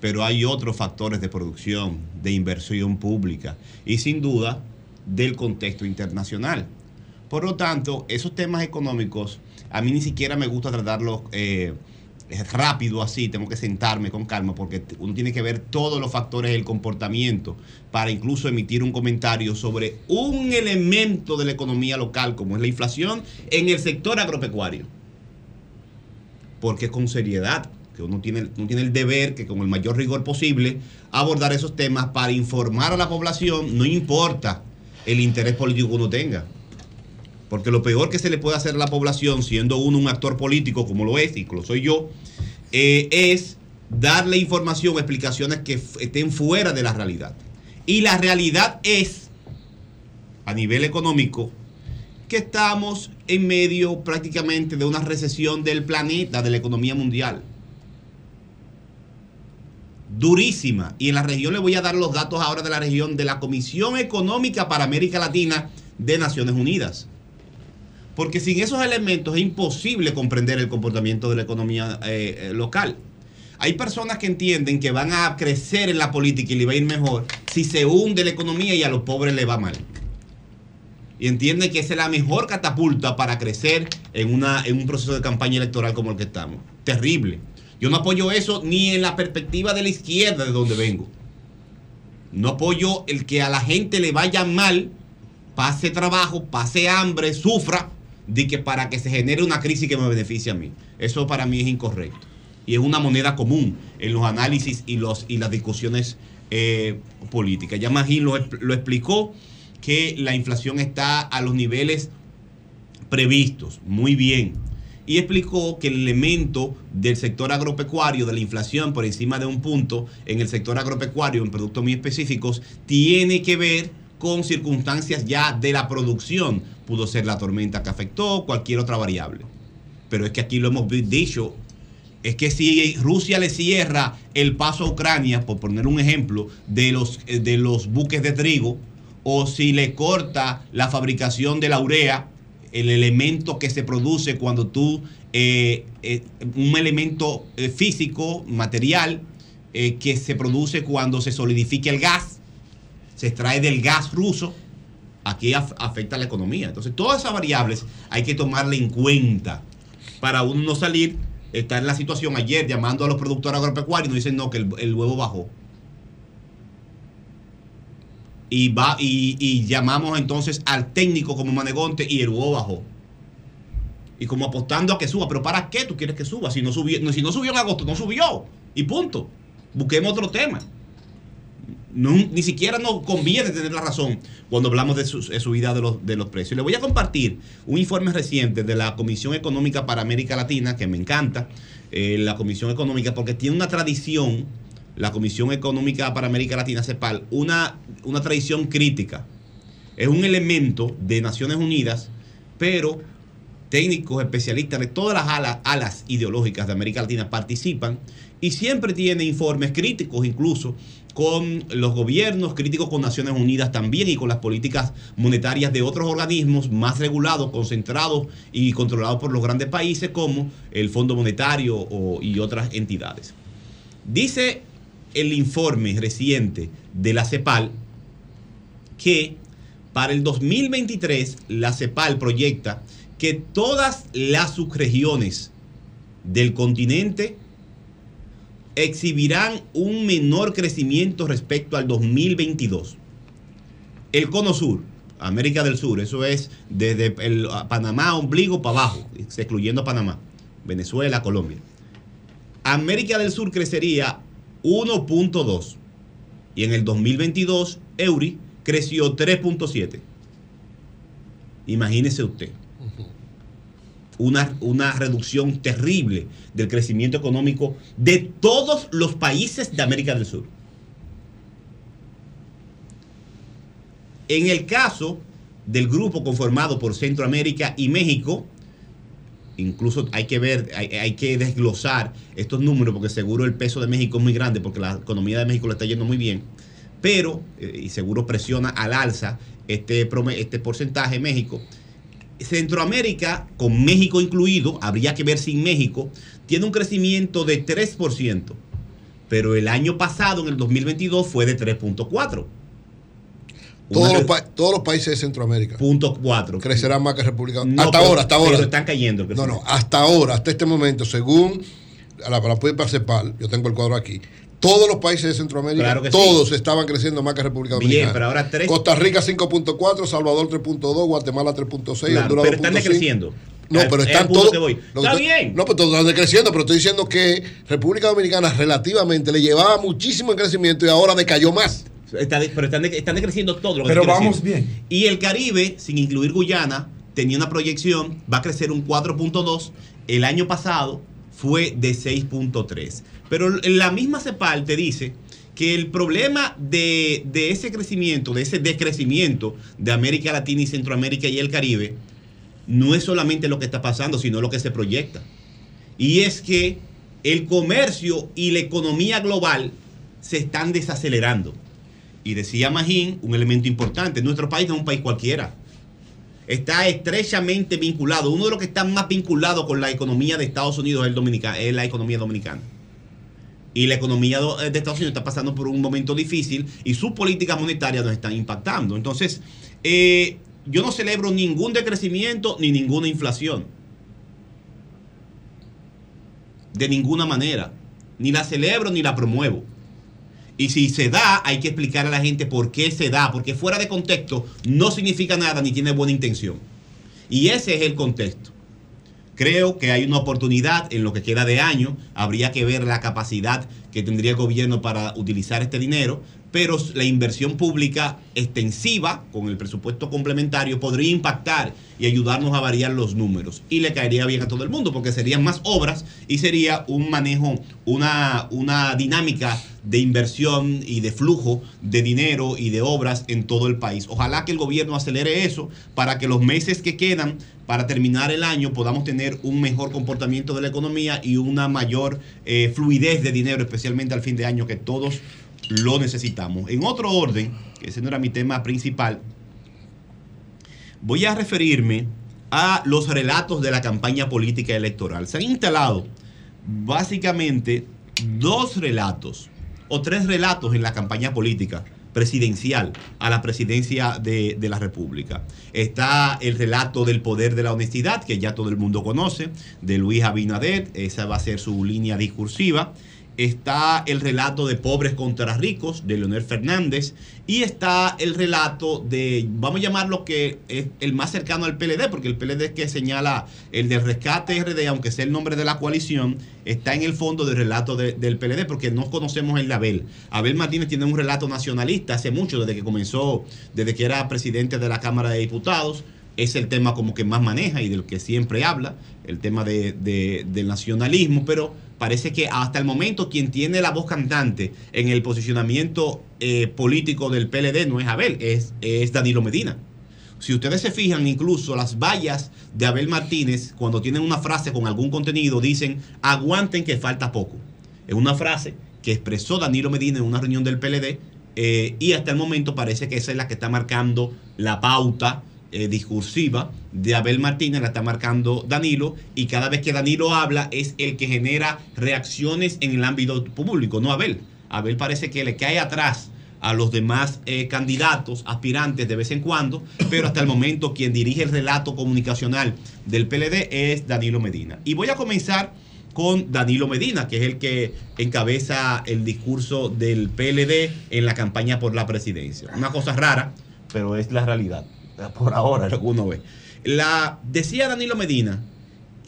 Pero hay otros factores de producción, de inversión pública y sin duda del contexto internacional. Por lo tanto, esos temas económicos a mí ni siquiera me gusta tratarlos eh, rápido así, tengo que sentarme con calma porque uno tiene que ver todos los factores del comportamiento para incluso emitir un comentario sobre un elemento de la economía local como es la inflación en el sector agropecuario. Porque con seriedad, que uno tiene, el deber que con el mayor rigor posible abordar esos temas para informar a la población, no importa el interés político que uno tenga. Porque lo peor que se le puede hacer a la población, siendo uno un actor político como lo es, y lo soy yo, eh, es darle información, explicaciones que estén fuera de la realidad. Y la realidad es, a nivel económico, que estamos en medio prácticamente de una recesión del planeta, de la economía mundial. Durísima. Y en la región le voy a dar los datos ahora de la región de la Comisión Económica para América Latina de Naciones Unidas. Porque sin esos elementos es imposible comprender el comportamiento de la economía eh, eh, local. Hay personas que entienden que van a crecer en la política y le va a ir mejor si se hunde la economía y a los pobres le va mal. Y entienden que esa es la mejor catapulta para crecer en, una, en un proceso de campaña electoral como el que estamos. Terrible. Yo no apoyo eso ni en la perspectiva de la izquierda de donde vengo. No apoyo el que a la gente le vaya mal, pase trabajo, pase hambre, sufra, de que para que se genere una crisis que me beneficie a mí. Eso para mí es incorrecto. Y es una moneda común en los análisis y, los, y las discusiones eh, políticas. Ya Magín lo, lo explicó que la inflación está a los niveles previstos. Muy bien. Y explicó que el elemento del sector agropecuario, de la inflación por encima de un punto en el sector agropecuario, en productos muy específicos, tiene que ver con circunstancias ya de la producción. Pudo ser la tormenta que afectó, cualquier otra variable. Pero es que aquí lo hemos dicho, es que si Rusia le cierra el paso a Ucrania, por poner un ejemplo, de los, eh, de los buques de trigo, o si le corta la fabricación de la urea, el elemento que se produce cuando tú, eh, eh, un elemento eh, físico, material, que se produce cuando se solidifica el gas, se extrae del gas ruso, aquí af- afecta la economía. Entonces, todas esas variables hay que tomarle en cuenta para uno no salir, estar en la situación ayer llamando a los productores agropecuarios y nos dicen no, que el huevo bajó. Y, va, y, llamamos entonces al técnico como Manegonte y el huevo bajó. Y como apostando a que suba. ¿Pero para qué tú quieres que suba? Si no subió, si no subió en agosto, no subió. Y punto. Busquemos otro tema. No, ni siquiera nos conviene tener la razón cuando hablamos de, su- de subida de los, de los precios. Le voy a compartir un informe reciente de la Comisión Económica para América Latina, que me encanta, eh, la Comisión Económica, porque tiene una tradición, la Comisión Económica para América Latina, CEPAL, una, una tradición crítica. Es un elemento de Naciones Unidas, pero técnicos, especialistas de todas las alas, ideológicas de América Latina participan y siempre tiene informes críticos incluso con los gobiernos, críticos con Naciones Unidas también y con las políticas monetarias de otros organismos más regulados, concentrados y controlados por los grandes países como el Fondo Monetario y otras entidades. Dice el informe reciente de la CEPAL que para el 2023 la CEPAL proyecta que todas las subregiones del continente exhibirán un menor crecimiento respecto al 2022. El cono sur, América del Sur, eso es desde el, Panamá, ombligo para abajo, excluyendo a Panamá, Venezuela, Colombia. América del Sur crecería 1.2 y en el 2022 Euri creció 3.7. Imagínese usted. Una, una reducción terrible del crecimiento económico de todos los países de América del Sur. En el caso del grupo conformado por Centroamérica y México, incluso hay que ver, hay, hay que desglosar estos números porque seguro el peso de México es muy grande porque la economía de México le está yendo muy bien, pero, eh, y seguro presiona al alza este, este porcentaje México. Centroamérica, con México incluido, habría que ver sin México, tiene un crecimiento de 3%, pero el año pasado, en el 2022, fue de 3.4%. Todos Una los, pa- todos los países de Centroamérica punto cuatro. crecerán más que República No, Hasta pero- ahora, hasta ahora. pero están cayendo No, no, hasta ahora, hasta este momento, según la, puede CEPAL, yo tengo el cuadro aquí. Todos los países de Centroamérica, Claro que sí. todos estaban creciendo más que República Bien, Dominicana. pero ahora tres- Costa Rica 5.4, Salvador 3.2, Guatemala 3.6, Claro, Honduras pero están 2.5. decreciendo. No, pero es están todos. Está bien. No, pero todos están decreciendo, pero estoy diciendo que República Dominicana relativamente le llevaba muchísimo en crecimiento y ahora decayó más. Está de- pero están, de- están decreciendo todo lo que Pero vamos creciendo. Y el Caribe, sin incluir Guyana, tenía una proyección, va a crecer un 4.2. El año pasado fue de 6.3. Pero la misma CEPAL te dice que el problema de, de ese crecimiento, de ese decrecimiento de América Latina y Centroamérica y el Caribe, no es solamente lo que está pasando, sino lo que se proyecta. Y es que el comercio y la economía global se están desacelerando. Y decía Magín, un elemento importante, nuestro país no es un país cualquiera. Está estrechamente vinculado. Uno de los que está más vinculado con la economía de Estados Unidos es, la economía dominicana. Y la economía do- de Estados Unidos está pasando por un momento difícil y sus políticas monetarias nos están impactando. Entonces, eh, yo no celebro ningún decrecimiento ni ninguna inflación. De ninguna manera. Ni la celebro ni la promuevo. Y si se da, hay que explicar a la gente por qué se da, porque fuera de contexto no significa nada ni tiene buena intención. Y ese es el contexto. Creo que hay una oportunidad en lo que queda de año. Habría que ver la capacidad que tendría el gobierno para utilizar este dinero, pero la inversión pública extensiva con el presupuesto complementario podría impactar y ayudarnos a variar los números. Y le caería bien a todo el mundo porque serían más obras y sería un manejo, una, una dinámica de inversión y de flujo de dinero y de obras en todo el país. Ojalá que el gobierno acelere eso para que los meses que quedan para terminar el año podamos tener un mejor comportamiento de la economía y una mayor eh, fluidez de dinero, especialmente al fin de año, que todos lo necesitamos. En otro orden, que ese no era mi tema principal, voy a referirme a los relatos de la campaña política electoral. Se han instalado básicamente dos relatos o tres relatos en la campaña política presidencial a la presidencia de, de la República. Está el relato del poder de la honestidad, que ya todo el mundo conoce, de Luis Abinader, esa va a ser su línea discursiva. Está el relato de pobres contra ricos, de Leonel Fernández, y está el relato de, vamos a llamarlo que es el más cercano al PLD, porque el PLD que señala el del rescate RD, aunque sea el nombre de la coalición, está en el fondo del relato de- del PLD, porque no conocemos el de Abel. Abel Martínez tiene un relato nacionalista hace mucho, desde que comenzó, desde que era presidente de la Cámara de Diputados. Es el tema como que más maneja y del que siempre habla, el tema de, de- del nacionalismo, pero parece que hasta el momento quien tiene la voz cantante en el posicionamiento eh, político del PLD no es Abel, es, es Danilo Medina. Si ustedes se fijan, incluso las vallas de Abel Martínez, cuando tienen una frase con algún contenido, dicen, aguanten que falta poco. Es una frase que expresó Danilo Medina en una reunión del PLD eh, y hasta el momento parece que esa es la que está marcando la pauta eh, discursiva de Abel Martínez, la está marcando Danilo y cada vez que Danilo habla es el que genera reacciones en el ámbito público, no Abel. Abel parece que le cae atrás a los demás eh, candidatos, aspirantes de vez en cuando, pero hasta el momento quien dirige el relato comunicacional del PLD es Danilo Medina. Y voy a comenzar con Danilo Medina, que es el que encabeza el discurso del PLD en la campaña por la presidencia. Una cosa rara, pero es la realidad, *laughs* por ahora, lo que uno ve. La, decía Danilo Medina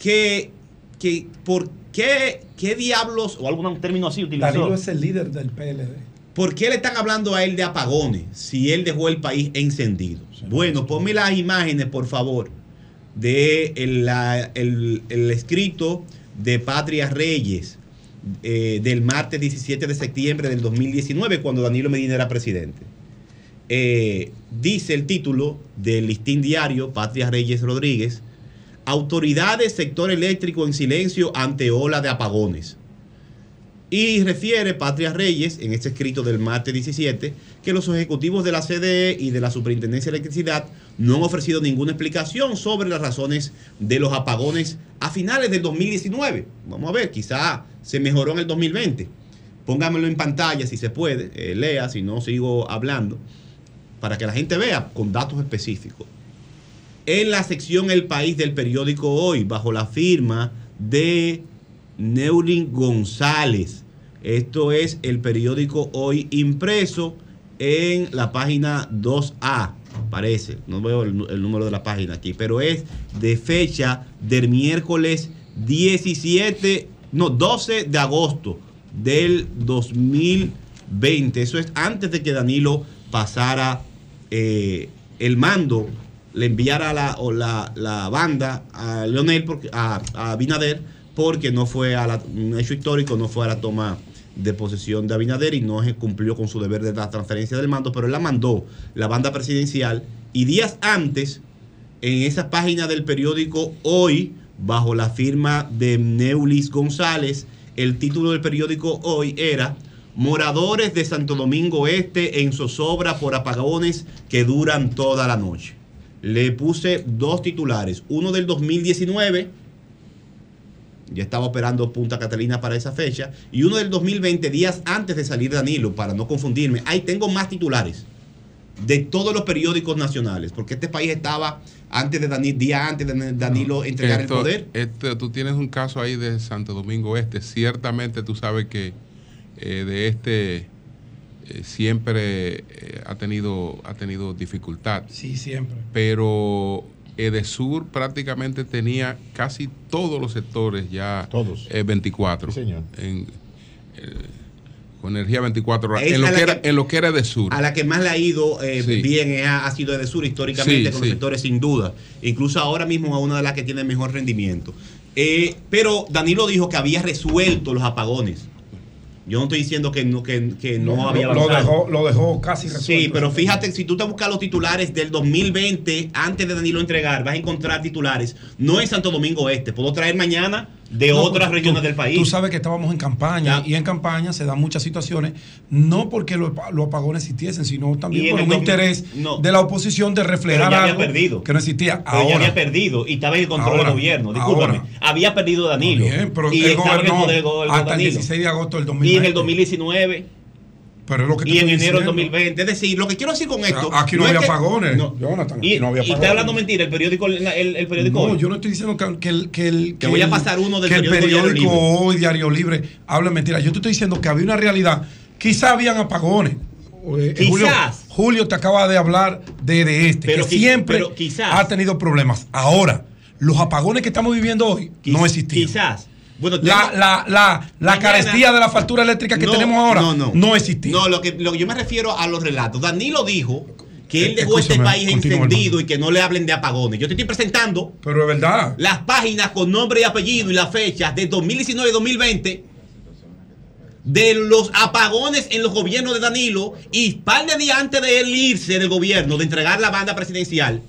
que, que por qué, qué diablos, o algún término así utilizó. Danilo es el líder del PLD. ¿Por qué le están hablando a él de apagones si él dejó el país encendido? Bueno, ponme las imágenes, por favor, de el, la- el- el escrito de Patria Reyes eh, del martes 17 de septiembre del 2019, cuando Danilo Medina era presidente. Eh, dice el título del listín diario, Patria Reyes Rodríguez, Autoridades sector eléctrico en silencio ante ola de apagones. Y refiere Patria Reyes, en este escrito del martes 17, que los ejecutivos de la CDE y de la Superintendencia de Electricidad no han ofrecido ninguna explicación sobre las razones de los apagones a finales del 2019. Vamos a ver, quizá se mejoró en el 2020. Póngamelo en pantalla si se puede, eh, lea, si no sigo hablando, para que la gente vea con datos específicos. En la sección El País del periódico Hoy, bajo la firma de Neulin González. Esto es el periódico Hoy impreso en la página 2A, parece. No veo el, el número de la página aquí, pero es de fecha del miércoles 17, no, 12 de agosto del 2020. Eso es antes de que Danilo pasara eh, el mando, le enviara la, o la, la banda a Leonel, porque, a, a Abinader, porque no fue a la, un hecho histórico, no fue a la toma de posesión de Abinader y no cumplió con su deber de la transferencia del mando, pero él la mandó, la banda presidencial, y días antes, en esa página del periódico Hoy, bajo la firma de Neulis González, el título del periódico Hoy era Moradores de Santo Domingo Este en zozobra por apagones que duran toda la noche. Le puse dos titulares, uno del 2019, ya estaba operando Punta Catalina para esa fecha, y uno del 2020, días antes de salir Danilo, para no confundirme. Ahí tengo más titulares de todos los periódicos nacionales, porque este país estaba antes de Danilo, día antes de Danilo entregar Esto- el poder. esto- tú tienes un caso ahí de Santo Domingo Este. Ciertamente tú sabes que eh, de este eh, siempre eh, ha tenido ha tenido dificultad. Sí, siempre. Pero Edesur prácticamente tenía casi todos los sectores ya Todos. eh, 24. señor. En, eh, con energía 24 horas. En lo, a la que era, que- en lo que era Edesur. A la que más le ha ido eh, Sí. bien ha, ha sido de sur históricamente Sí, con sí. los sectores sin duda. Incluso ahora mismo a una de las que tiene mejor rendimiento. Eh, pero Danilo dijo que había resuelto los apagones. Yo no estoy diciendo que no, que, que no, había lo dejó- lo dejó casi Sí, pero fíjate, si tú te buscas los titulares del 2020, antes de Danilo entregar, vas a encontrar titulares. No en Santo Domingo Este. Puedo traer mañana de No, otras tú- regiones del país. Tú sabes que estábamos en campaña y en campaña se dan muchas situaciones, no porque los, los apagones existiesen, sino Y también por el un 2000 interés no. de la oposición de reflejar ya había algo perdido. que no existía. Pero ya había perdido y estaba en el control Ahora, del gobierno. Discúlpame. ahora. Había perdido Danilo. Bien, pero y el gobernó poder go- hasta el Danilo. 16 de agosto del Y 2020. en el 2019. Pero es lo que y en enero del diciendo. 2020. Es decir, lo que quiero decir con esto. aquí no, había que- apagones, no. Jonathan. Y, aquí no había y está apagones. hablando mentira. El periódico, el, el periódico No, Hoy. yo no estoy diciendo que, que el, que el- Te voy a el- pasar uno del que el periódico Diario periódico hoy, Diario Libre, habla mentira. Yo te estoy diciendo que había una realidad. Quizá habían apagones. Eh, Quizás. Julio, Julio te acaba de hablar de, de este, Pero que siempre pero quizás. ha tenido problemas. Ahora, los apagones que estamos viviendo hoy no existían. Quizás. Bueno, La, la, la, la carestía de la factura eléctrica que No, tenemos ahora no, no. no existía. No, lo que, lo que yo me refiero a los relatos. Danilo dijo que él dejó este país encendido y que no le hablen de apagones. Yo te estoy presentando Pero es verdad. las páginas con nombre y apellido y las fechas de 2019 y 2020 de los apagones en los gobiernos de Danilo y par de días antes de él irse del gobierno, de entregar la banda presidencial,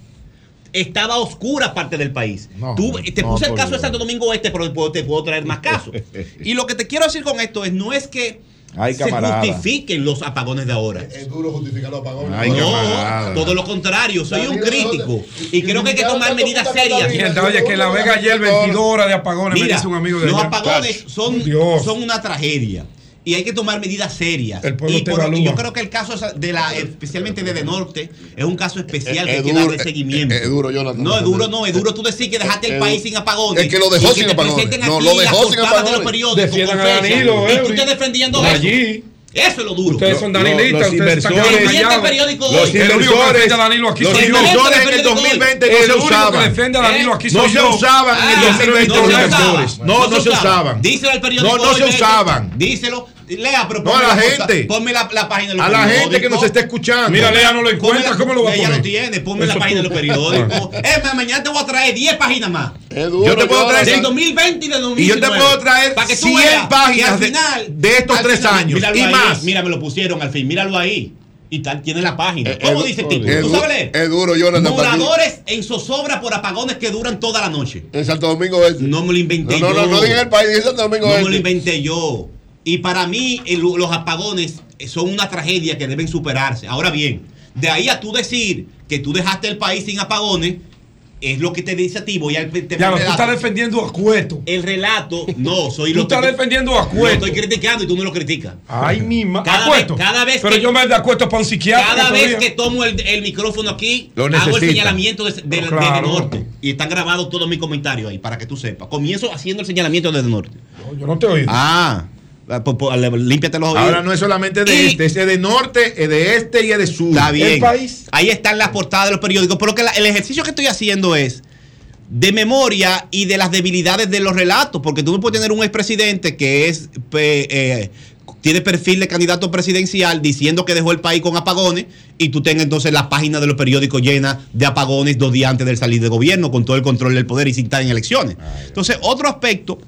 estaba oscura parte del país. Tú, te no, puse el caso de. Santo Domingo Este, pero te puedo, te puedo traer más *laughs* casos. y lo que te quiero decir con esto es, no es que Ay, se justifiquen los apagones de ahora. Es duro justificar los apagones. Ay, no, camarada. todo lo contrario, soy un crítico y creo que hay que tomar medidas serias. Mierda, oye, que la Vega ayer 22 horas de apagones me Mira, dice un amigo de los apagones son una tragedia y hay que tomar medidas serias. El pueblo y, te por- y yo creo que el caso de la, especialmente de, de Norte, es un caso especial Es- que es hay que duro, darle es- seguimiento. es- es duro, Jonathan. No, es duro, no, es duro tú decir que dejaste el Es- país sin apagones. es que lo dejó y sin apagones. No, lo dejó sin portadas de los apagones. periódicos Defiendan a Danilo, y tú estás defendiendo eso. allí. Eso es lo duro. Ustedes son danilistas, los ustedes inversores- periódico Los hoy. El único que inversores, defiende a Danilo aquí los inversores en el Periódico 2020 El no se que usaban. defiende a Danilo aquí No se usaban en el Ah, 2020 no los se inversores. usaban. No, no se usaban. Díselo al periódico. No, no se usaban. Díselo. Lea, pero No, a ponme la cosa- gente. Ponme la, la página de los A la periódicos. gente que nos está escuchando. Mira, Lea no lo Ponme encuentra, la- ¿cómo lo va a Ella poner? lo tiene, ponme Eso la página tú. de los periódicos. *laughs* Es más, mañana te voy a traer 10 páginas más. Yo te puedo traer del 2020 y del 2019. Y yo te puedo traer Para que tú 100 veas que páginas al de- final, de estos tres años y ahí, más. Mira, me lo pusieron al fin, míralo ahí. Y tal, tiene la página. ¿Cómo es- dice el tipo? es ¿Tú sabes leer? es duro, Jonathan. Moradores en zozobra por apagones que duran toda la noche. En Santo Domingo Este. No me lo inventé No, no, yo. no, no digan el país, digan Santo Domingo No me Este. lo inventé yo. Y para mí el- los apagones son una tragedia que deben superarse. Ahora bien, de ahí a tú decir que tú dejaste el país sin apagones, es lo que te dice a ti. Voy a te Ya, lo, tú estás defendiendo a Cueto. El relato, no, soy Tú lo estás que- defendiendo a Lo Cueto. estoy criticando y tú no lo criticas. Ay, mi ma- Cada vez- cada vez Pero que- yo me de acuesto para un psiquiatra. Cada vez que tomo el, el micrófono aquí, Lo hago el señalamiento de, de- desde Claro. norte. Y están grabados todos mis comentarios ahí, para que tú sepas. Comienzo haciendo el señalamiento desde norte. Yo no te oí. Ah, límpiate los oídos. Ahora no es solamente de Y- este, es de norte, es de este y es de sur. Está bien. Ahí están las portadas de los periódicos. Pero que la- el ejercicio que estoy haciendo es de memoria y de las debilidades de los relatos. Porque tú no puedes tener un expresidente que es eh, tiene perfil de candidato presidencial diciendo que dejó el país con apagones y tú tengas entonces la página de los periódicos llena de apagones dos días antes del salir de gobierno con todo el control del poder y sin estar en elecciones. Entonces, otro aspecto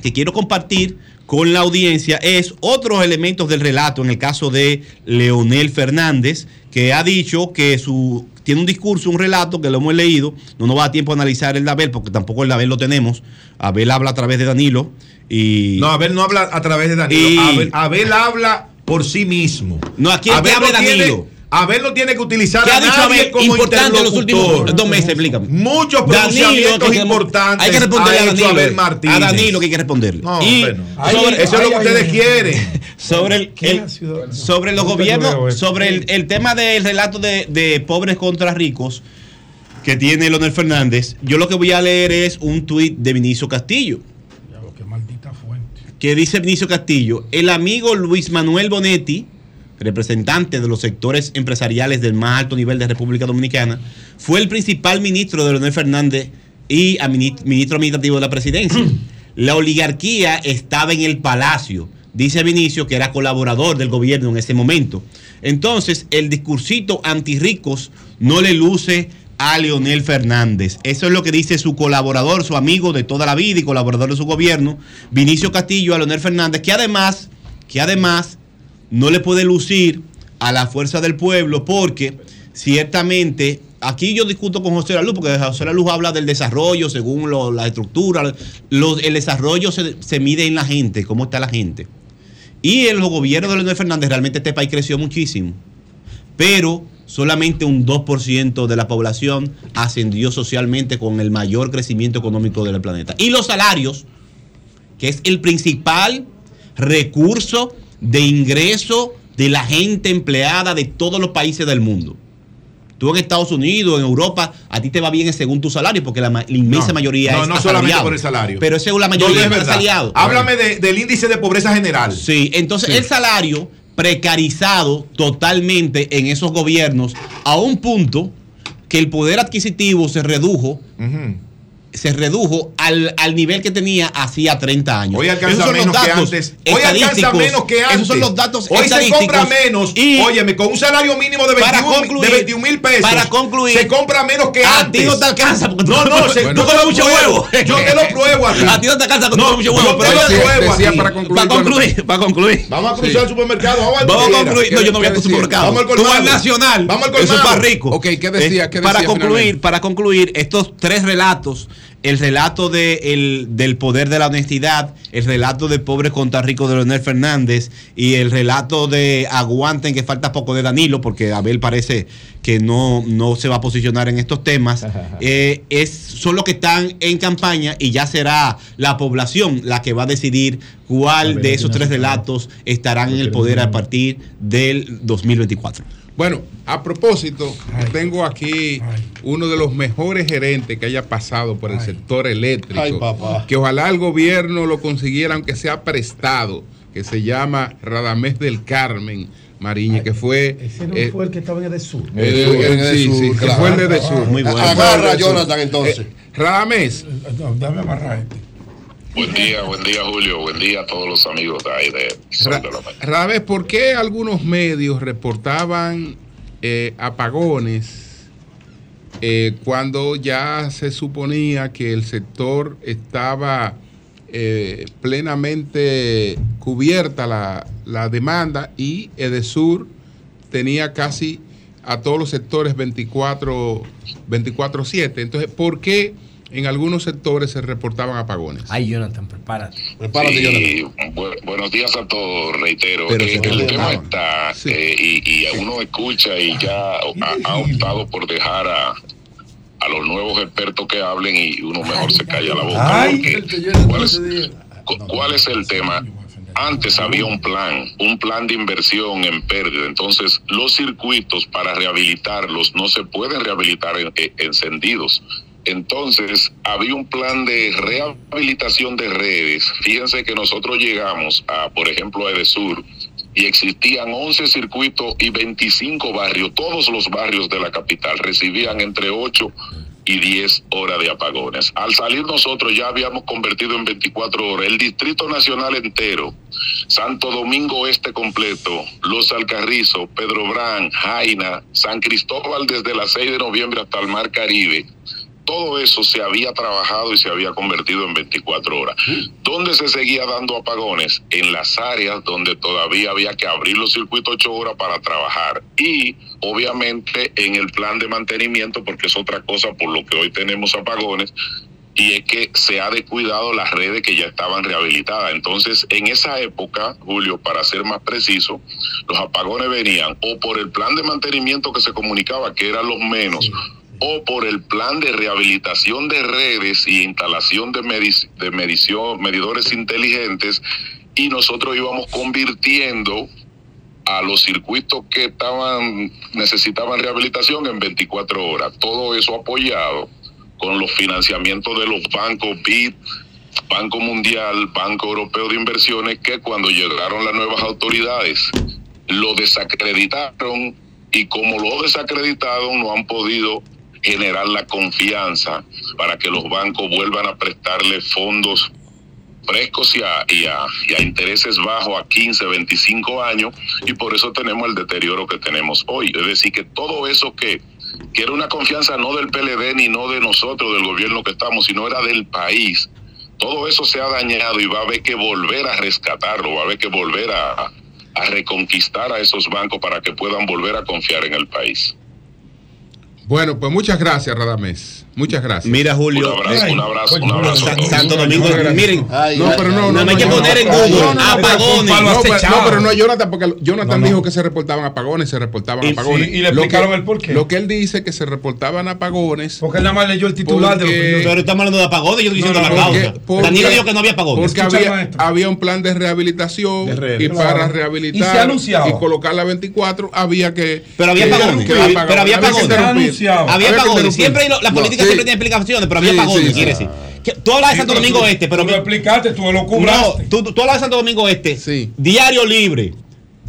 que quiero compartir con la audiencia es otros elementos del relato en el caso de Leonel Fernández, que ha dicho que su tiene un discurso, un relato que lo hemos leído, no nos va a tiempo a analizar el de Abel, porque tampoco el de Abel lo tenemos. Abel habla a través de Danilo y... No, Abel no habla a través de Danilo. Y- Abel, Abel habla por sí mismo. No, aquí el que hable no tiene- Danilo. Abel no tiene que utilizar ¿Qué a ha dicho nadie Abel como importante en los últimos dos meses? Explícame. Muchos Danilo, pronunciamientos que- importantes Hay que responderle ha a Danilo. Abel Martínez. A Danilo que hay que responderle. No, y hombre, no. sobre- Eso es lo que ustedes quieren. *laughs* sobre el, el- sobre los gobiernos, sobre el, el tema del relato de, de pobres contra ricos que tiene Leonel Fernández, yo lo que voy a leer es un tuit de Vinicio Castillo. Que dice Vinicio Castillo, el amigo Luis Manuel Bonetti, representante de los sectores empresariales del más alto nivel de República Dominicana, fue el principal ministro de Leonel Fernández y ministro administrativo de la presidencia. *clears throat* La oligarquía estaba en el palacio, dice Vinicio, que era colaborador del gobierno en ese momento. Entonces, el discursito antirricos no le luce a Leonel Fernández. Eso es lo que dice su colaborador, su amigo de toda la vida y colaborador de su gobierno, Vinicio Castillo, a Leonel Fernández, que además, que además no le puede lucir a la fuerza del pueblo porque ciertamente aquí yo discuto con José Luz porque José Luz habla del desarrollo según la estructura los- el desarrollo se, se mide en la gente cómo está la gente. Y en los gobiernos de Leonel Fernández realmente este país creció muchísimo pero solamente un 2% de la población ascendió socialmente con el mayor crecimiento económico del planeta. Y los salarios que es el principal recurso de ingreso de la gente empleada de todos los países del mundo. Tú en Estados Unidos, en Europa, a ti te va bien según tu salario, porque la, inmensa No, mayoría no, es no solamente por el salario. Pero esa es la No, mayoría no es es verdad. salariado. Háblame de- del índice de pobreza general. Sí, entonces Sí. el salario precarizado totalmente en esos gobiernos a un punto que el poder adquisitivo se redujo se redujo al, al nivel que tenía hacía 30 años. Hoy alcanza menos que antes. Hoy alcanza menos que antes. Esos son los datos Hoy se compra menos. Y Óyeme, con un salario mínimo de para 21 concluir, de 21 mil pesos. para concluir, se compra menos que a antes. ti no te alcanza porque tú- no, no, se, Bueno. yo te lo mucho huevo. Yo te lo pruebo aquí. A ti no te alcanza porque No, tú comes mucho yo huevo, te pero lo pruebo aquí. para concluir, Para concluir, para concluir. Vamos a cruzar al supermercado. Vamos a concluir. No, yo no voy a tu supermercado. Vamos al Tú colmado. al Nacional. Vamos al Eso es colmado. para rico. Ok, ¿qué decía? Eh, ¿Qué para concluir, para concluir, estos tres relatos, el relato de el- del poder de la honestidad, el relato de pobre contra rico de Leonel Fernández y el relato de aguanten que falta poco de Danilo, porque Abel parece que no, no se va a posicionar en estos temas, *laughs* eh, es, son los que están en campaña y ya será la población la que va a decidir cuál de esos tres relatos estarán en el poder a partir del 2024. Bueno, a propósito, tengo aquí uno de los mejores gerentes que haya pasado por el sector eléctrico. Ay, papá. Que ojalá el gobierno lo consiguiera, aunque sea prestado, que se llama Radamés del Carmen Mariñe, que fue. Ese no eh, fue el que estaba en el sur. el- el- sí, sur, sí, que fue el de sur. Muy bueno. Fue el Agarra. Jonathan, entonces. Eh, Radamés, No, dame amarrar este. Buen día, buen día Julio, buen día a todos los amigos de ahí de Sol de la Mañana. Rabes, ¿por qué algunos medios reportaban eh, apagones eh, cuando ya se suponía que el sector estaba eh, plenamente cubierta la, la demanda y Edesur tenía casi a todos los sectores 24 24/7? Entonces, ¿por qué en algunos sectores se reportaban apagones? Ay, Jonathan, prepárate. Sí, bu- buenos días a todos, reitero. Pero el te tema está eh, y, y uno escucha y ya ha, ha optado por dejar a, a los nuevos expertos que hablen y uno mejor se calla la boca. Ay. porque ¿cuál, es, cu- cuál es el tema? Antes había un plan, un plan de inversión en pérdida. Entonces, los circuitos para rehabilitarlos no se pueden rehabilitar en- en- encendidos. Entonces, había un plan de rehabilitación de redes. Fíjense que nosotros llegamos a, por ejemplo, a Edesur y existían 11 circuitos y 25 barrios. Todos los barrios de la capital recibían entre 8 y 10 horas de apagones. Al salir nosotros ya habíamos convertido en 24 horas. El Distrito Nacional entero, Santo Domingo Este completo, Los Alcarrizos, Pedro Brán, Jaina, San Cristóbal desde las 6 de noviembre hasta el Mar Caribe. Todo eso se había trabajado y se había convertido en 24 horas. ¿Dónde se seguía dando apagones? En las áreas donde todavía había que abrir los circuitos 8 horas para trabajar. Y obviamente en el plan de mantenimiento, porque es otra cosa por lo que hoy tenemos apagones, y es que se ha descuidado las redes que ya estaban rehabilitadas. Entonces, en esa época, Julio, para ser más preciso, los apagones venían o por el plan de mantenimiento que se comunicaba, que eran los menos, o por el plan de rehabilitación de redes y instalación de, medic- de medición, medidores inteligentes, y nosotros íbamos convirtiendo a los circuitos que estaban necesitaban rehabilitación en 24 horas. Todo eso apoyado con los financiamientos de los bancos BID, Banco Mundial, Banco Europeo de Inversiones, que cuando llegaron las nuevas autoridades lo desacreditaron y como lo desacreditaron no han podido generar la confianza para que los bancos vuelvan a prestarle fondos frescos y a, intereses bajos a 15, 25 años y por eso tenemos el deterioro que tenemos hoy. Es decir, que todo eso que, que era una confianza no del PLD ni no de nosotros, del gobierno que estamos, sino era del país. Todo eso se ha dañado y va a haber que volver a rescatarlo, va a haber que volver a reconquistar a esos bancos para que puedan volver a confiar en el país. Bueno, pues muchas gracias, Radamés. Muchas gracias. Mira, Julio. Un abrazo, un abrazo, un abrazo. Sa- Santo Domingo, miren. no, pero no, no, no, hay que no, poner en no, Google no, no, apagones. No, pero, no, Jonathan, porque Jonathan dijo que se reportaban apagones, se reportaban apagones. y le explicaron el por qué. Lo que él dice que se reportaban apagones. Porque él nada más leyó el titular de lo que yo- Pero estamos hablando de apagones, yo estoy diciendo la causa. Danilo dijo que no había apagones. Porque había, un plan de rehabilitación y para Y se rehabilitar y colocar la 24 había que. Pero había apagones. Pero había apagones. Había apagones. Siempre la No, política. Siempre tiene explicaciones, pero había Sí, apagones, sí, quiere decir. Tú hablas de Santo Domingo Este, pero. tú lo explicaste, tú lo cubraste. No, tú, tú hablas de Santo Domingo Este. Diario Libre.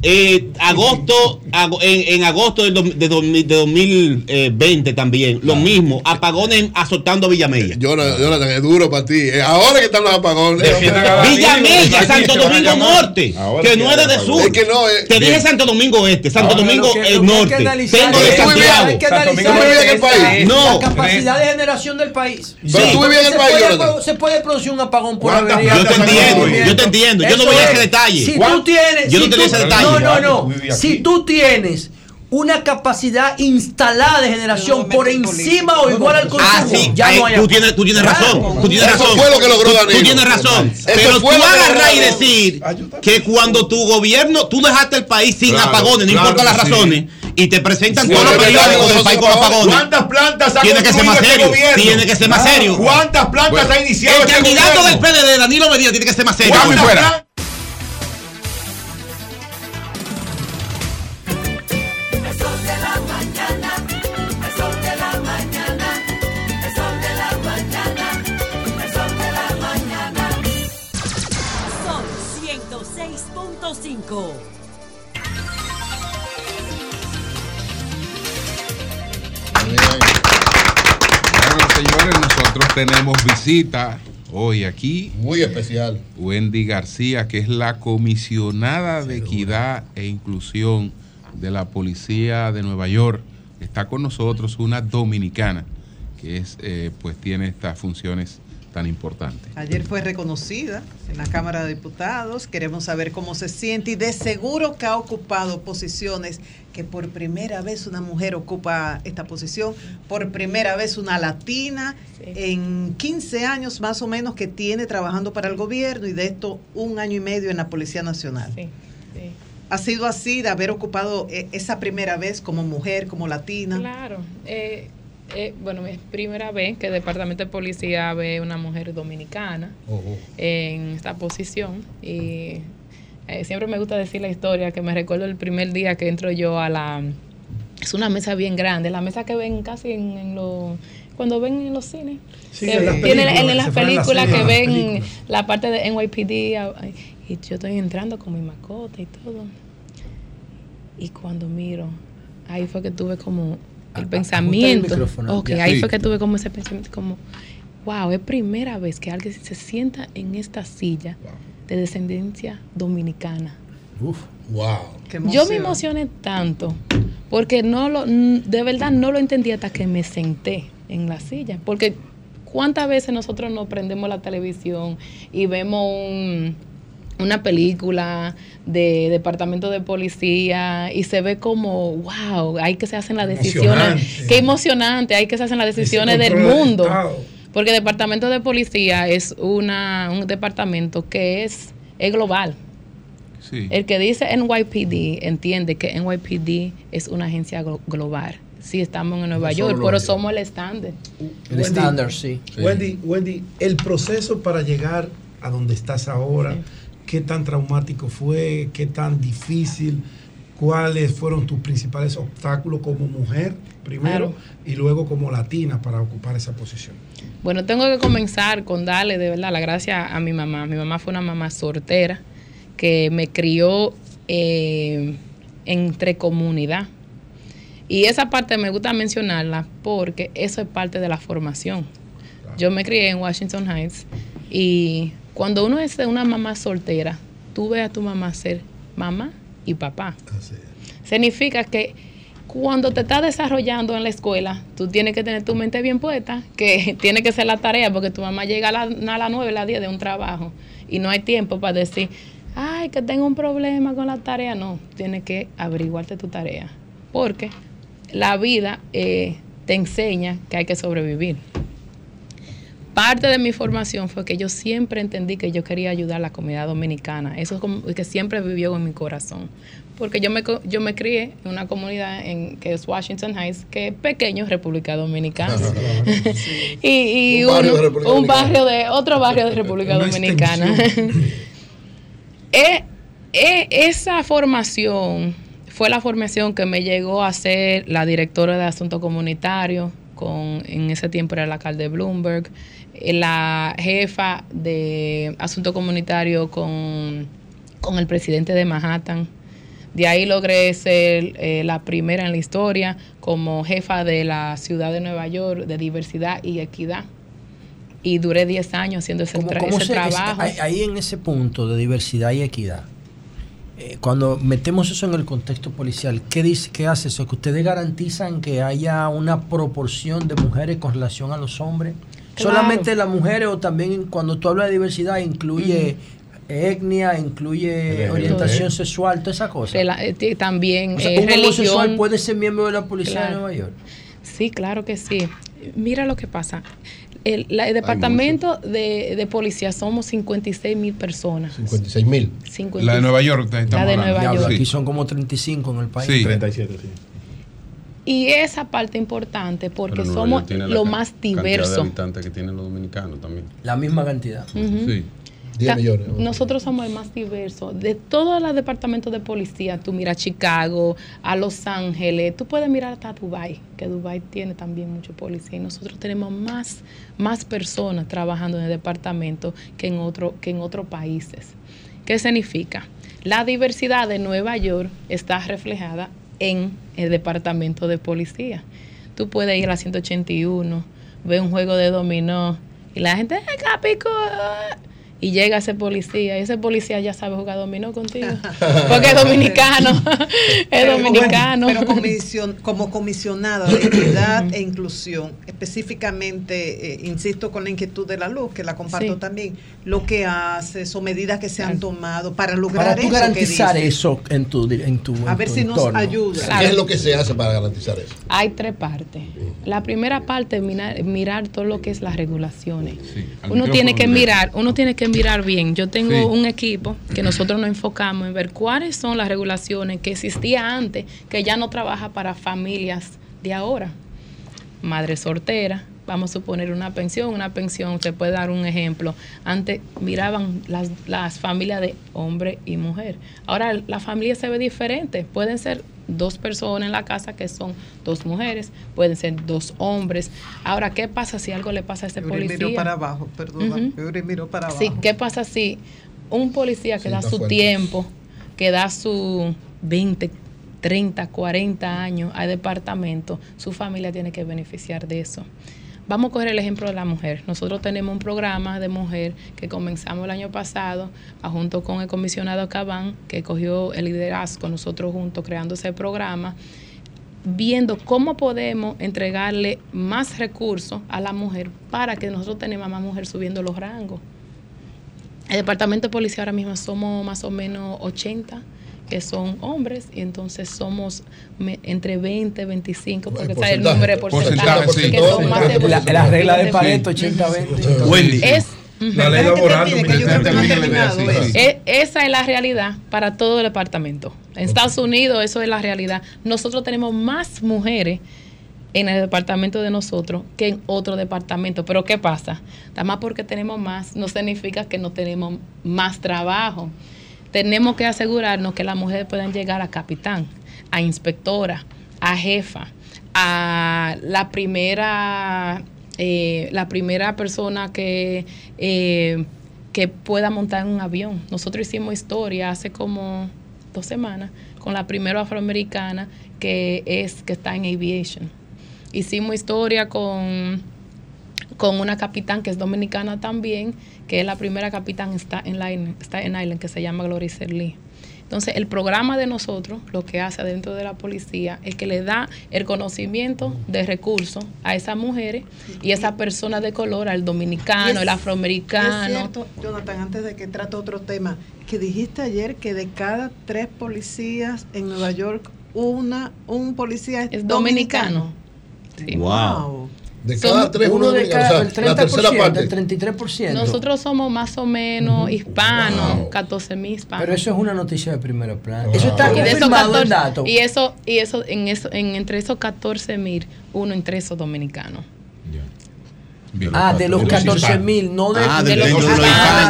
Eh, agosto, ago- en, en agosto del dos- de, dos mil- de 2020 también, lo mismo, apagones azotando Villamella. Jonathan, Jonathan, es duro para ti. Eh, Ahora que están los apagones. Villamella, Santo Domingo Norte, que no es de sur. Es que no, eh, Te dije. Santo Domingo Este, Santo Ahora, Domingo que- el Norte. Tengo de Santiago. Santo Domingo en el país. No. la capacidad de generación del país. Sí. Pero tú vives en el Se país, puede Se puede producir un apagón por ¿Cuántas avería. de hay? mantenimiento. Yo te entiendo, yo no voy a es. ese detalle. Si ¿Cuán- tú tienes. Yo no tenía ese detalle. No, no, no. Si tú tienes una capacidad instalada de generación por encima o igual al consumo, Ah, sí, ya no hay tú tienes, tú tienes razón, tú tienes Eso razón. fue lo que logró Tú- Danilo. Tú tienes razón. Eso Pero tú fue lo que agarrar y decir que cuando tu gobierno, tú dejaste el país sin Claro, apagones, no claro importa las sí. razones, y te presentan Sí, todos los periódicos del país con apagones. ¿Cuántas plantas ha Tiene que ser más este serio. gobierno? Tiene que ser más Ah, serio. ¿Cuántas plantas ha iniciado El este candidato gobierno? del PLD, Danilo Medina, tiene que ser más serio. 106.5. Bueno, señores, nosotros tenemos visita Hoy aquí. Muy especial. Wendy García, que es la comisionada de equidad e inclusión de la Policía de Nueva York. Está con nosotros una dominicana que es, eh, pues tiene estas funciones tan importantes. Ayer fue reconocida en la Cámara de Diputados. Queremos saber cómo se siente y de seguro que ha ocupado posiciones que por primera vez una mujer ocupa esta posición, por primera vez una latina en 15 años más o menos que tiene trabajando para el gobierno y de esto un año y medio en la Policía Nacional. ¿Ha sido así de haber ocupado eh, esa primera vez como mujer, como latina? Claro. Eh, eh, bueno, es primera vez que el Departamento de Policía ve una mujer dominicana en esta posición y eh, siempre me gusta decir la historia que me recuerdo el primer día que entro yo a la... Es una mesa bien grande, la mesa que ven casi en, en los... Cuando ven en los cines. Sí, que en las tiene películas, en, las películas que ven películas. la parte de NYPD y yo estoy entrando con mi mascota y todo. Y cuando miro, ahí fue que tuve como el pensamiento. micrófono, Ok, ya. ahí Sí. fue que tuve como ese pensamiento, como, wow, es primera vez que alguien se sienta en esta silla de descendencia dominicana. Uf, wow. Yo me emocioné tanto porque no lo, de verdad no lo entendí hasta que me senté en la silla. Porque cuántas veces nosotros nos prendemos la televisión y vemos un- una película de departamento de policía y se ve como, wow, hay que se hacen las decisiones, qué emocionante, hay que se hacen las decisiones del mundo. Porque el departamento de policía es una, un departamento que es, es global. Sí. El que dice NYPD entiende que NYPD es una agencia glo- global. Sí, estamos en Nueva No York, pero somos el estándar. El estándar, sí. Wendy, Wendy, el proceso para llegar a donde estás ahora, ¿qué tan traumático fue? ¿Qué tan difícil? ¿Cuáles fueron tus principales obstáculos como mujer, primero, Claro. y luego como latina para ocupar esa posición? Bueno, tengo que comenzar con darle de verdad la gracia a mi mamá. Mi mamá fue una mamá soltera que me crió eh, entre comunidad. Y esa parte me gusta mencionarla porque eso es parte de la formación. Yo me crié en Washington Heights y cuando uno es una mamá soltera, tú ves a tu mamá ser mamá y papá. Significa que cuando te estás desarrollando en la escuela, tú tienes que tener tu mente bien puesta, que *laughs* tiene que ser la tarea, porque tu mamá llega a, la- a las 9, a las 10 de un trabajo y no hay tiempo para decir, ay, que tengo un problema con la tarea. No, tienes que averiguarte tu tarea, porque la vida eh, te enseña que hay que sobrevivir. Parte de mi formación fue que yo siempre entendí que yo quería ayudar a la comunidad dominicana. Eso es como que siempre vivió en mi corazón. Porque yo me, yo me crié en una comunidad en, que es Washington Heights, que es pequeño, República Dominicana. *laughs* y y Un barrio uno- de República un barrio de, otro barrio de República Dominicana. *laughs* Eh, eh, esa formación fue la formación que me llegó a ser la directora de Asuntos Comunitarios, con, en ese tiempo era la alcalde Bloomberg, eh, la jefa de Asuntos Comunitarios con, con el presidente de Manhattan. De ahí logré ser eh, la primera en la historia como jefa de la ciudad de Nueva York de diversidad y equidad. Y duré 10 años haciendo ese, ¿Cómo- tra- cómo ese se- es- trabajo. ahí- ahí en ese punto de diversidad y equidad, eh, cuando metemos eso en el contexto policial, ¿qué dice, qué hace eso? ¿Que ustedes garantizan que haya una proporción de mujeres con relación a los hombres? Claro. ¿Solamente las mujeres o también cuando tú hablas de diversidad incluye etnia, incluye LGBT. orientación sexual, toda esa cosa? Rela- eh, también O sea, eh, un homosexual religión. puede ser miembro de la policía Claro. de Nueva York. Sí, claro que sí. Mira lo que pasa. El, la- el departamento de, de policía somos 56 mil personas. 56 mil. 50 La de Nueva York, La estamos de hablando. Nueva York. aquí son como 35 en el país. Sí. 37, sí. Y esa parte importante porque somos la lo más cantidad de diverso. habitantes que tienen los dominicanos también. La misma cantidad. Sí. 10 Ta- millones. Nosotros somos el más diverso. De todos los departamentos de policía, tú miras Chicago, a Los Ángeles, tú puedes mirar hasta Dubai, que Dubai tiene también mucho policía. Y nosotros tenemos más, más personas trabajando en el departamento que en, otro, que en otros países. ¿Qué significa? La diversidad de Nueva York está reflejada en el departamento de policía. Tú puedes ir a la 181, ver un juego de dominó Y la gente, ¡eh, capico! Y llega ese policía, y ese policía ya sabe jugar dominó contigo. *laughs* Porque es dominicano. *laughs* *laughs* es Pero dominicano. Pero comisión- como comisionada de equidad e inclusión, específicamente, eh, insisto con la inquietud de la luz, que la comparto Sí. también, lo que haces o medidas que se han tomado para lograr Para tú eso que garantizar eso en tu, en tu, A ver tu si nos ayuda. ¿Qué es lo que se hace para garantizar eso? Hay tres partes. La primera parte es mirar, mirar todo lo que es las regulaciones. Uno tiene que mirar, uno tiene que mirar bien. Yo tengo Sí. un equipo que nosotros nos enfocamos en ver cuáles son las regulaciones que existía antes, que ya no trabaja para familias de ahora. Madre soltera, vamos a suponer una pensión, una pensión, usted puede dar un ejemplo. Antes miraban las, las familias de hombre y mujer. Ahora la familia se ve diferente. Pueden ser dos personas en la casa que son dos mujeres, pueden ser dos hombres. Ahora, ¿qué pasa si algo le pasa a ese policía? miró para abajo, perdón. Eury miró para abajo. Sí, ¿qué pasa si un policía que Sí, da su tiempo, que da su 20, 30, 40 años al departamento, su familia tiene que beneficiar de eso? Vamos a coger el ejemplo de la mujer. Nosotros tenemos un programa de mujer que comenzamos el año pasado, junto con el comisionado Cabán, que cogió el liderazgo nosotros juntos creando ese programa, viendo cómo podemos entregarle más recursos a la mujer para que nosotros tenemos más mujeres subiendo los rangos. El departamento de policía ahora mismo somos más o menos 80 que son hombres y entonces somos me- entre 20 25 porque está el número de porcentaje, porcentaje que son más de La, la regla de Pareto, 80-20. Wendy. Es, La ley laboral E- esa es la realidad para todo el departamento. En Estados Unidos eso es la realidad. Nosotros tenemos más mujeres en el departamento de nosotros que en otro departamento. Pero ¿qué pasa? Nada más porque tenemos más no significa que no tenemos más trabajo. Tenemos que asegurarnos que las mujeres puedan llegar a capitán, a inspectora, a jefa, a la primera, eh, la primera persona que, eh, que pueda montar un avión. Nosotros hicimos historia hace como dos semanas con la primera afroamericana que es que está en aviation. Hicimos historia con con una capitán que es dominicana también, que es la primera capitán está en Island, está en Island que se llama Gloria Lee. Entonces, el programa de nosotros, lo que hace dentro de la policía, es que le da el conocimiento de recursos a esas mujeres y a esa persona de color, al dominicano, es- el afroamericano. Es cierto, Jonathan, antes de que trate otro tema, que dijiste ayer que de cada tres policías en Nueva York, una, un policía es, Es dominicano. Wow. De cada Somos- tres, uno de cada, el 30%, parte. el 33%. Nosotros somos más o menos hispanos, 14 mil hispanos. Pero eso es una noticia de primer plano. Eso está Y confirmado 14 el dato. Y eso, y eso, en eso, en entre esos 14 mil, uno entre esos dominicanos. Ah, de los 14 mil, no de, Ah, de de los hispanos.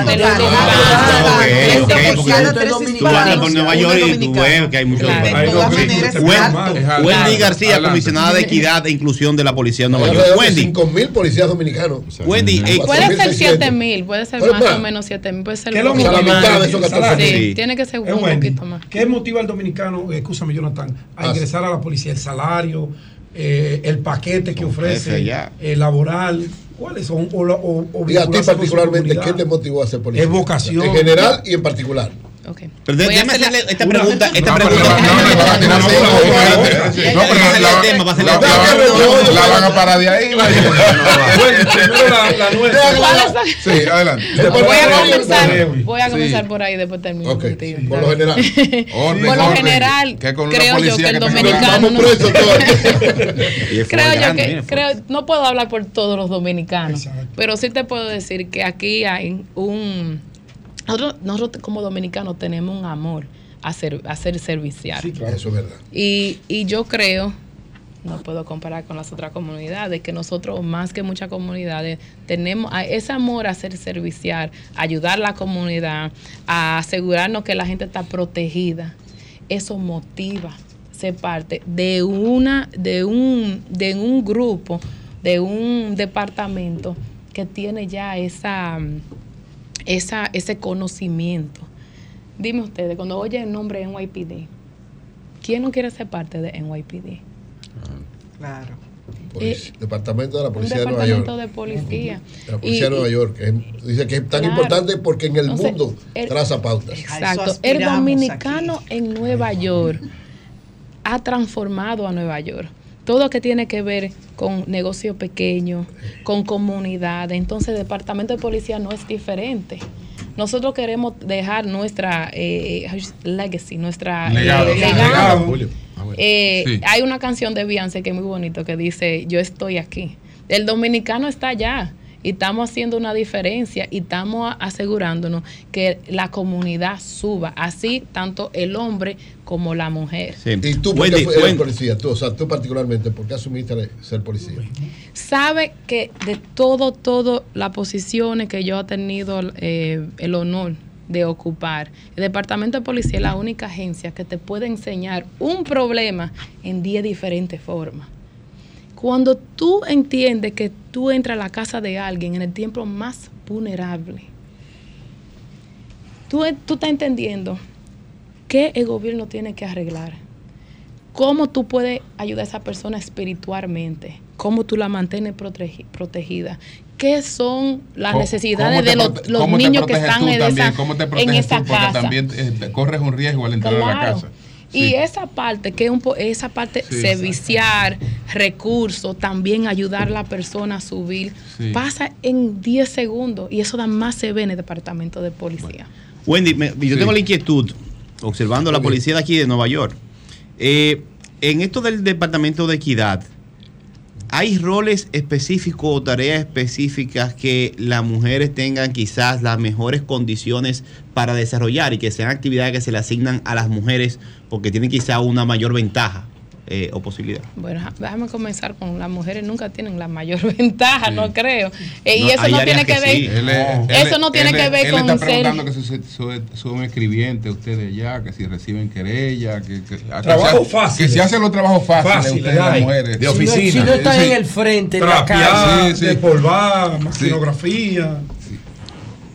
De los Ah, hispanos. ok, El ok, 30% porque es Tú andas dominicano. por Nueva York y tú ves que hay muchos. Wendy. García, comisionada de Equidad e Inclusión de la Policía de Nueva York. Wendy, 5 mil policías dominicanos. Wendy, eh, Puede ser 4.600. 7 mil, puede ser más o menos 7 mil, puede ser. La mitad de esos 14 Sí, mil. tiene que ser Es un Wendy. poquito más. ¿Qué motiva al dominicano, escúchame Jonathan, a ingresar a la policía? ¿El salario? eh, ¿El paquete que ofrece? eh, ¿Laboral? ¿Cuáles son? O, o, o Y a ti particularmente. ¿qué te motivó a ser policía? Es vocación. En general y en particular. Pero de- Voy a déjame hacer la- hacerle esta una- pregunta. Esta No, pregunta. pero- no, no, no, Vamos a no, no, pero tema, va a hacerle La, el tema. la- la van a parar de ahí. la- Bueno, primero la, la nuestra. Sí, adelante. Voy a comenzar, voy a comenzar por ahí después termino Ok, contigo. por lo general. Por lo general, creo yo que el dominicano creo yo que creo, no puedo hablar por todos los dominicanos, pero sí te puedo decir que aquí hay un nosotros, nosotros como dominicanos tenemos un amor a ser, a ser servicial. Eso es verdad. Y, y yo creo, no puedo comparar con las otras comunidades, que nosotros más que muchas comunidades tenemos ese amor a ser servicial, a ayudar a la comunidad, a asegurarnos que la gente está protegida. Eso motiva ser parte de una, de un, de un grupo, de un departamento que tiene ya esa, esa, ese conocimiento. Dime ustedes, cuando oye el nombre NYPD, ¿quién no quiere ser parte de NYPD? Claro. Polic- departamento de la Policía de Nueva departamento York. de policía. De la Policía Y- de Nueva York. es- dice que es tan Claro. importante porque en el Entonces, mundo el- traza pautas. Exacto. El dominicano en Nueva York ha transformado a Nueva York. Todo lo que tiene que ver con negocio pequeño, con comunidad. Entonces, el departamento de policía no es diferente. Nosotros queremos dejar nuestra eh, legacy, nuestra Legado. eh, Legado. Eh, Sí. Hay una canción de Beyoncé que es muy bonito que dice, yo estoy aquí. El dominicano está allá y estamos haciendo una diferencia y estamos a- asegurándonos que la comunidad suba, así tanto el hombre como la mujer. Y tú, ¿por qué eres policía? Tú, o sea, tú particularmente, ¿por qué asumiste ser policía? Sabe que de todo, todo las posiciones que yo he tenido eh, el honor de ocupar, el Departamento de Policía es la única agencia que te puede enseñar un problema en 10 diferentes formas. Cuando tú entiendes que tú entras a la casa de alguien en el tiempo más vulnerable, tú, tú estás entendiendo qué el gobierno tiene que arreglar, cómo tú puedes ayudar a esa persona espiritualmente, cómo tú la mantienes protegi- protegida, qué son las necesidades de los, niños que están en esa, cómo te en esa tú, porque casa. también eh, corres un riesgo al entrar a la Claro. Y esa parte, que es un po- esa parte, Sí. serviciar, recursos, también ayudar a la persona a subir, Sí. pasa en 10 segundos y eso nada más se ve en el departamento de policía. Wendy, me- yo Sí. tengo la inquietud, observando la policía de aquí de Nueva York. Eh, en esto del Departamento de Equidad, ¿hay roles específicos o tareas específicas que las mujeres tengan quizás las mejores condiciones para desarrollar y que sean actividades que se le asignan a las mujeres porque tienen quizás una mayor ventaja eh, o posibilidad? Bueno, ja- déjame comenzar con las mujeres nunca tienen la mayor *laughs* ventaja, no creo. Eh, No, y eso no tiene que, que ver, sí. Él eso él- no tiene él- que ver él con está ser preguntando que si son, escribientes ustedes allá, que si reciben querella, que, que, que Trabajo se- fácil. Que si hacen los trabajos fáciles, ustedes las mujeres. De oficina. Si no están en el frente, en la sí, sí. Despolvar, maquinografía.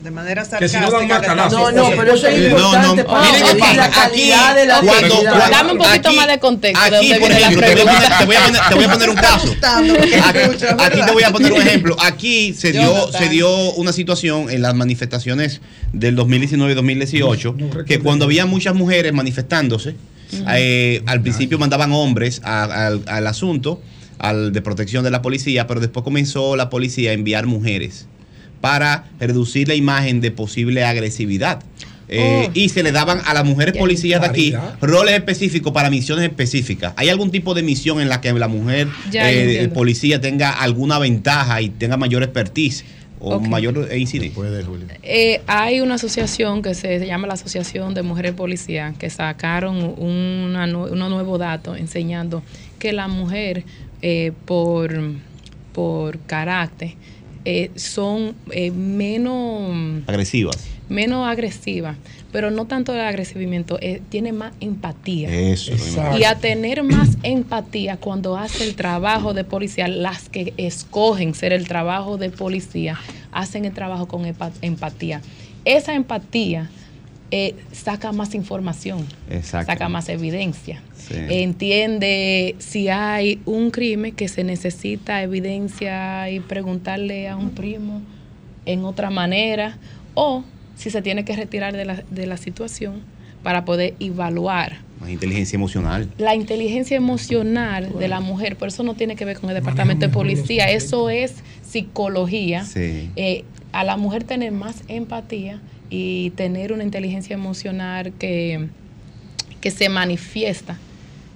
De manera Que si no dan sarcástica. No, no, pero eso es No, importante no, para miren pasa. la Aquí, calidad de la cuando- actividad. cuando- Dame un poquito aquí- más de contexto. Aquí, por ejemplo, te voy, a poner, pregunta. te voy a poner- te voy a poner un caso. Aquí, te voy a poner un ejemplo. Aquí se dio, se dio una situación en las manifestaciones del 2019 y 2018 que cuando había muchas mujeres manifestándose, eh, al principio mandaban hombres a- al, al asunto al de protección de la policía, pero después comenzó la policía a enviar mujeres para reducir la imagen de posible agresividad. Eh, Oh. Y se le daban a las mujeres policías de aquí roles específicos para misiones específicas. ¿Hay algún tipo de misión en la que la mujer eh, policía tenga alguna ventaja y tenga mayor expertise o mayor incidencia? Eh, hay una asociación que se, se llama la Asociación de Mujeres Policías que sacaron una, unos nuevos datos enseñando que la mujer eh, por, por carácter eh, son eh, menos Agresivas. menos agresivas, pero no tanto el agresivimiento, eh, tiene más empatía. Eso. Y a tener más empatía cuando hace el trabajo de policía, las que escogen ser el trabajo de policía, hacen el trabajo con empa- empatía. Esa empatía eh, saca más información, Exacto. saca más evidencia. Sí. Entiende si hay un crimen que se necesita evidencia y preguntarle a un primo en otra manera o si se tiene que retirar de la, de la situación para poder evaluar Más inteligencia emocional. la inteligencia emocional de la mujer, por eso no tiene que ver con el departamento de policía, eso es psicología. Sí. Eh, a la mujer tener más empatía y tener una inteligencia emocional que, que se manifiesta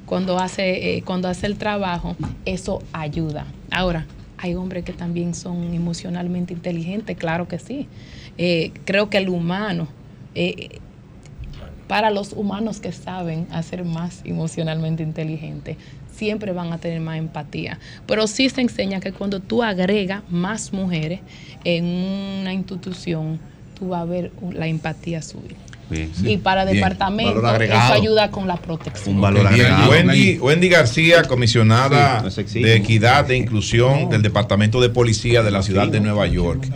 cuando hace, eh, cuando hace el trabajo, eso ayuda. Ahora, hay hombres que también son emocionalmente inteligentes, claro que sí. Eh, creo que el humano, eh, para los humanos que saben hacer más emocionalmente inteligente, siempre van a tener más empatía. Pero sí se enseña que cuando tú agregas más mujeres en una institución, tú vas a ver la empatía subir. Bien, Y para Bien. departamento, eso ayuda con la protección. Un valor agregado. Wendy, Wendy García, comisionada de Equidad e Inclusión del Departamento de Policía de la ciudad de Nueva York.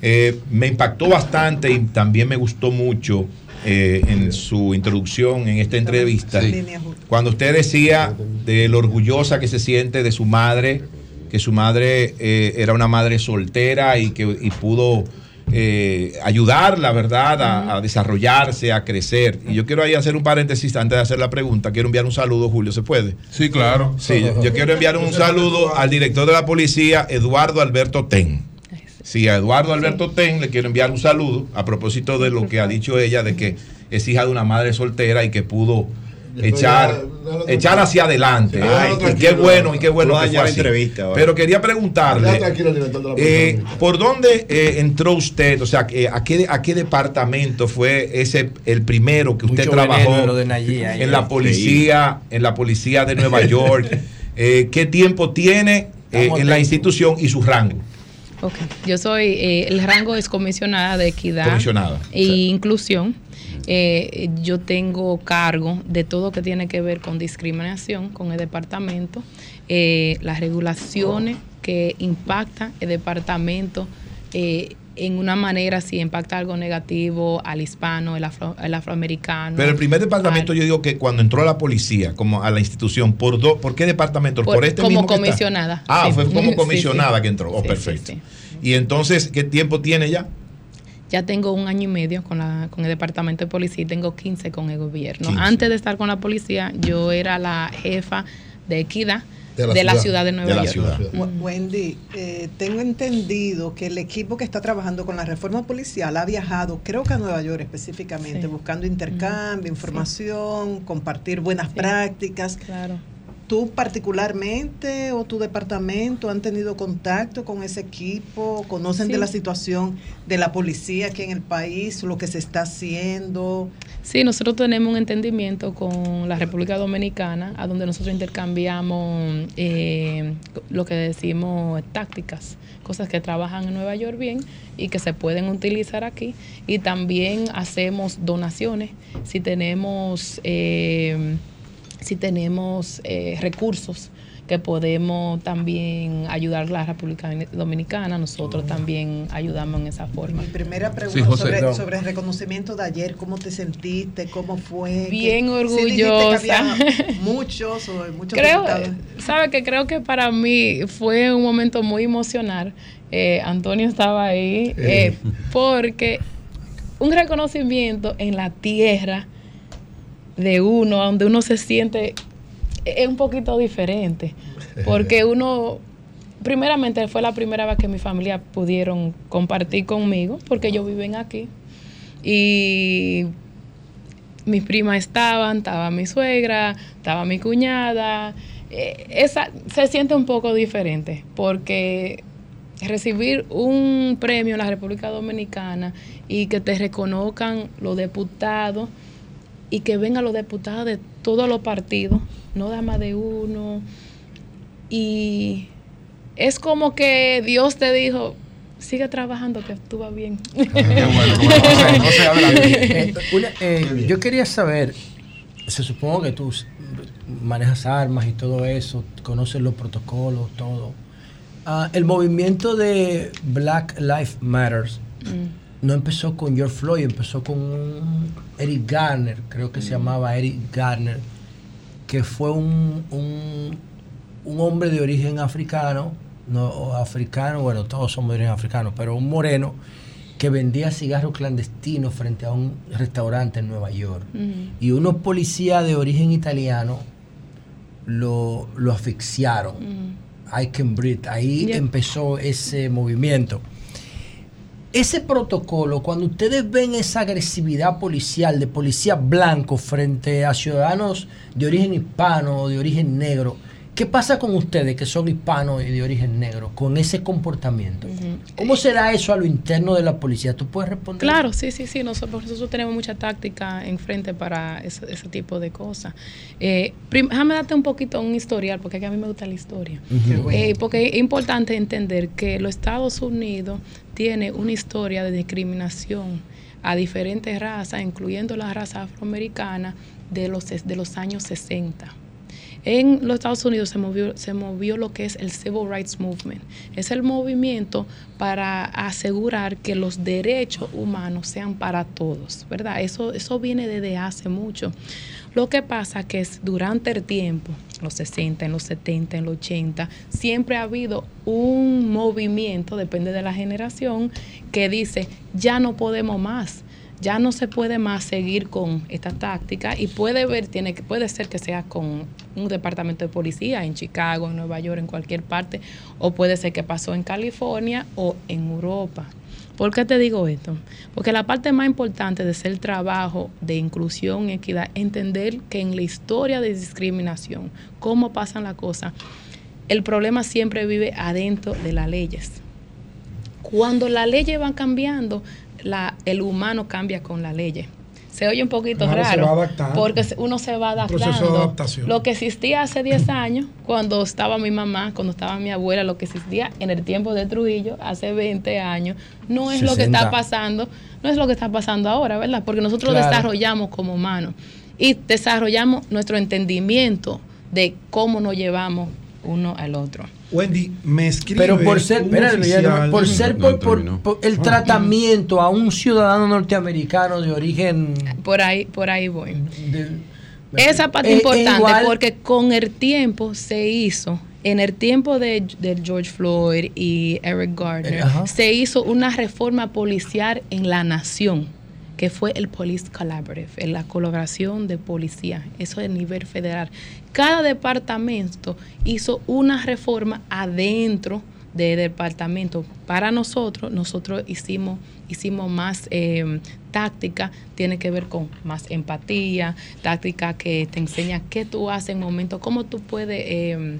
Eh, me impactó bastante y también me gustó mucho eh, en su introducción en esta entrevista cuando usted decía de lo orgullosa que se siente de su madre que su madre eh, era una madre soltera y que y pudo eh, ayudarla, ¿verdad?, a, a desarrollarse, a crecer. Y yo quiero ahí hacer un paréntesis antes de hacer la pregunta. Quiero enviar un saludo, Julio, ¿se puede? Sí, claro. Sí, yo, yo quiero enviar un saludo al director de la policía, Eduardo Alberto Ten. Sí, a Eduardo Alberto Ten le quiero enviar un saludo a propósito de lo que ha dicho ella, de que es hija de una madre soltera y que pudo echar, echar hacia adelante. Sí, Ay, y qué bueno, y qué bueno No que dañar fue la así. entrevista ahora. Pero quería preguntarle, eh. ¿por dónde eh, entró usted? O sea, eh, ¿a qué, ¿a qué departamento fue ese el primero que usted Mucho trabajó en lo de Nayí ahí. en la policía, en la policía de Nueva *laughs* York? Eh, ¿Qué tiempo tiene eh, en la institución y su rango? Ok. Yo soy, eh, el rango es comisionada de equidad Comisionada. e inclusión. Eh, yo tengo cargo de todo lo que tiene que ver con discriminación con el departamento, eh, las regulaciones que impactan el departamento eh, en una manera si impacta algo negativo al hispano, el, afro- el afroamericano. Pero el primer departamento, yo digo que cuando entró la policía, como a la institución, ¿por, do- ¿por qué departamento? ¿Por, Por- este como mismo que está? comisionada. Ah, Sí. fue como *laughs* comisionada sí. que entró. Oh, Sí, perfecto. Y entonces, ¿qué tiempo tiene ya? Ya tengo un año y medio con, la, con el departamento de policía y tengo 15 con el gobierno. 15. Antes de estar con la policía, yo era la jefa de equidad De de la la, ciudad. de Nueva De la York. ciudad. Wendy, eh, tengo entendido que el equipo que está trabajando con la reforma policial ha viajado, creo que a Nueva York específicamente, Sí. buscando intercambio, información, compartir buenas Sí. prácticas. Claro. ¿Tú particularmente o tu departamento han tenido contacto con ese equipo? ¿Conocen Sí. de la situación de la policía aquí en el país, lo que se está haciendo? Sí, nosotros tenemos un entendimiento con la República Dominicana, a donde nosotros intercambiamos eh, lo que decimos tácticas, cosas que trabajan en Nueva York bien y que se pueden utilizar aquí. Y también hacemos donaciones si tenemos, eh, si tenemos eh, recursos que podemos también ayudar a la República Dominicana, nosotros también ayudamos en esa forma. Mi primera pregunta Sí, José. sobre, No. sobre el reconocimiento de ayer, ¿cómo te sentiste? ¿Cómo fue? Bien ¿Qué- sí dijiste que orgullosa. había *laughs* muchos o muchos creo, diputados. sabe que creo que para mí fue un momento muy emocional. Eh, Antonio estaba ahí eh, porque un reconocimiento en la tierra de uno, donde uno se siente es un poquito diferente, *laughs* porque uno primeramente fue la primera vez que mi familia pudieron compartir conmigo, porque ellos viven aquí y mis primas estaban, estaba mi suegra, estaba mi cuñada. Eh, esa se siente un poco diferente porque recibir un premio en la República Dominicana y que te reconozcan los diputados y que vengan los diputados de todos los partidos, no da más de uno. Y es como que Dios te dijo, sigue trabajando que tú vas bien. Yo quería saber, se supone que tú manejas armas y todo eso, conoces los protocolos, todo. Ah, el movimiento de Black Lives Matters Mm. No empezó con George Floyd, empezó con un Eric Garner, creo que se llamaba Eric Garner, que fue un, un, un hombre de origen africano, no africano, bueno, todos somos de origen africano, pero un moreno que vendía cigarros clandestinos frente a un restaurante en Nueva York. Y unos policías de origen italiano lo, lo asfixiaron. I can breathe. Ahí Yeah. empezó ese movimiento. Ese protocolo, cuando ustedes ven esa agresividad policial de policía blanco frente a ciudadanos de origen hispano o de origen negro, ¿qué pasa con ustedes que son hispanos y de origen negro con ese comportamiento? ¿Cómo será eso a lo interno de la policía? ¿Tú puedes responder? Claro, sí, sí, sí. Nosotros, nosotros tenemos mucha táctica enfrente para ese, ese tipo de cosas. Eh, déjame darte un poquito un historial, porque a mí me gusta la historia. Eh, porque es importante entender que los Estados Unidos tiene una historia de discriminación a diferentes razas, incluyendo la raza afroamericana, de los, de los años 60. En los Estados Unidos se movió, se movió lo que es el Civil Rights Movement. Es el movimiento para asegurar que los derechos humanos sean para todos, ¿verdad? Eso, eso viene desde hace mucho. Lo que pasa que es durante el tiempo, los 60, en los 70, en los 80, siempre ha habido un movimiento, depende de la generación, que dice, ya no podemos más ya no se puede más seguir con esta táctica y puede ver, tiene que, puede ser que sea con un departamento de policía en Chicago, en Nueva York, en cualquier parte, o puede ser que pasó en California o en Europa. ¿Por qué te digo esto? Porque la parte más importante de ser trabajo de inclusión y equidad, entender que en la historia de discriminación, cómo pasan las cosas, el problema siempre vive adentro de las leyes. Cuando las leyes van cambiando, el humano cambia con la ley. Se oye un poquito Claro, se raro, va adaptando. porque uno se va proceso de adaptando. adaptación. Lo que existía hace 10 años, cuando estaba mi mamá, cuando estaba mi abuela, lo que existía en el tiempo de Trujillo, hace 20 años, no es lo que 60. está pasando, no es lo que está pasando ahora, ¿verdad? Porque nosotros Claro. desarrollamos como humanos y desarrollamos nuestro entendimiento de cómo nos llevamos uno al otro. Wendy, me escribe Pero por ser, espérate, oficial- por ser por, por- por el tratamiento a un ciudadano norteamericano de origen Por ahí, por ahí voy. Esa parte Eh, importante igual- porque con el tiempo se hizo, en el tiempo de, de George Floyd y Eric Gardner, Eh, ajá. se hizo una reforma policial en la nación, que fue el Police Collaborative, en la colaboración de policía, eso a nivel federal. Cada departamento hizo una reforma adentro del departamento. Para nosotros, nosotros hicimos, hicimos más eh, táctica, tiene que ver con más empatía, táctica que te enseña qué tú haces en momentos, cómo tú puedes eh,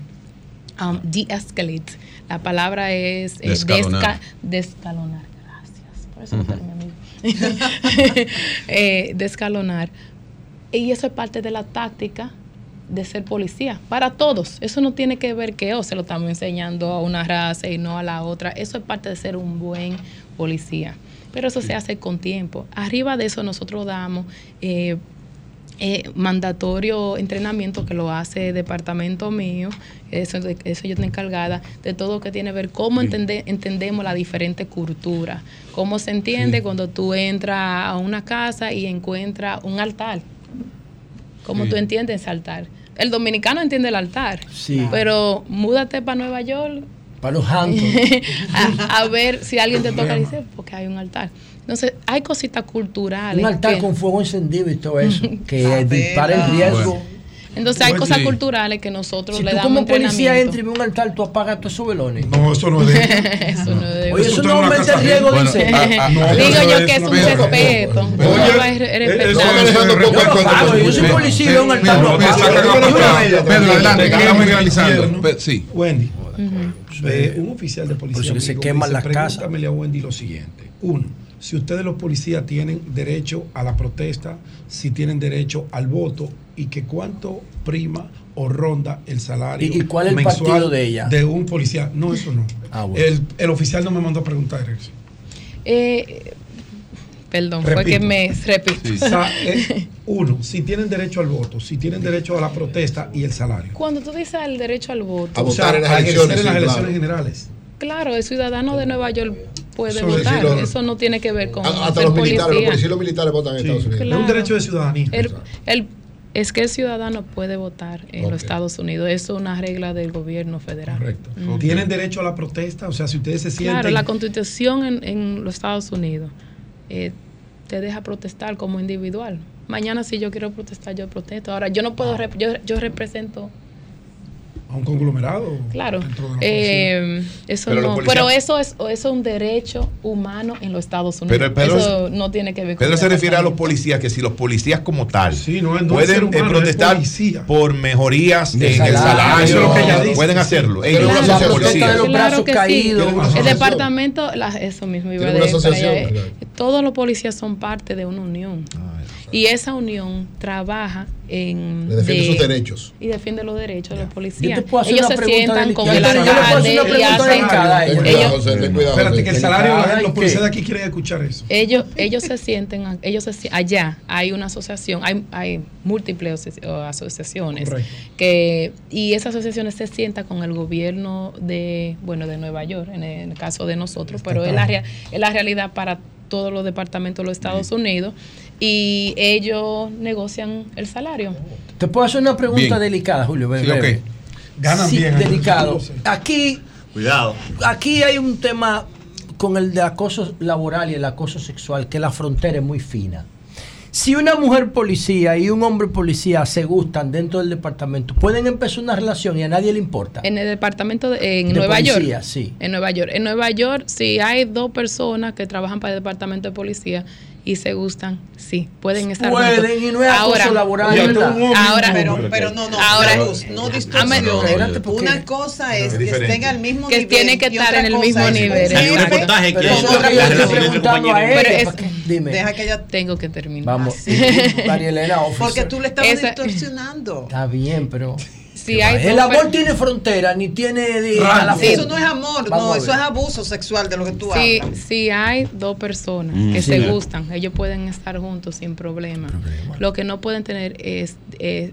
um, de-escalate. La palabra es eh, Descalonar. desca- descalonar. Gracias. Por eso eres mi amigo. *laughs* Eh, descalonar. Y eso es parte de la táctica de ser policía, para todos. Eso no tiene que ver que oh, se lo estamos enseñando a una raza y no a la otra. Eso es parte de ser un buen policía. Pero eso se hace con tiempo. Arriba de eso nosotros damos eh, eh, mandatorio entrenamiento que lo hace el departamento mío, eso, eso yo estoy encargada de todo lo que tiene que ver cómo entende- entendemos la diferente cultura, cómo se entiende cuando tú entras a una casa y encuentras un altar, cómo Sí. tú entiendes ese altar. El dominicano entiende el altar, Sí. pero múdate para Nueva York para los *laughs* a, a ver si alguien te toca y dice, porque hay un altar. Entonces, hay cositas culturales. Un altar que- con fuego encendido y todo eso, *laughs* que dispara el riesgo. Entonces hay Pues cosas culturales que nosotros Si le tú damos como policía y ves un altar, tú apagas todos esos velones. No, eso no es de *laughs* Eso no es de Oye, eso Eso no en aumenta el riesgo. Bueno, ah, ah, no, Digo eso yo que es un respeto. Oye, No, yo soy policía y veo un altar, Pedro, apago. Pedro, adelante, Sí. Wendy, eh, un oficial de policía Por eso que se queman dice, las casas. pregúntamele a Wendy lo siguiente. Uno, si ustedes los policías tienen derecho a la protesta, si tienen derecho al voto y que cuánto prima o ronda el salario ¿Y- y cuál es el mensual partido de ella? de un policía. No, eso no. Ah, bueno. el, el oficial no me mandó a preguntar eso. Eh, perdón, fue Repito. que me repito. O sea, eh, uno, si tienen derecho al voto, si tienen derecho a la protesta y el salario. Cuando tú dices el derecho al voto, A O sea, votar en las elecciones, en las sí, elecciones claro. generales. claro, el ciudadano de Nueva York puede votar. sí, lo- Eso no tiene que ver con Hasta ser los militares, los policía. policías y los militares votan en Sí, Estados Unidos. Es un derecho de ciudadanía. El- el- es que el ciudadano puede votar en los Estados Unidos. Eso es una regla del gobierno federal. Correcto. Mm. Tienen derecho a la protesta, o sea, si ustedes se sienten. Claro, la constitución en, en los Estados Unidos eh, te deja protestar como individual. Mañana si yo quiero protestar, yo protesto. Ahora, yo no Ah. puedo, rep- yo, yo represento, a un conglomerado. claro, dentro de la eh, eso Pero no, policías- pero eso es, eso es un derecho humano en los Estados Unidos. Pero- pero eso no tiene que ver con Pedro se refiere a los policías, que si los policías como tal Sí, no, no es ser pueden eh, humano, protestar policía. por mejorías De en el salario. salario, Eso es lo que ella dice, pueden hacerlo. Ellos una de los Claro que caídos. sí. Una El departamento, la- eso mismo iba a decir. eh. Todos los policías son parte de una unión. Y esa unión trabaja en... Le defiende de- sus derechos. Y defiende los derechos de los policías. Yo te puedo hacer Ellos una se sientan con el alcalde y hacen... Espérate, que el salario, los ¿y policías de aquí quieren escuchar eso. ellos ellos se sienten ellos se allá hay una asociación hay, hay múltiples asociaciones Correcto. que y esas asociaciones se sientan con el gobierno de bueno de Nueva York en el, caso de nosotros pero es la, es la realidad para todos los departamentos de los Estados Unidos y ellos negocian el salario Te puedo hacer una pregunta Bien. delicada, Julio. Sí, breve. ok. Ganan Sí, bien, delicado. sí. Aquí, Cuidado. aquí hay un tema con el de acoso laboral y el acoso sexual, que la frontera es muy fina. Si una mujer policía y un hombre policía se gustan dentro del departamento, pueden empezar una relación y a nadie le importa. en el departamento de, en De Nueva policía, York sí. en Nueva York en Nueva York si hay dos personas que trabajan para el departamento de policía y se gustan sí pueden estar Pueden, juntos. y no es acoso laboral, ahora Pero, pero no, no, ahora no distorsiones. Porque- Una cosa es Es que estén al mismo Que nivel. tiene que estar en el mismo es nivel, un exacto. jefe reportaje que que Dime. Deja que ella tengo que terminar Vamos. *laughs* María Elena, Porque tú le estabas distorsionando. Está bien, pero. Si hay el amor tiene frontera, ni tiene. Sí. Eso no es amor, Vamos no, a eso es abuso sexual de lo que tú si, hablas. si hay dos personas Mm. que Sí, se gustan, ellos pueden estar juntos sin problema. Lo que no pueden tener es eh,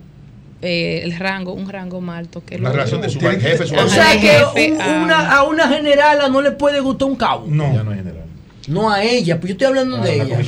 eh, el rango, un rango más alto que el La relación de superjefe, O superjefe. sea que jefe, un- a- una, a una generala no le puede gustar un cabo. No. Ya no es general. No a ella, pues yo estoy hablando Ah, de ella.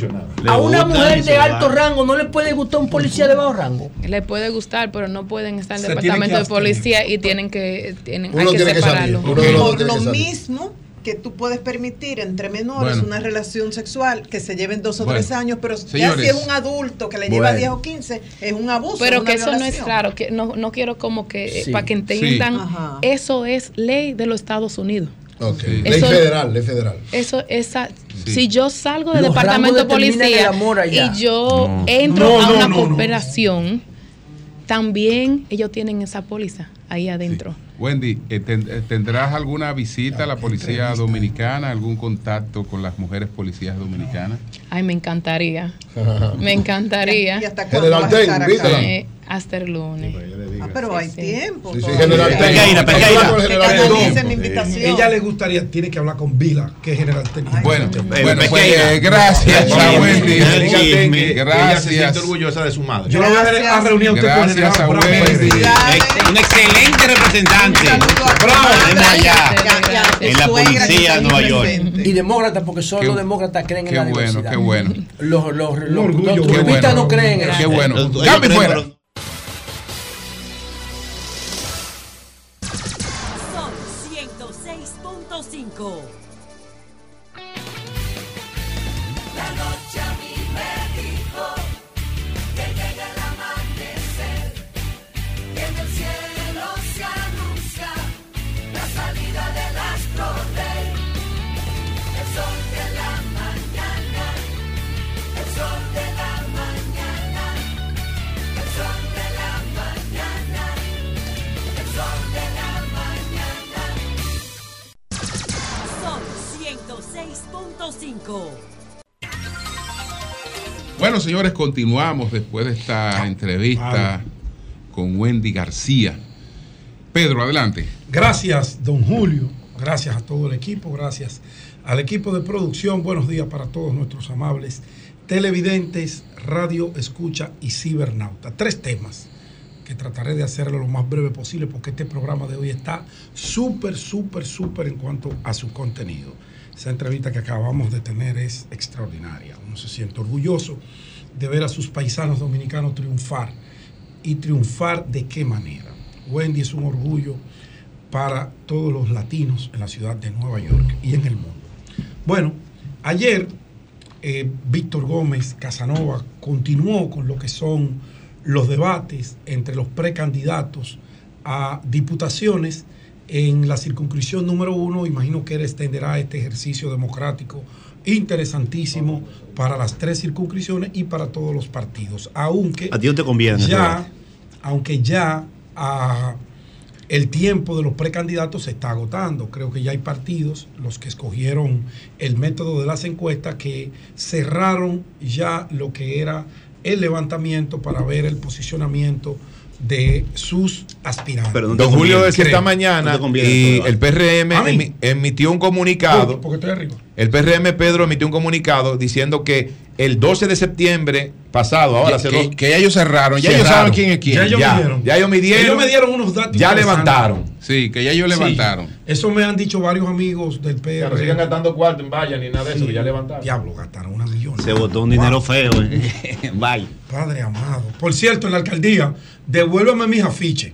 A una mujer de alto rango no le puede gustar un policía de bajo rango. Le puede gustar, pero no pueden estar en el departamento de policía y tienen que tienen, hay que tiene que salir, separarlo. Por tiene lo que mismo que tú puedes permitir entre menores Bueno. una relación sexual que se lleven dos o Bueno. tres años, pero ya si es un adulto que le lleva Bueno. 10 o 15, es un abuso. Pero que eso no es claro, que no, no quiero como que eh, Sí. para que entiendan, Sí. Eso es ley de los Estados Unidos. Eso- Ley federal, ley federal. Eso, esa, Sí. si yo salgo del Los departamento de policía y yo No. entro No, a no, una no, no. cooperación, también ellos tienen esa póliza ahí adentro. Wendy, eh, eh, ¿tendrás alguna visita a la policía dominicana, algún contacto con las mujeres policías dominicanas? Ay, me encantaría. *laughs* Me encantaría. ¿Y hasta cuándo General vas a estar Ten, acá? Hasta el lunes. Ah, pero hay tiempo. Sí, sí. General. Pequeira, Pequeira. Ella le gustaría, tiene que hablar con Vila, que es general técnico. Bueno, bueno, pues Pequeira. eh, gracias, Wendy. Ella se Gracias. siente orgullosa de su madre. Yo lo voy a, reunir a usted con Gracias Wendy. Un excelente representante. Allá en la policía de Nueva York. Y demócratas, porque solo Qué- los demócratas creen en qué la bueno, diversidad. qué bueno. Los, los, los, los Qué bueno. no creen en eso. Qué bueno. Cambio fuera. Bueno, señores, continuamos después de esta entrevista con Wendy García. Pedro, adelante. Gracias, don Julio. Gracias a todo el equipo. Gracias al equipo de producción. Buenos días para todos nuestros amables televidentes, radio, escucha y cibernauta. Tres temas que trataré de hacerlo lo más breve posible porque este programa de hoy está súper, súper, súper en cuanto a su contenido. Esa entrevista que acabamos de tener es extraordinaria. Uno se siente orgulloso de ver a sus paisanos dominicanos triunfar. ¿Y triunfar de qué manera? Wendy es un orgullo para todos los latinos en la ciudad de Nueva York y en el mundo. Bueno, ayer eh, Víctor Gómez Casanova continuó con lo que son los debates entre los precandidatos a diputaciones en la circunscripción número uno. Imagino que él extenderá este ejercicio democrático interesantísimo para las tres circunscripciones y para todos los partidos. Aunque A te conviene. ya, aunque ya ah, el tiempo de los precandidatos se está agotando. Creo que ya hay partidos, los que escogieron el método de las encuestas, que cerraron ya lo que era el levantamiento para ver el posicionamiento de sus aspirantes. Don Julio decía esta mañana y el PRM emitió un comunicado. Porque estoy arriba. El PRM Pedro emitió un comunicado diciendo que el 12 de septiembre pasado, ahora Ya- que- dos- que ya ellos cerraron, ya ellos saben quién es quién. Ya ellos Ya, midieron. ya ellos midieron. Ellos me dieron unos datos. Ya levantaron. Sí, que ya ellos Sí. levantaron. Eso me han dicho varios amigos del PR. Ya no sigan gastando cuarto en valla ni nada de eso, Sí. que ya levantaron. Diablo, gastaron una millón. Se botó un dinero feo. eh. *laughs* Vaya. Padre amado. Por cierto, en la alcaldía, devuélveme mis afiches.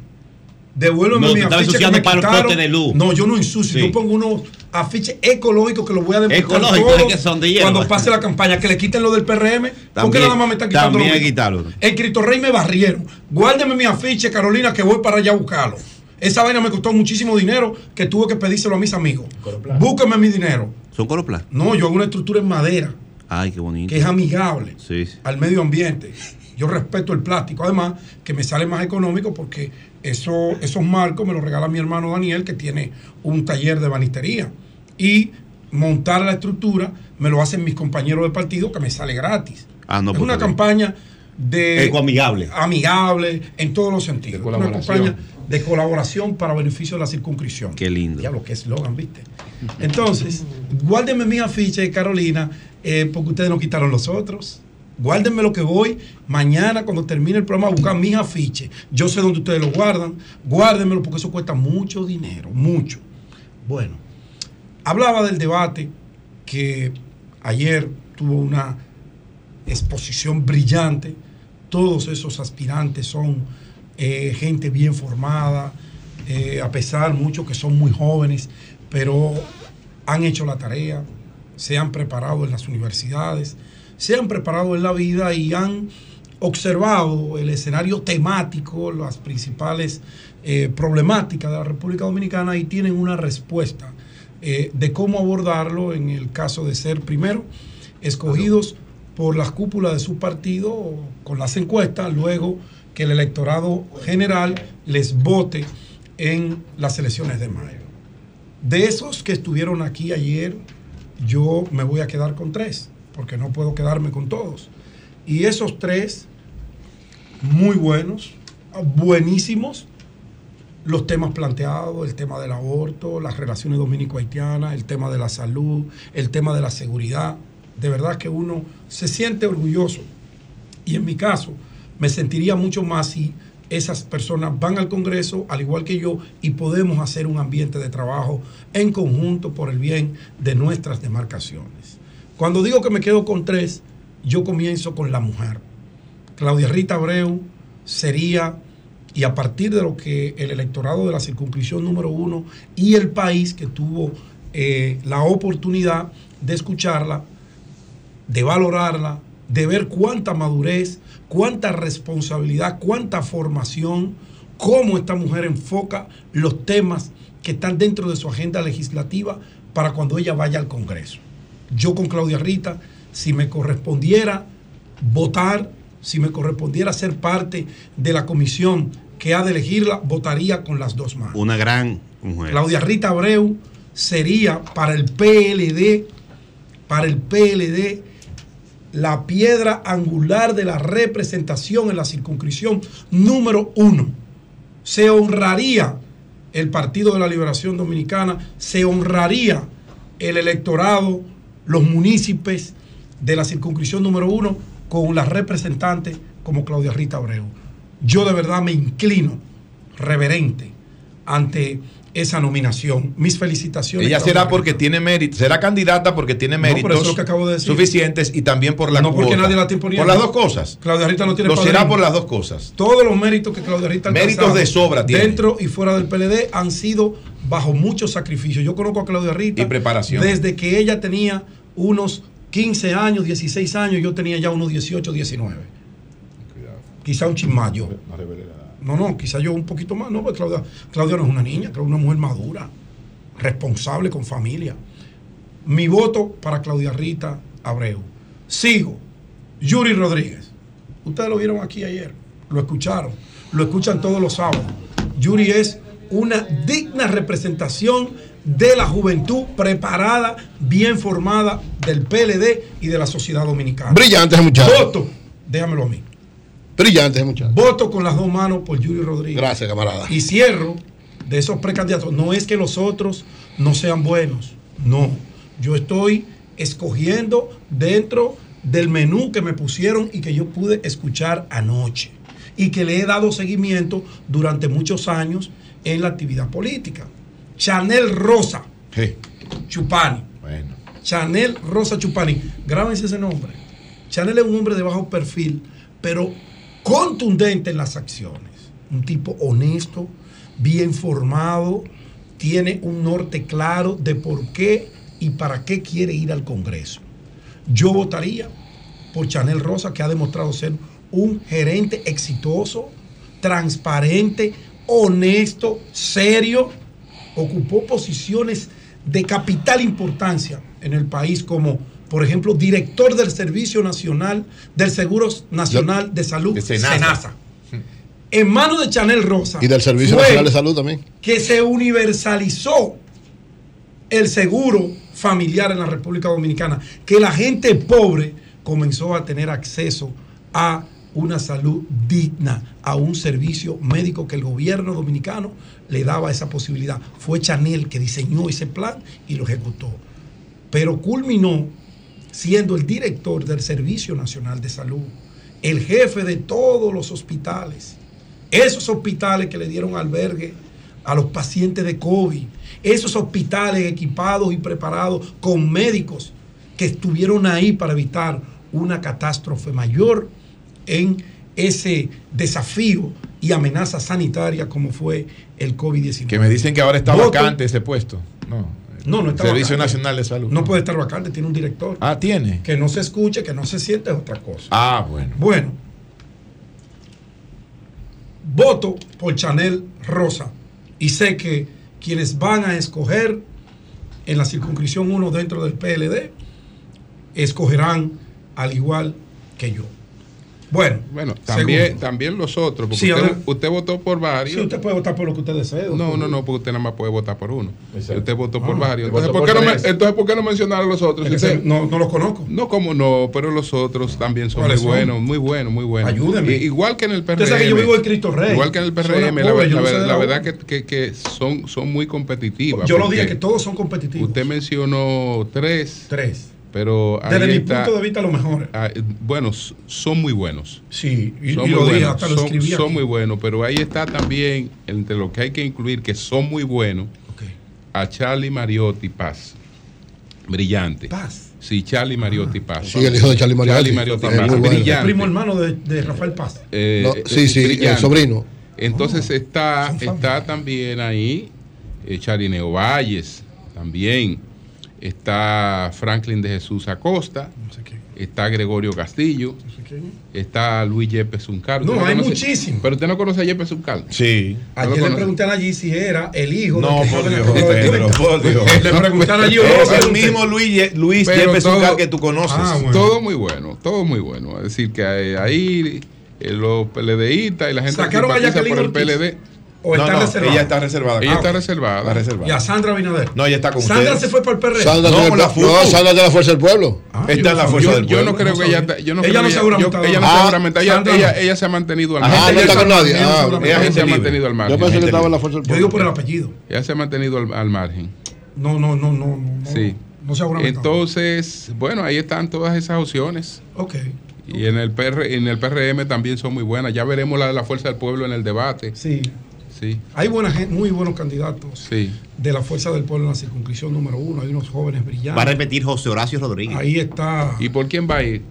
Devuélveme No, mis afiches. que ensuciando me para el quitaron. poste de luz. No, yo no ensucio. Sí. Yo pongo unos afiches ecológicos que los voy a demostrar. Ecológicos, todos es que son de hierba. Cuando pase la campaña, que le quiten lo del PRM. porque También- nada más me están quitando también quitarlo. En Cristo Rey me barrieron. Guárdeme mi afiche, Carolina, que voy para allá a buscarlo. Esa vaina me costó muchísimo dinero que tuve que pedírselo a mis amigos. Búsqueme mi dinero. ¿Son coroplas? No, yo hago una estructura en madera Ay, qué bonito. que es amigable Sí, sí. al medio ambiente. Yo respeto el plástico. Además, que me sale más económico porque eso, esos marcos me los regala mi hermano Daniel, que tiene un taller de banistería. Y montar la estructura me lo hacen mis compañeros de partido, que me sale gratis. Ah, no, es pues, una campaña de... Ecoamigable. Amigable en todos los sentidos. una colaboración. campaña de colaboración para beneficio de la circunscripción. Qué lindo. Diablo, qué eslogan, ¿viste? Entonces, guárdenme mis afiches, Carolina, eh, porque ustedes no quitaron los otros. Guárdenme lo que voy mañana cuando termine el programa a buscar mis afiches. Yo sé dónde ustedes los guardan. Guárdenmelo porque eso cuesta mucho dinero, mucho. Bueno, hablaba del debate que ayer tuvo una exposición brillante. Todos esos aspirantes son eh, gente bien formada, eh, a pesar muchos que son muy jóvenes, pero han hecho la tarea, se han preparado en las universidades, se han preparado en la vida y han observado el escenario temático, las principales eh, problemáticas de la República Dominicana y tienen una respuesta de cómo abordarlo en el caso de ser primero escogidos por las cúpulas de su partido con las encuestas, luego que el electorado general les vote en las elecciones de mayo. De esos que estuvieron aquí ayer, yo me voy a quedar con tres, porque no puedo quedarme con todos. Y esos tres, muy buenos, buenísimos, los temas planteados, el tema del aborto, las relaciones dominico-haitianas, el tema de la salud, el tema de la seguridad. De verdad que uno se siente orgulloso. Y en mi caso, me sentiría mucho más si esas personas van al Congreso, al igual que yo, y podemos hacer un ambiente de trabajo en conjunto por el bien de nuestras demarcaciones. Cuando digo que me quedo con tres, yo comienzo con la mujer. Claudia Rita Abreu sería, y a partir de lo que el electorado de la circunscripción número uno y el país que tuvo eh, la oportunidad de escucharla, de valorarla, de ver cuánta madurez, cuánta responsabilidad, cuánta formación, cómo esta mujer enfoca los temas que están dentro de su agenda legislativa para cuando ella vaya al Congreso. Yo con Claudia Rita, si me correspondiera votar, si me correspondiera ser parte de la comisión que ha de elegirla, votaría con las dos manos. Una gran mujer. Claudia Rita Abreu sería para el PLD, para el PLD, la piedra angular de la representación en la circunscripción número uno. Se honraría el Partido de la Liberación Dominicana, se honraría el electorado, los municipios de la circunscripción número uno con la representante como Claudia Rita Abreu. Yo de verdad me inclino reverente ante esa nominación. Mis felicitaciones. Ella será porque tiene mérito, será candidata porque tiene méritos eso es lo que acabo de decir. suficientes y también por la No porque nadie la tiene poniendo. Por las dos cosas. Claudia Rita no tiene Lo será padrino. por las dos cosas. Todos los méritos que Claudia Rita Méritos de sobra tiene. Dentro y fuera del PLD han sido bajo muchos sacrificios. Yo conozco a Claudia Rita. Y preparación. Desde que ella tenía unos 15 años, 16 años, yo tenía ya unos 18, 19. Quizá un chismayo. No, no, quizá yo un poquito más. No, pues Claudia, Claudia no es una niña, Claudia es una mujer madura, responsable con familia. Mi voto para Claudia Rita Abreu. Sigo. Yuri Rodríguez. Ustedes lo vieron aquí ayer, lo escucharon, lo escuchan todos los sábados. Yuri es una digna representación de la juventud preparada, bien formada del PLD y de la sociedad dominicana. Brillante muchacho. Voto déjamelo a mí. Brillante, muchacho. Voto con las dos manos por Yuri Rodríguez. Gracias, camarada. Y cierro de esos precandidatos. No es que los otros no sean buenos. No. Yo estoy escogiendo dentro del menú que me pusieron y que yo pude escuchar anoche. Y que le he dado seguimiento durante muchos años en la actividad política. Chanel Rosa Chupani. Chanel Rosa Chupani. Grábense ese nombre. Chanel es un hombre de bajo perfil, pero contundente en las acciones. Un tipo honesto, bien formado, tiene un norte claro de por qué y para qué quiere ir al Congreso. Yo votaría por Chanel Rosa, que ha demostrado ser un gerente exitoso, transparente, honesto, serio. Ocupó posiciones de capital importancia en el país como, por ejemplo, director del Servicio Nacional del Seguro Nacional de Salud, Senasa. Senasa. En manos de Chanel Rosa. Y del Servicio Nacional de Salud también. que se universalizó el seguro familiar en la República Dominicana, que la gente pobre comenzó a tener acceso a una salud digna, a un servicio médico que el gobierno dominicano le daba esa posibilidad. Fue Chanel que diseñó ese plan y lo ejecutó. Pero culminó siendo el director del Servicio Nacional de Salud, el jefe de todos los hospitales, esos hospitales que le dieron albergue a los pacientes de COVID, esos hospitales equipados y preparados con médicos que estuvieron ahí para evitar una catástrofe mayor en ese desafío y amenaza sanitaria como fue el COVID-19. Que me dicen que ahora está vacante ese puesto. No, No, no está Servicio vacante. Nacional de Salud. No puede estar vacante, tiene un director. Ah, tiene. Que no se escuche, que no se siente es otra cosa. Ah, bueno. Bueno, voto por Chanel Rosa y sé que quienes van a escoger en la circunscripción 1 dentro del PLD escogerán al igual que yo. Bueno, Bueno, también, también los otros, porque Sí, usted, ahora- usted votó por varios. Sí, usted puede votar por lo que usted desee. No, no, no, porque usted nada más puede votar por uno. Exacto. Usted votó por Ah, varios. Entonces, ¿por qué, por no, me- tres. entonces, ¿por qué no mencionar a los otros? Usted- no, no los conozco. No, como no, pero los otros también son muy buenos, muy buenos, muy buenos. Ayúdeme. I- igual que en el PRM. Usted sabe que yo vivo en Cristo Rey. Igual que en el PRM, la, pobre, verdad que, que- que son, son muy competitivas. Yo lo dije que todos son competitivos. Usted mencionó tres. Tres. Pero ahí Desde mi está- punto de vista, los mejores. Ah, bueno, son muy buenos. Sí, y- son y muy lo dije, buenos, hasta lo son, escribí son aquí. muy buenos, pero ahí está también, entre lo que hay que incluir, que son muy buenos, a Charlie Mariotti Paz. Brillante. Paz. Sí, Charlie Mariotti Paz. Sí, el hijo de Charlie Mariotti. Charlie Paz. bueno. Brillante. Primo hermano de, de Rafael Paz. Eh, No, eh, sí, sí, el sobrino. Entonces Oh, está, está también ahí eh, Charineo Valles, también. Está Franklin de Jesús Acosta. Está Gregorio Castillo. Está Luis Yepes Uncar. No, ¿Usted hay conoce? muchísimos. Pero usted no conoce a Yepes Uncar. Sí. Ayer le pregunté a Nayi si era el hijo No, que por Dios, de Pedro, por Dios. Le pregunté a Nayi, yo no Es el mismo Luis, Ye- Luis Yepes Uncar que tú conoces. Ah, bueno. Todo muy bueno, todo muy bueno. Es decir, que eh, ahí eh, los PLDistas y la gente que ¿Sacaron a simpatiza por el Ortiz? PLD. ¿O está No, reservada? ella está reservada. Ella Ah, está ok. reservada. Está reservada. Y a Sandra Binader. No, ella está con Sandra ustedes. se fue para el PRD. Sandra No, la no, Sandra de la Fuerza del Pueblo. Ah, Está yo en la no fuerza Yo, del yo pueblo. no creo no que ella, está- yo no Ella creo no ella, yo- ella no ahora. se Ah, juramentó. ella, Sandra ella, no. ella se ha mantenido al Ah, margen. no está con nadie. Ella Ah, se Ella se ha mantenido al margen. Yo pensé que estaba en la. Fuerza del Yo Pueblo. digo por el apellido. Ella se ha mantenido al, al margen. No, no, no, no. no Sí. No se. Entonces, bueno, ahí están todas esas opciones. Ok. Y en el, PR, en el PRM también son muy buenas. Ya veremos la de la Fuerza del Pueblo en el debate. Sí. Sí, Hay buena gente, muy buenos candidatos sí. de la Fuerza del Pueblo en la circunscripción número uno. Hay unos jóvenes brillantes. Va a repetir José Horacio Rodríguez. Ahí está. ¿Y por quién va a ir?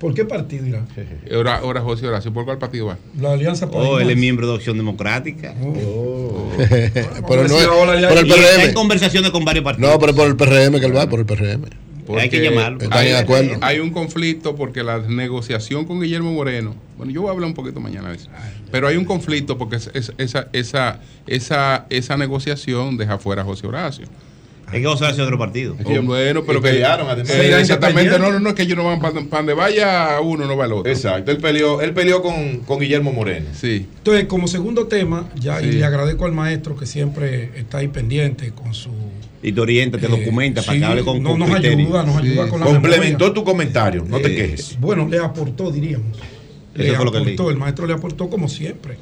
¿Por qué partido irá? Ahora, ahora José Horacio, ¿por cuál partido va? La Alianza para Oh, él es miembro de Opción Democrática. pero no es si ahora ya- por el Y está en PRM. conversaciones con varios partidos. No, pero por el PRM que él va, por el PRM. Hay que llamarlo. Están hay, de acuerdo. hay un conflicto porque la negociación con Guillermo Moreno, bueno, yo voy a hablar un poquito mañana de eso, pero hay un conflicto porque es- es- esa, esa, esa, esa negociación deja fuera a José Horacio. Es que José Horacio es de otro partido. Oh, bueno, pero y que pelearon, además. Eh, exactamente, no, no, no, es que ellos no van para donde vaya uno, no va el otro. Exacto. Él peleó, él peleó con, con Guillermo Moreno. Sí. Entonces, como segundo tema, ya, y le agradezco al maestro que siempre está ahí pendiente con su. Y te orienta, te eh, documenta para sí, que hable con, no, con nos criterio. ayuda, nos ayuda con la Complementó memoria. tu comentario, no te Eh, quejes. Bueno, le aportó, diríamos. Eso le fue lo que él aportó, el maestro le aportó como siempre.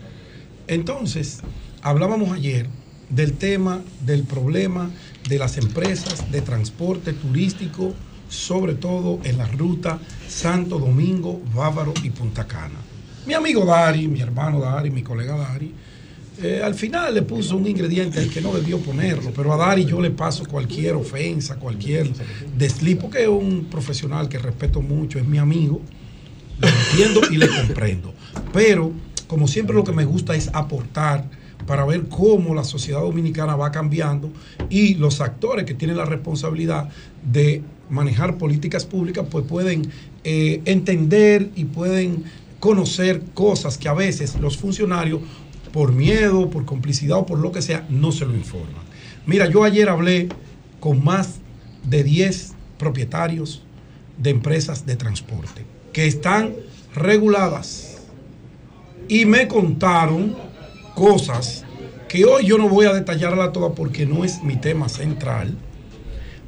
Entonces, hablábamos ayer del tema del problema de las empresas de transporte turístico, sobre todo en la ruta Santo Domingo, Bávaro y Punta Cana. Mi amigo Dari, mi hermano Dari, mi colega Dari, eh, al final le puso un ingrediente al que no debió ponerlo, pero a Dari yo le paso cualquier ofensa, cualquier desliz, porque es un profesional que respeto mucho, es mi amigo, lo entiendo y le comprendo. Pero, como siempre, lo que me gusta es aportar para ver cómo la sociedad dominicana va cambiando y los actores que tienen la responsabilidad de manejar políticas públicas, pues pueden eh, entender y pueden conocer cosas que a veces los funcionarios, por miedo, por complicidad o por lo que sea, no se lo informan. Mira, yo ayer hablé con más de 10 propietarios de empresas de transporte que están reguladas y me contaron cosas que hoy yo no voy a detallarla toda porque no es mi tema central,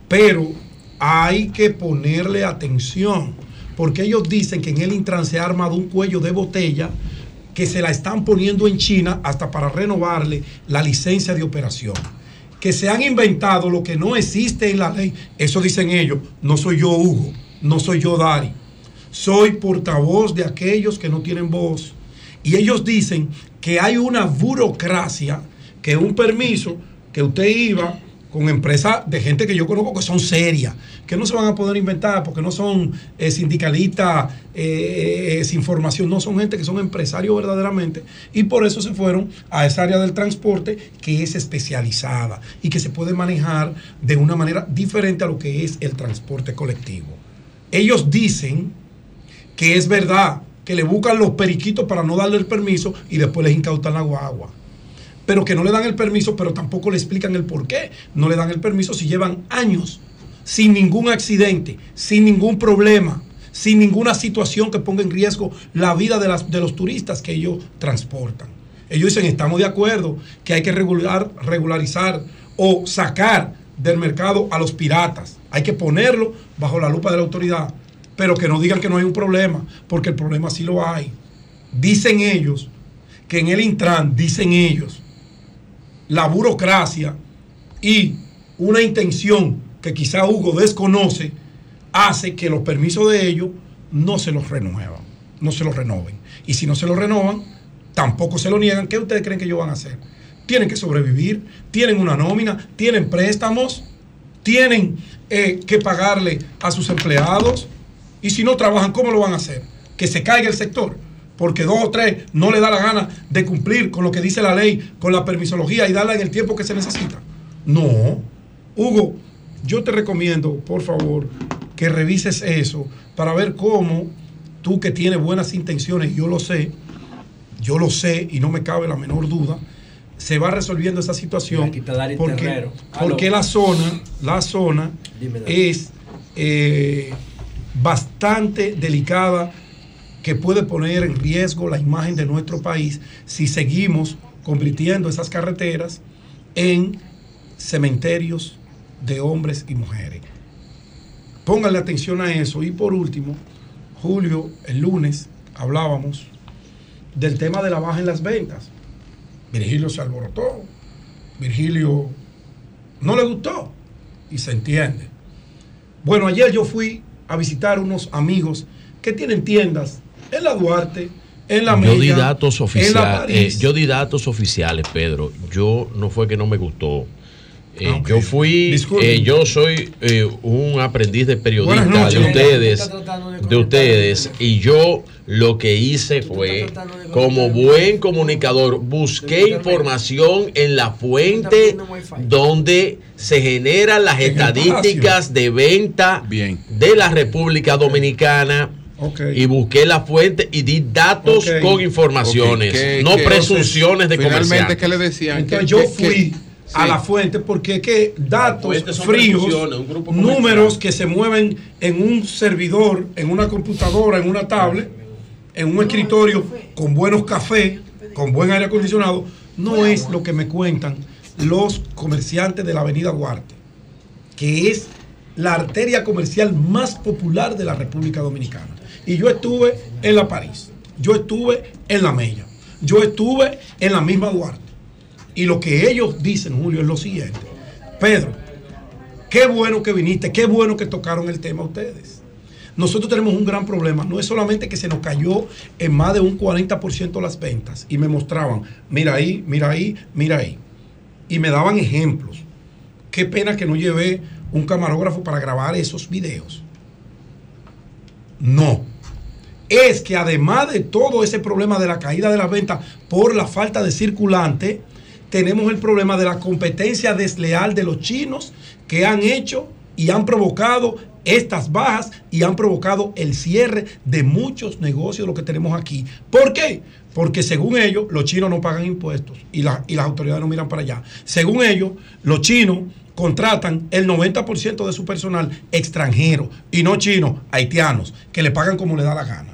pero hay que ponerle atención porque ellos dicen que en el Intran se ha armado un cuello de botella que se la están poniendo en China hasta para renovarle la licencia de operación. Que se han inventado lo que no existe en la ley. Eso dicen ellos. No soy yo Hugo, no soy yo Dari. Soy portavoz de aquellos que no tienen voz. Y ellos dicen que hay una burocracia, que un permiso que usted iba con empresas de gente que yo conozco que son serias, que no se van a poder inventar porque no son eh, sindicalistas eh, eh, sin formación, no son gente que son empresarios verdaderamente y por eso se fueron a esa área del transporte que es especializada y que se puede manejar de una manera diferente a lo que es el transporte colectivo. Ellos dicen que es verdad que le buscan los periquitos para no darle el permiso y después les incautan la guagua pero que no le dan el permiso, pero tampoco le explican el por qué no le dan el permiso si llevan años sin ningún accidente, sin ningún problema, sin ninguna situación que ponga en riesgo la vida de, las, de los turistas que ellos transportan. Ellos dicen, estamos de acuerdo que hay que regular, regularizar o sacar del mercado a los piratas. Hay que ponerlo bajo la lupa de la autoridad, pero que no digan que no hay un problema, porque el problema sí lo hay. Dicen ellos que en el Intran, dicen ellos, la burocracia y una intención que quizá Hugo desconoce hace que los permisos de ellos no se los renuevan, no se los renoven. Y si no se los renovan, tampoco se lo niegan. ¿Qué ustedes creen que ellos van a hacer? Tienen que sobrevivir, tienen una nómina, tienen préstamos, tienen eh, que pagarle a sus empleados. Y si no trabajan, ¿cómo lo van a hacer? Que se caiga el sector porque dos o tres no le da la gana de cumplir con lo que dice la ley, con la permisología y darla en el tiempo que se necesita. No. Hugo, yo te recomiendo, por favor, que revises eso para ver cómo tú que tienes buenas intenciones, yo lo sé, yo lo sé y no me cabe la menor duda, se va resolviendo esa situación porque, porque la zona, la zona es eh, bastante delicada que puede poner en riesgo la imagen de nuestro país si seguimos convirtiendo esas carreteras en cementerios de hombres y mujeres. Pónganle atención a eso. Y por último, Julio, el lunes hablábamos del tema de la baja en las ventas. Virgilio se alborotó. Virgilio no le gustó. Y se entiende. Bueno, ayer yo fui a visitar unos amigos que tienen tiendas en la Duarte, en la Yo di Mella, datos en la oficiales. París. yo di datos oficiales, Pedro. Yo no fue que no me gustó. Eh, Ah. Yo fui, eh, yo soy eh, un aprendiz de periodista noches. de ustedes, de ustedes, y yo lo que hice fue, como buen comunicador, busqué información en la fuente donde se generan las estadísticas de venta de la República Dominicana. Y busqué la fuente y di datos con informaciones, Ok, ¿qué- no qué- presunciones de. ¿qué le decían? Entonces ¿Qué- yo fui qué- a sí. la fuente porque que datos fríos, números que se mueven en un servidor, en una computadora, en una tablet, en un escritorio con buenos cafés, con buen aire acondicionado, no es lo que me cuentan los comerciantes de la Avenida Duarte, que es la arteria comercial más popular de la República Dominicana. Y yo estuve en la París. yo estuve en la Mella, yo estuve en la misma Duarte. Y lo que ellos dicen, Julio, es lo siguiente. Pedro, qué bueno que viniste, qué bueno que tocaron el tema ustedes. Nosotros tenemos un gran problema. No es solamente que se nos cayó en más de un 40% las ventas y me mostraban, mira ahí, mira ahí, mira ahí. Y me daban ejemplos. Qué pena que no llevé un camarógrafo para grabar esos videos. No. Es que además de todo ese problema de la caída de las ventas por la falta de circulante, tenemos el problema de la competencia desleal de los chinos que han hecho y han provocado estas bajas y han provocado el cierre de muchos negocios lo que tenemos aquí. ¿Por qué? Porque según ellos, los chinos no pagan impuestos y, y las autoridades no miran para allá. Según ellos, los chinos contratan el 90% de su personal extranjero y no chinos, haitianos, que le pagan como le da la gana.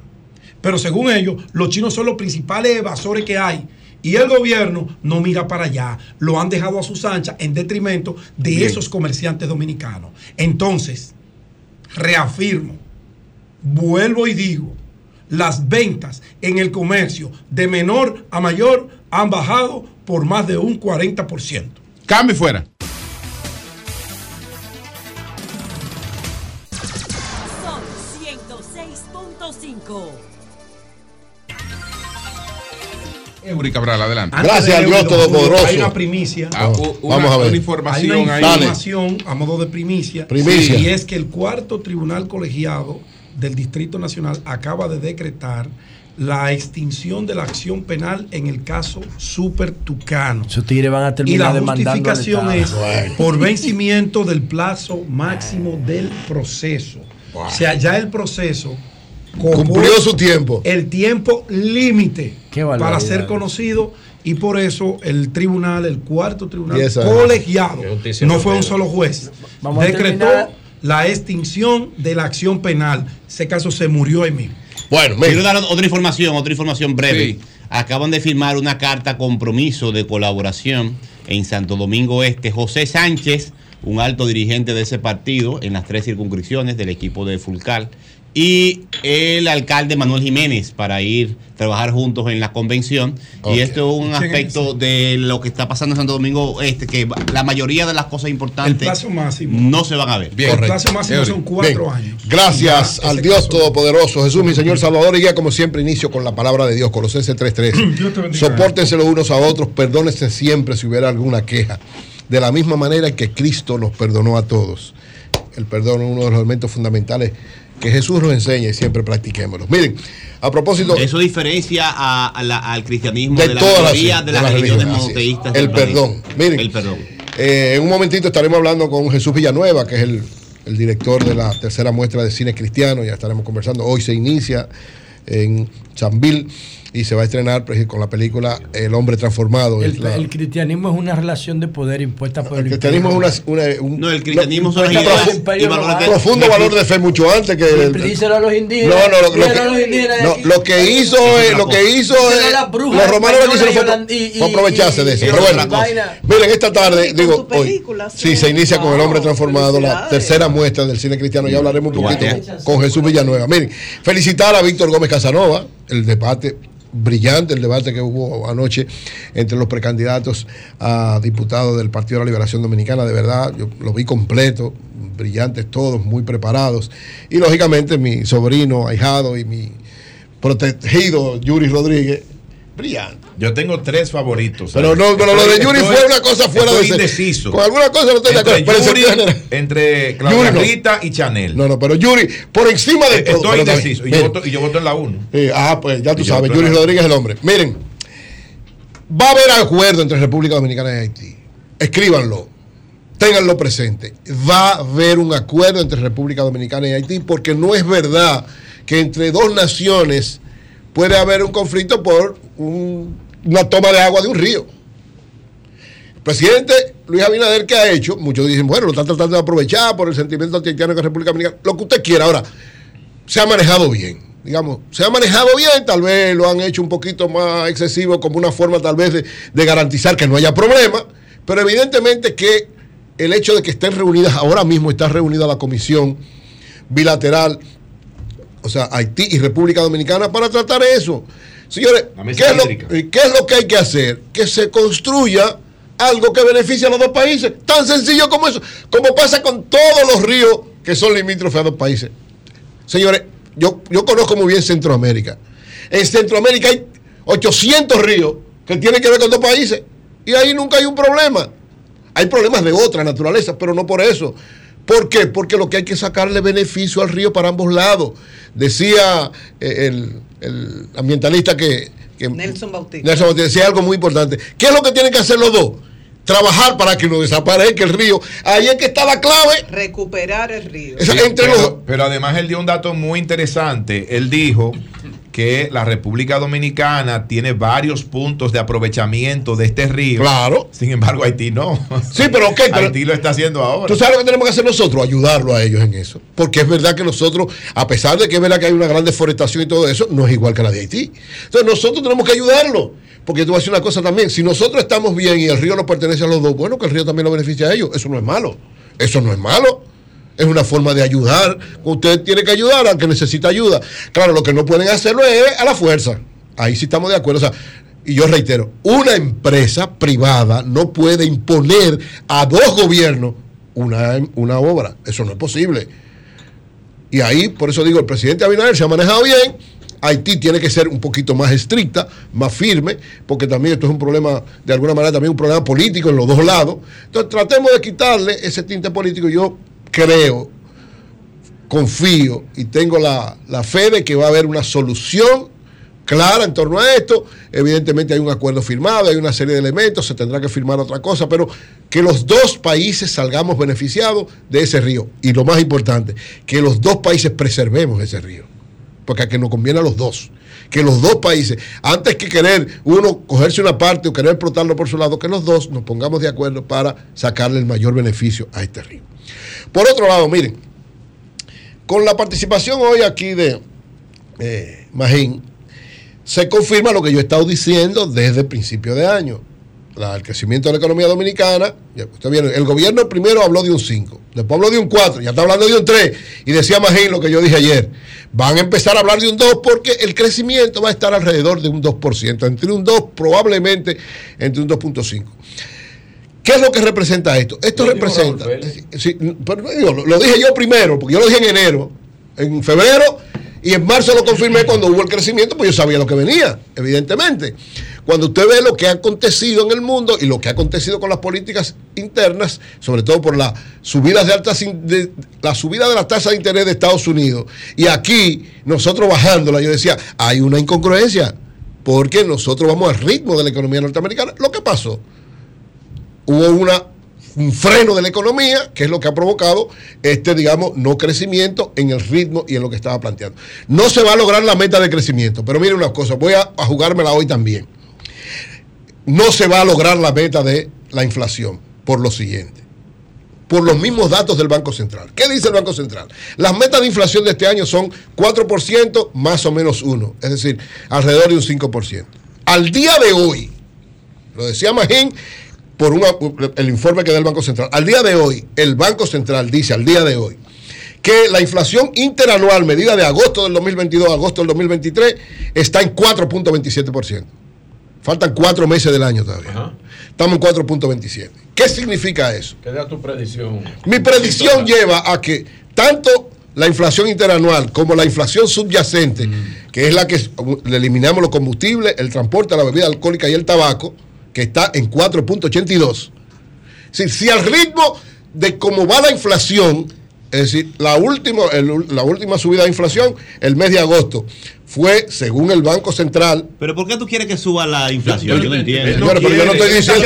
Pero según ellos, los chinos son los principales evasores que hay. Y el gobierno no mira para allá. Lo han dejado a sus anchas en detrimento de Bien. esos comerciantes dominicanos. Entonces, reafirmo, vuelvo y digo, las ventas en el comercio de menor a mayor han bajado por más de un 40%. Cambio fuera. Eury Cabral, adelante. Antes de Euro, Hay una primicia. Ah, una- Vamos a ver. una información Hay una información a modo de primicia. Primicia. Y es que el cuarto tribunal colegiado del Distrito Nacional acaba de decretar la extinción de la acción penal en el caso Super Tucano. Esos tigres van a Y terminar la demandando. al justificación es por vencimiento del plazo máximo del proceso. O sea, ya el proceso Cumplió su tiempo. El tiempo límite para ser conocido y por eso el tribunal, el cuarto tribunal colegiado, no fue un solo juez, Vamos decretó la extinción de la acción penal. Ese caso se murió ahí mismo. Bueno, Quiero dar otra información, otra información breve. Acaban de firmar una carta compromiso de colaboración en Santo Domingo Este. José Sánchez, un alto dirigente de ese partido en las tres circunscripciones del equipo de Fulcal, y el alcalde Manuel Jiménez para ir a trabajar juntos en la convención. Y esto es un aspecto de lo que está pasando en Santo Domingo Este, que la mayoría de las cosas El importantes plazo máximo. no se van a ver. el plazo máximo son cuatro Bien. años. Gracias Ya, al Dios caso- Todopoderoso, Jesús, mi Señor Salvador y guía, como siempre, inicio con la palabra de Dios, Colosenses 3.3. *clears throat* Dios te bendiga. Sopórtense los unos a otros, perdónense siempre si hubiera alguna queja. De la misma manera que Cristo nos perdonó a todos. El perdón es uno de los elementos fundamentales que Jesús nos enseña y siempre practiquémoslo. Miren, a propósito Eso diferencia a- a la- al cristianismo de, de, la todas las, mayoría de de las las religiones monoteístas. El perdón. Miren, El perdón. eh, en un momentito estaremos hablando con Jesús Villanueva, que es el, el director de la tercera muestra de cine cristiano. Ya estaremos conversando. Hoy se inicia en Chambil y se va a estrenar pues, con la película El hombre transformado. Es El, la- el cristianismo es una relación de poder impuesta por el, el cristianismo es una, una- un No, el cristianismo son un las ideas imperio y valores de- profundo valor de fe mucho antes que el- Díselo a los indígenas. no, no, lo, los que, indígenas de no, aquí. lo que hizo es, lo que hizo es- los romanos lo que hicieron fue, aprovecharse de eso. Pero bueno, miren, esta tarde, digo, hoy, sí, se inicia con El hombre transformado, la tercera muestra del cine cristiano. Ya hablaremos un poquito con Jesús Villanueva. Miren, felicitar a Víctor Gómez Casanova, el debate brillante, el debate que hubo anoche entre los precandidatos a diputados del Partido de la Liberación Dominicana. De verdad, yo lo vi completo, brillantes todos, muy preparados. Y lógicamente mi sobrino, ahijado y mi protegido Yuri Rodríguez, brillante. Yo tengo tres favoritos. Pero no, pero lo de Yuri Estoy- fue una cosa fuera de indeciso. Con alguna cosa no estoy de acuerdo. Entre, pero Yuri, Claudia no. Rita y Chanel. No, no, pero Yuri, por encima de todo. Estoy indeciso. Y yo, voto, y yo voto en la 1. eh, ah, pues ya tú sabes, Yuri Rodríguez es el hombre. Miren, va a haber acuerdo entre República Dominicana y Haití. Escríbanlo. Ténganlo presente. Va a haber un acuerdo entre República Dominicana y Haití porque no es verdad que entre dos naciones puede haber un conflicto por un- una toma de agua de un río. El presidente Luis Abinader, ¿qué ha hecho? Muchos dicen, bueno, lo está tratando de aprovechar por el sentimiento antihaitiano que la República Dominicana. Lo que usted quiera. Ahora, se ha manejado bien. Digamos, se ha manejado bien, tal vez lo han hecho un poquito más excesivo como una forma tal vez de, de garantizar que no haya problema, pero evidentemente que el hecho de que estén reunidas, ahora mismo está reunida la comisión bilateral o sea, Haití y República Dominicana para tratar eso. Señores, ¿qué es, lo, qué es lo que hay que hacer? Que se construya algo que beneficie a los dos países. Tan sencillo como eso. Como pasa con todos los ríos que son limítrofes a dos países. Señores, yo, yo conozco muy bien Centroamérica. En Centroamérica hay 800 ríos que tienen que ver con dos países. Y ahí nunca hay un problema. Hay problemas de otra naturaleza, pero no por eso. ¿Por qué? Porque lo que hay que sacarle beneficio al río para ambos lados. Decía eh, el, el ambientalista que, que Nelson Bautista. Nelson Bautista decía algo muy importante. ¿Qué es lo que tienen que hacer los dos? Trabajar para que no desaparezca el río. Ahí es que está la clave. Recuperar el río. Sí, pero, pero además él dio un dato muy interesante. Él dijo que la República Dominicana tiene varios puntos de aprovechamiento de este río. Claro. Sin embargo, Haití no. Sí, pero ¿qué? Haití lo está haciendo ahora. ¿Tú sabes lo que tenemos que hacer nosotros? Ayudarlo a ellos en eso. Porque es verdad que nosotros, a pesar de que es verdad que hay una gran deforestación y todo eso, no es igual que la de Haití. Entonces nosotros tenemos que ayudarlo. Porque tú vas a decir una cosa también. Si nosotros estamos bien y el río nos pertenece a los dos, bueno, que el río también lo beneficia a ellos. Eso no es malo. Eso no es malo. Es una forma de ayudar. Usted tiene que ayudar al que necesita ayuda. Claro, lo que no pueden hacerlo es a la fuerza. Ahí sí estamos de acuerdo. O sea, y yo reitero, una empresa privada no puede imponer a dos gobiernos una, una obra. Eso no es posible. Y ahí, por eso digo, el presidente Abinader se ha manejado bien. Haití tiene que ser un poquito más estricta, más firme, porque también esto es un problema, de alguna manera, también un problema político en los dos lados. Entonces, tratemos de quitarle ese tinte político. Yo creo, confío y tengo la, fe de que va a haber una solución clara en torno a esto. Evidentemente hay un acuerdo firmado, hay una serie de elementos, se tendrá que firmar otra cosa, pero que los dos países salgamos beneficiados de ese río. Y lo más importante, que los dos países preservemos ese río, porque a que nos conviene a los dos. Que los dos países, antes que querer uno cogerse una parte o querer explotarlo por su lado, que los dos nos pongamos de acuerdo para sacarle el mayor beneficio a este río. Por otro lado, miren, con la participación hoy aquí de eh, Magín, se confirma lo que yo he estado diciendo desde el principio de año. El crecimiento de la economía dominicana, usted viene, el gobierno primero habló de un 5, después habló de un 4, ya está hablando de un 3, y decía Magín lo que yo dije ayer, van a empezar a hablar de un 2 porque el crecimiento va a estar alrededor de un 2%, entre un 2 probablemente entre un 2.5. ¿Qué es lo que representa esto? Esto representa. Sí, pero lo, dije yo primero, porque yo lo dije en enero, en febrero, y en marzo lo confirmé cuando hubo el crecimiento, pues yo sabía lo que venía, evidentemente. Cuando usted ve lo que ha acontecido en el mundo y lo que ha acontecido con las políticas internas, sobre todo por la subida de altas de, la subida de la tasa de interés de Estados Unidos, y aquí nosotros bajándola, yo decía, hay una incongruencia, porque nosotros vamos al ritmo de la economía norteamericana. Lo que pasó, hubo un freno de la economía, que es lo que ha provocado este, digamos, no crecimiento en el ritmo y en lo que estaba planteando. No se va a lograr la meta de crecimiento, pero mire una cosa, voy a, a jugármela hoy también. No se va a lograr la meta de la inflación por lo siguiente. Por los mismos datos del Banco Central. ¿Qué dice el Banco Central? Las metas de inflación de este año son 4% más o menos 1, es decir, alrededor de un 5%. Al día de hoy, lo decía Magín por una- el informe que da el Banco Central. Al día de hoy, el Banco Central dice, al día de hoy, que la inflación interanual medida de agosto del 2022 a agosto del 2023 está en 4.27%. Faltan cuatro meses del año todavía. Estamos en 4.27. ¿Qué significa eso? ¿Qué da tu predicción? Mi predicción lleva a que tanto la inflación interanual como la inflación subyacente, que es la que le eliminamos los combustibles, el transporte, la bebida alcohólica y el tabaco, que está en 4.82. Es decir, si al ritmo de cómo va la inflación, es decir, la última, el- la última subida de inflación, el mes de agosto, fue, según el Banco Central, Pero ¿por qué tú quieres que suba la inflación? Yo no entiendo. Señores, pero yo no estoy diciendo.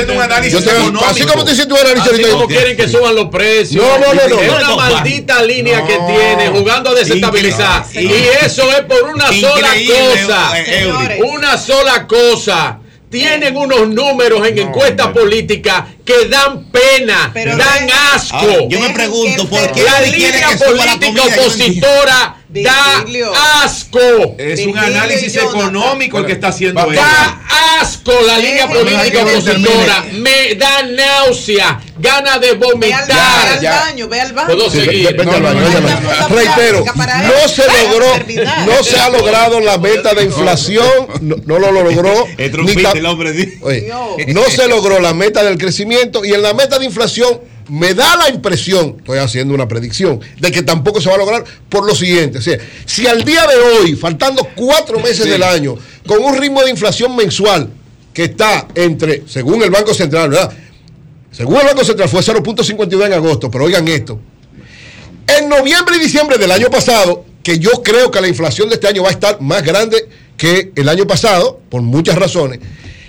yo estoy- así como te hiciste un análisis Así ahorita, como yo- quieren que suban los precios. No, no, no, no. Es una No, maldita línea no. que tiene jugando a desestabilizar. Y eso es por una sola cosa. eh. Una sola cosa. Tienen unos números en encuestas políticas que dan pena, dan asco. Ahora, yo me pregunto, ¿por qué la línea que suba la política comida? Yo no Da asco. Es un análisis económico el que está haciendo él. Da asco la línea política opositora. Me da náusea, gana de Ve al, ve vomitar. al baño, ve al baño. Puedo seguir. vete al baño, vete al baño. Reitero, no se logró, no se ha logrado la meta de inflación, no, no lo logró. *laughs* ni ta- Oye, no se logró la meta del crecimiento y en la meta de inflación me da la impresión, estoy haciendo una predicción, de que tampoco se va a lograr por lo siguiente. O sea, si al día de hoy, faltando cuatro meses Sí. del año, con un ritmo de inflación mensual que está entre, según el Banco Central, ¿verdad? Según el Banco Central fue 0.52 en agosto, pero oigan esto. En noviembre y diciembre del año pasado, que yo creo que la inflación de este año va a estar más grande que el año pasado, por muchas razones,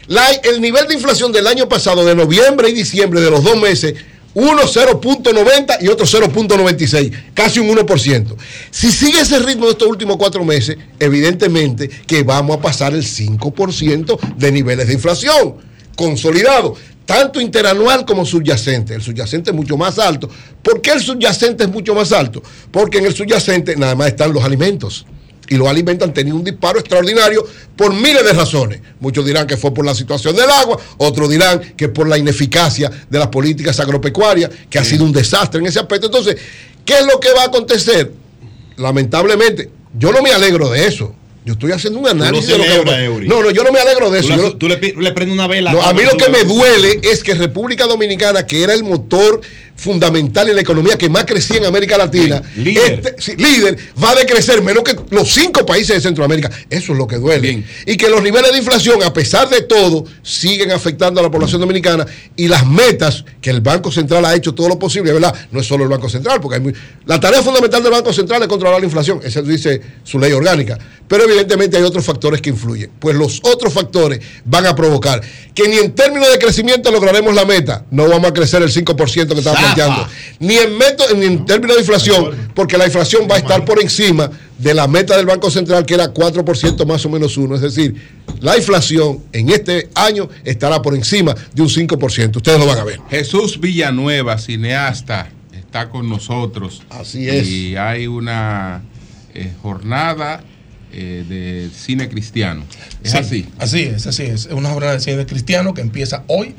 la- el nivel de inflación del año pasado, de noviembre y diciembre, de los dos meses, uno 0.90 y otro 0.96, casi un 1%. Si sigue ese ritmo de estos últimos cuatro meses, evidentemente que vamos a pasar el 5% de niveles de inflación consolidado, tanto interanual como subyacente. El subyacente es mucho más alto. ¿Por qué el subyacente es mucho más alto? Porque en el subyacente nada más están los alimentos. Y los alimentos han tenido un disparo extraordinario por miles de razones. Muchos dirán que fue por la situación del agua, otros dirán que por la ineficacia de las políticas agropecuarias, que ha sido un desastre en ese aspecto. Entonces, ¿qué es lo que va a acontecer? Lamentablemente, yo no me alegro de eso. Yo estoy haciendo un análisis de lo que Eury. No, no, yo no me alegro de eso. Tú, Yo le- no- tú le, pi- le prendes una vela. no, a mí lo que me duele es que República Dominicana, que era el motor fundamental en la economía que más crecía en América Latina, líder. este- sí, líder, va a decrecer menos que los cinco países de Centroamérica. Eso es lo que duele. Y que los niveles de inflación, a pesar de todo, siguen afectando a la población dominicana y las metas que el Banco Central ha hecho todo lo posible, ¿verdad? No es solo el Banco Central, porque hay muy- la tarea fundamental del Banco Central es controlar la inflación, eso dice su ley orgánica. Pero evidentemente hay otros factores que influyen. Pues los otros factores van a provocar que ni en términos de crecimiento lograremos la meta, no vamos a crecer el 5% que estaba Ni en, meto- ni en términos de inflación, porque la inflación va a estar por encima de la meta del Banco Central, que era 4% más o menos uno. Es decir, la inflación en este año estará por encima de un 5%. Ustedes lo van a ver. Jesús Villanueva, cineasta, está con nosotros. Así es. Y hay una eh, jornada eh, de cine cristiano. Es Sí, así. Así es, así es. Es una jornada de cine cristiano que empieza hoy.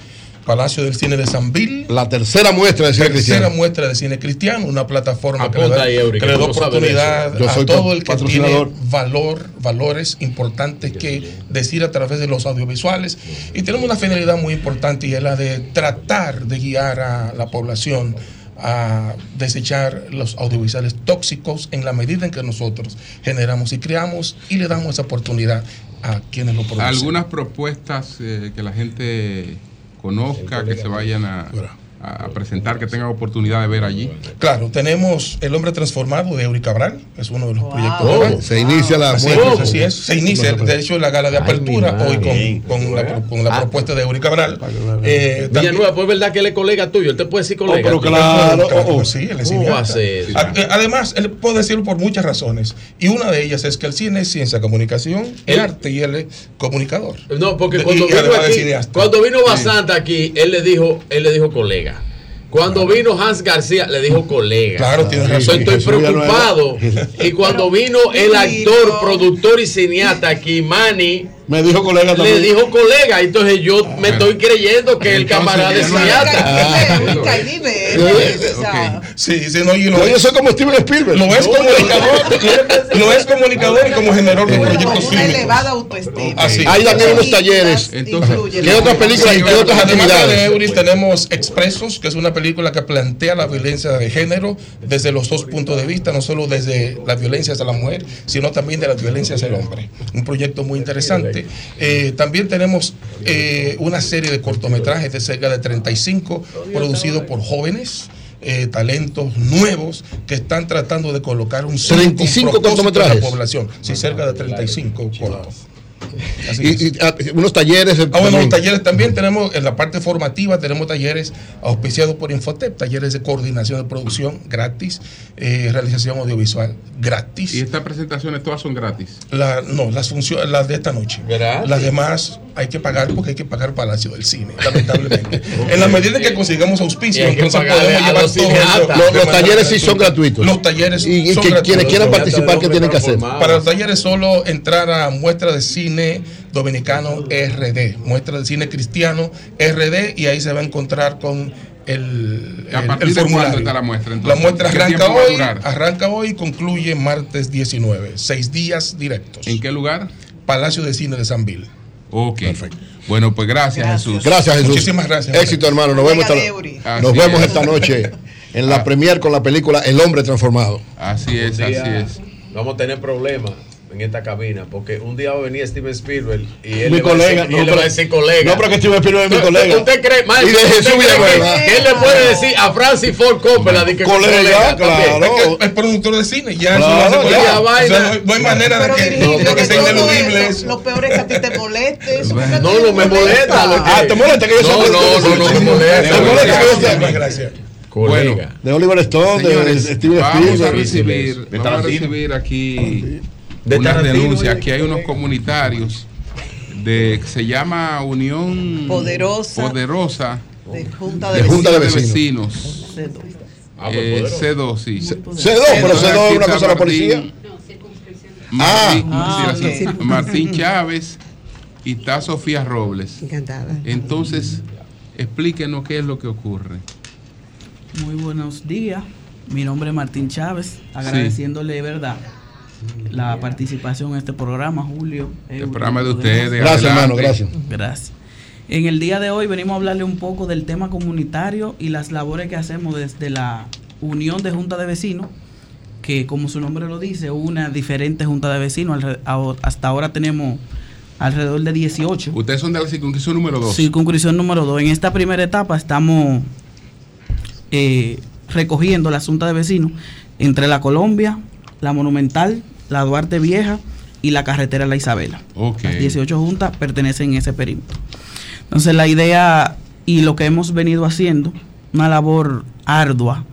Palacio del Cine de San Bill. La tercera muestra de cine tercera cristiano. muestra de cine cristiano, una plataforma que le Apunta da, ahí, Eury, que que le da no oportunidad. Yo a soy todo el que tiene valor, valores importantes que decir a través de los audiovisuales. Y tenemos una finalidad muy importante y es la de tratar de guiar a la población a desechar los audiovisuales tóxicos en la medida en que nosotros generamos y creamos y le damos esa oportunidad a quienes lo producen. Algunas propuestas eh, que la gente conozca, que se vayan a, a presentar, que tengan oportunidad de ver allí. Claro, tenemos El Hombre Transformado de Eury Cabral, es uno de los proyectos. Oh, de- se inicia la así, muestra. es, así es, se inicia, de hecho, la gala de apertura hoy con, con la, con la propuesta de Eury Cabral. Eh, Villanueva, pues es verdad que él es colega tuyo. Él te puede decir Oh, colega. pero tuyo. claro, claro que sí, él es ¿Cómo cineasta. hace eso? A- eh, Además, él puede decirlo por muchas razones. Y una de ellas es que el cine es ciencia, comunicación y Él- arte, y él es comunicador. No, porque cuando y vino aquí, cuando vino Basanta aquí, él le dijo, él le dijo colega. Cuando vino Hans García, le dijo colega. Claro, tienes razón. Estoy preocupado. Y cuando vino el actor, productor y cineasta Manny, Me dijo colega le también. dijo colega. Entonces yo me estoy creyendo que el camarada es Villanueva. cineasta. *laughs* Sí, sí, no, y lo Yo, es- yo soy como Steven Spielberg. Lo es comunicador, *laughs* lo es comunicador y como generador de proyectos Una elevada autoestima. Así. Hay también unos talleres. Entonces, ¿Qué otras películas y qué otras además de actividades? Euris tenemos Expresos, que es una película que plantea la violencia de género desde los dos puntos de vista, no solo desde la violencia hacia la mujer, sino también de la violencia hacia el hombre. Un proyecto muy interesante. Eh, también tenemos eh, una serie de cortometrajes de cerca de 35 producidos por jóvenes. eh, talentos nuevos que están tratando de colocar un 35 propósito en cortometrajes. la población. Sí, cerca de 35 cortos. Y, y, ah, unos talleres. Ah, bueno, los talleres también tenemos, en la parte formativa, tenemos talleres auspiciados por Infotep, talleres de coordinación de producción gratis, eh, realización audiovisual gratis. Y estas presentaciones todas son gratis. La- no, las funciones, las de esta noche. Gratis. Las demás hay que pagar porque hay que pagar Palacio del Cine, lamentablemente. *laughs* en la medida que consigamos auspicio, entonces podemos llevar los todo cineastas. eso Los- talleres sí son gratuitos. Los talleres Y- y son que- gratuitos. quienes quieran participar, ¿qué tienen que hacer? Para los talleres solo entrar a Muestra de Cine Dominicano RD, Muestra de Cine Cristiano RD, y ahí se va a encontrar con el, ¿A el- partir el de cuándo formulario. está la muestra, La muestra ¿Qué arranca hoy, arranca hoy y concluye martes 19. Seis días directos. ¿En qué lugar? Palacio de Cine de San Bill. Ok. Bueno, pues gracias, Jesús. Gracias, Jesús. Muchísimas gracias. Éxito, hermano. Nos vemos, esta, nos vemos es. esta noche en la premier con la película El hombre transformado. Así es, así es. Vamos a tener problemas en esta cabina porque un día va a venir Steven Spielberg y él, Mi le, va a colega, decir, y no, él le pero- va a decir colega. no, pero que Steven Spielberg es mi ¿Usted- colega. ¿Usted cree, maestro, Y de Jesús que- que él le puede decir a Francis Ford Coppola de que es Colega, también? Es productor de cine, ya Claro, eso lo hace ya, colega. ya, O sea, vaina. no, hay- no hay manera de Pero que, Virgilio, de que sea ineludible eso. Lo peor es que a ti te moleste. Eso ti No, no me molesta. Ah, ¿te molesta que yo sea No, no, de no, no me molesta. ¿Te molesta que yo sea- Muchas gracias. Colega. De Oliver Stone, de- Señores, de Steven vamos a Spielberg. recibir, De vamos a recibir aquí De unas denuncias. Aquí hay unos comunitarios de que se llama Unión Poderosa. Poderosa De Junta de de Junta de Vecinos. Vecinos. Ah, Eh, pues, C2, sí. C2, pero Entonces, C2 es una cosa de la Martín- policía. Martín, Ah, sí, así, ok. Martín *laughs* Chávez y está Sofía Robles. Encantada. Entonces, explíquenos qué es lo que ocurre. Muy buenos días. Mi nombre es Martín Chávez, agradeciéndole de verdad la participación en este programa, Julio. El programa de ustedes. Gracias, hermano, gracias. Gracias. En el día de hoy venimos a hablarle un poco del tema comunitario y las labores que hacemos desde la Unión de Junta de Vecinos, que como su nombre lo dice, una diferente Junta de Vecinos. Hasta ahora tenemos alrededor de 18. Ustedes son de la circunscripción número 2. Circunscripción número 2. En esta primera etapa estamos eh, recogiendo la Junta de Vecinos entre la Colombia, la Monumental, la Duarte Vieja y la carretera La Isabela. Ok. Las 18 juntas pertenecen a ese perímetro. Entonces la idea y lo que hemos venido haciendo, una labor ardua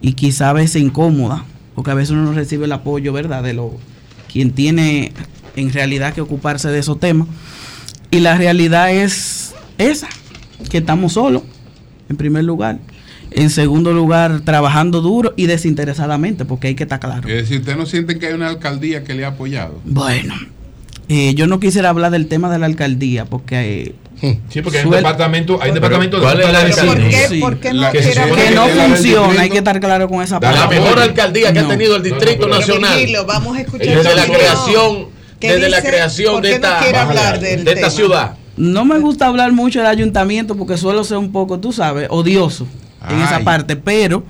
y quizá a veces incómoda, porque a veces uno no recibe el apoyo, ¿verdad?, de lo quien tiene en realidad que ocuparse de esos temas. Y la realidad es esa, que estamos solos, en primer lugar. En segundo lugar, trabajando duro y desinteresadamente, porque hay que estar claro. Es decir, ¿ustedes no sienten que hay una alcaldía que le ha apoyado? Bueno, eh, yo no quisiera hablar del tema de la alcaldía, porque... eh, *laughs* Sí, porque hay un suel- departamento, hay un departamento de ¿Cuál es Junta la de alcaldía? Vecinos. ¿Por qué- por qué no La que que que no es la funciona? Hay que estar claro con esa La parte. mejor alcaldía que ha tenido el Distrito Nacional. Virgilio, vamos a escuchar Desde la creación, ¿Qué desde la creación ¿Por de esta, hablar de esta ciudad. No me gusta hablar mucho del ayuntamiento porque suelo ser un poco, tú sabes, odioso en esa parte, pero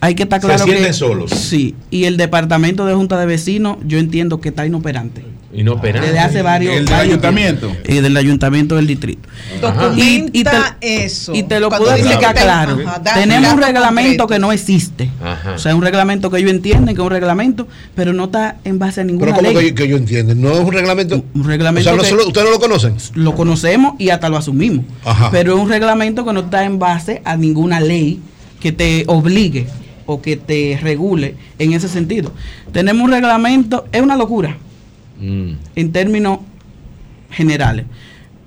hay que estar Se claro que sienten solos. sí, y el departamento de junta de vecinos yo entiendo que está inoperante. Inoperante. Desde hace varios ¿El del varios ayuntamiento? Eh, del ayuntamiento del distrito. Documenta Y- y te- eso. Y te lo puedo explicar que- claro. Ajá, da- Tenemos un reglamento que no existe. Ajá. O sea, un reglamento que ellos entienden que es un reglamento, pero no está en base a Pero ninguna ley. que, yo- que yo entiendo, no es un reglamento. Un reglamento O sea, no que- solo- ¿ustedes no lo conocen? Lo conocemos y hasta lo asumimos. Ajá. Pero es un reglamento que no está en base a ninguna ley que te obligue o que te regule en ese sentido. Tenemos un reglamento, es una locura Mm. en términos generales.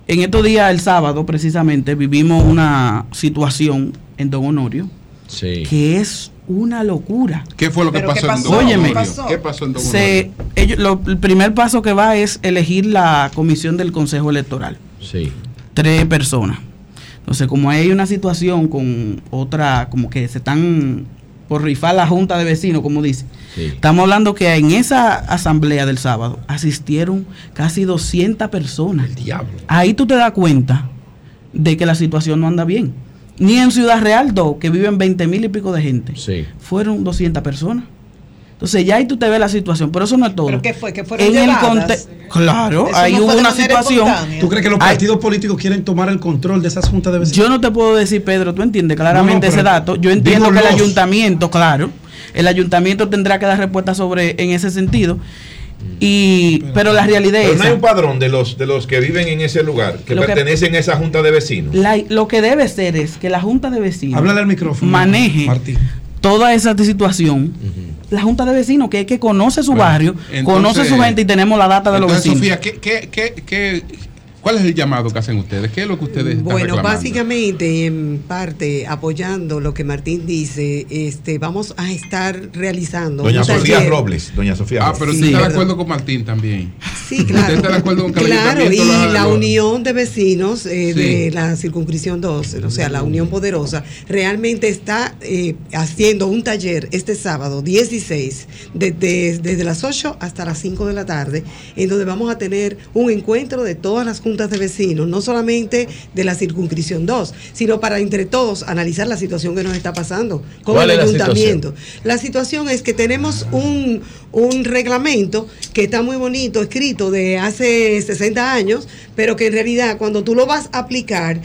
En estos días, el sábado precisamente, vivimos una situación en Don Honorio Sí. que es una locura. ¿Qué fue lo que ¿Pero pasó, qué en pasó? Don Óyeme. Honorio? ¿Qué pasó en Don Se, ellos- lo- el primer paso que va es elegir la comisión del Consejo Electoral. Sí. Tres personas. Entonces, como hay una situación con otra, como que se están por rifar la junta de vecinos, como dice. Sí. Estamos hablando que en esa asamblea del sábado asistieron casi 200 personas. Ahí tú te das cuenta de que la situación no anda bien. Ni en Ciudad Real 2, que viven 20 mil y pico de gente, Sí. fueron 200 personas. Entonces ya ahí tú te ves la situación, pero eso no es todo. ¿Pero qué fue? ¿Que fueron En el llevadas? Claro, Eso ahí no hubo una situación. ¿Tú crees que los Ay, partidos políticos quieren tomar el control de esas juntas de vecinos? Yo no te puedo decir, Pedro, tú entiendes claramente No, no, ese dato. Yo entiendo que el ayuntamiento, claro, el ayuntamiento tendrá que dar respuesta sobre en ese sentido. Y, pero la realidad Pero es no hay un padrón de los, de los que viven en ese lugar, que pertenecen a esa junta de vecinos. La- lo que debe ser es que la Junta de Vecinos Háblale al micrófono, maneje toda esa situación. La Junta de Vecinos, que es que conoce su Bueno, barrio, conoce su gente y tenemos la data de los vecinos. Sofía, ¿qué, qué, qué, qué- cuál es el llamado que hacen ustedes? ¿Qué es lo que ustedes están Bueno, reclamando? básicamente, en parte, apoyando lo que Martín dice, este, vamos a estar realizando Doña Sofía taller. Robles, doña Sofía Ah, pero Sí, usted está de acuerdo con Martín también. Sí, claro. ¿Usted está de acuerdo con Claro, y la unión de vecinos eh, de la circunscripción 2, o sea, la Unión Poderosa, realmente está eh, haciendo un taller este sábado 16, desde, desde las 8 hasta las 5 de la tarde, en donde vamos a tener un encuentro de todas las juntas de vecinos, no solamente de la circunscripción 2, sino para entre todos analizar la situación que nos está pasando con ¿Cuál el es la ayuntamiento. La situación es que tenemos un, un reglamento que está muy bonito, escrito de hace 60 años, pero que en realidad cuando tú lo vas a aplicar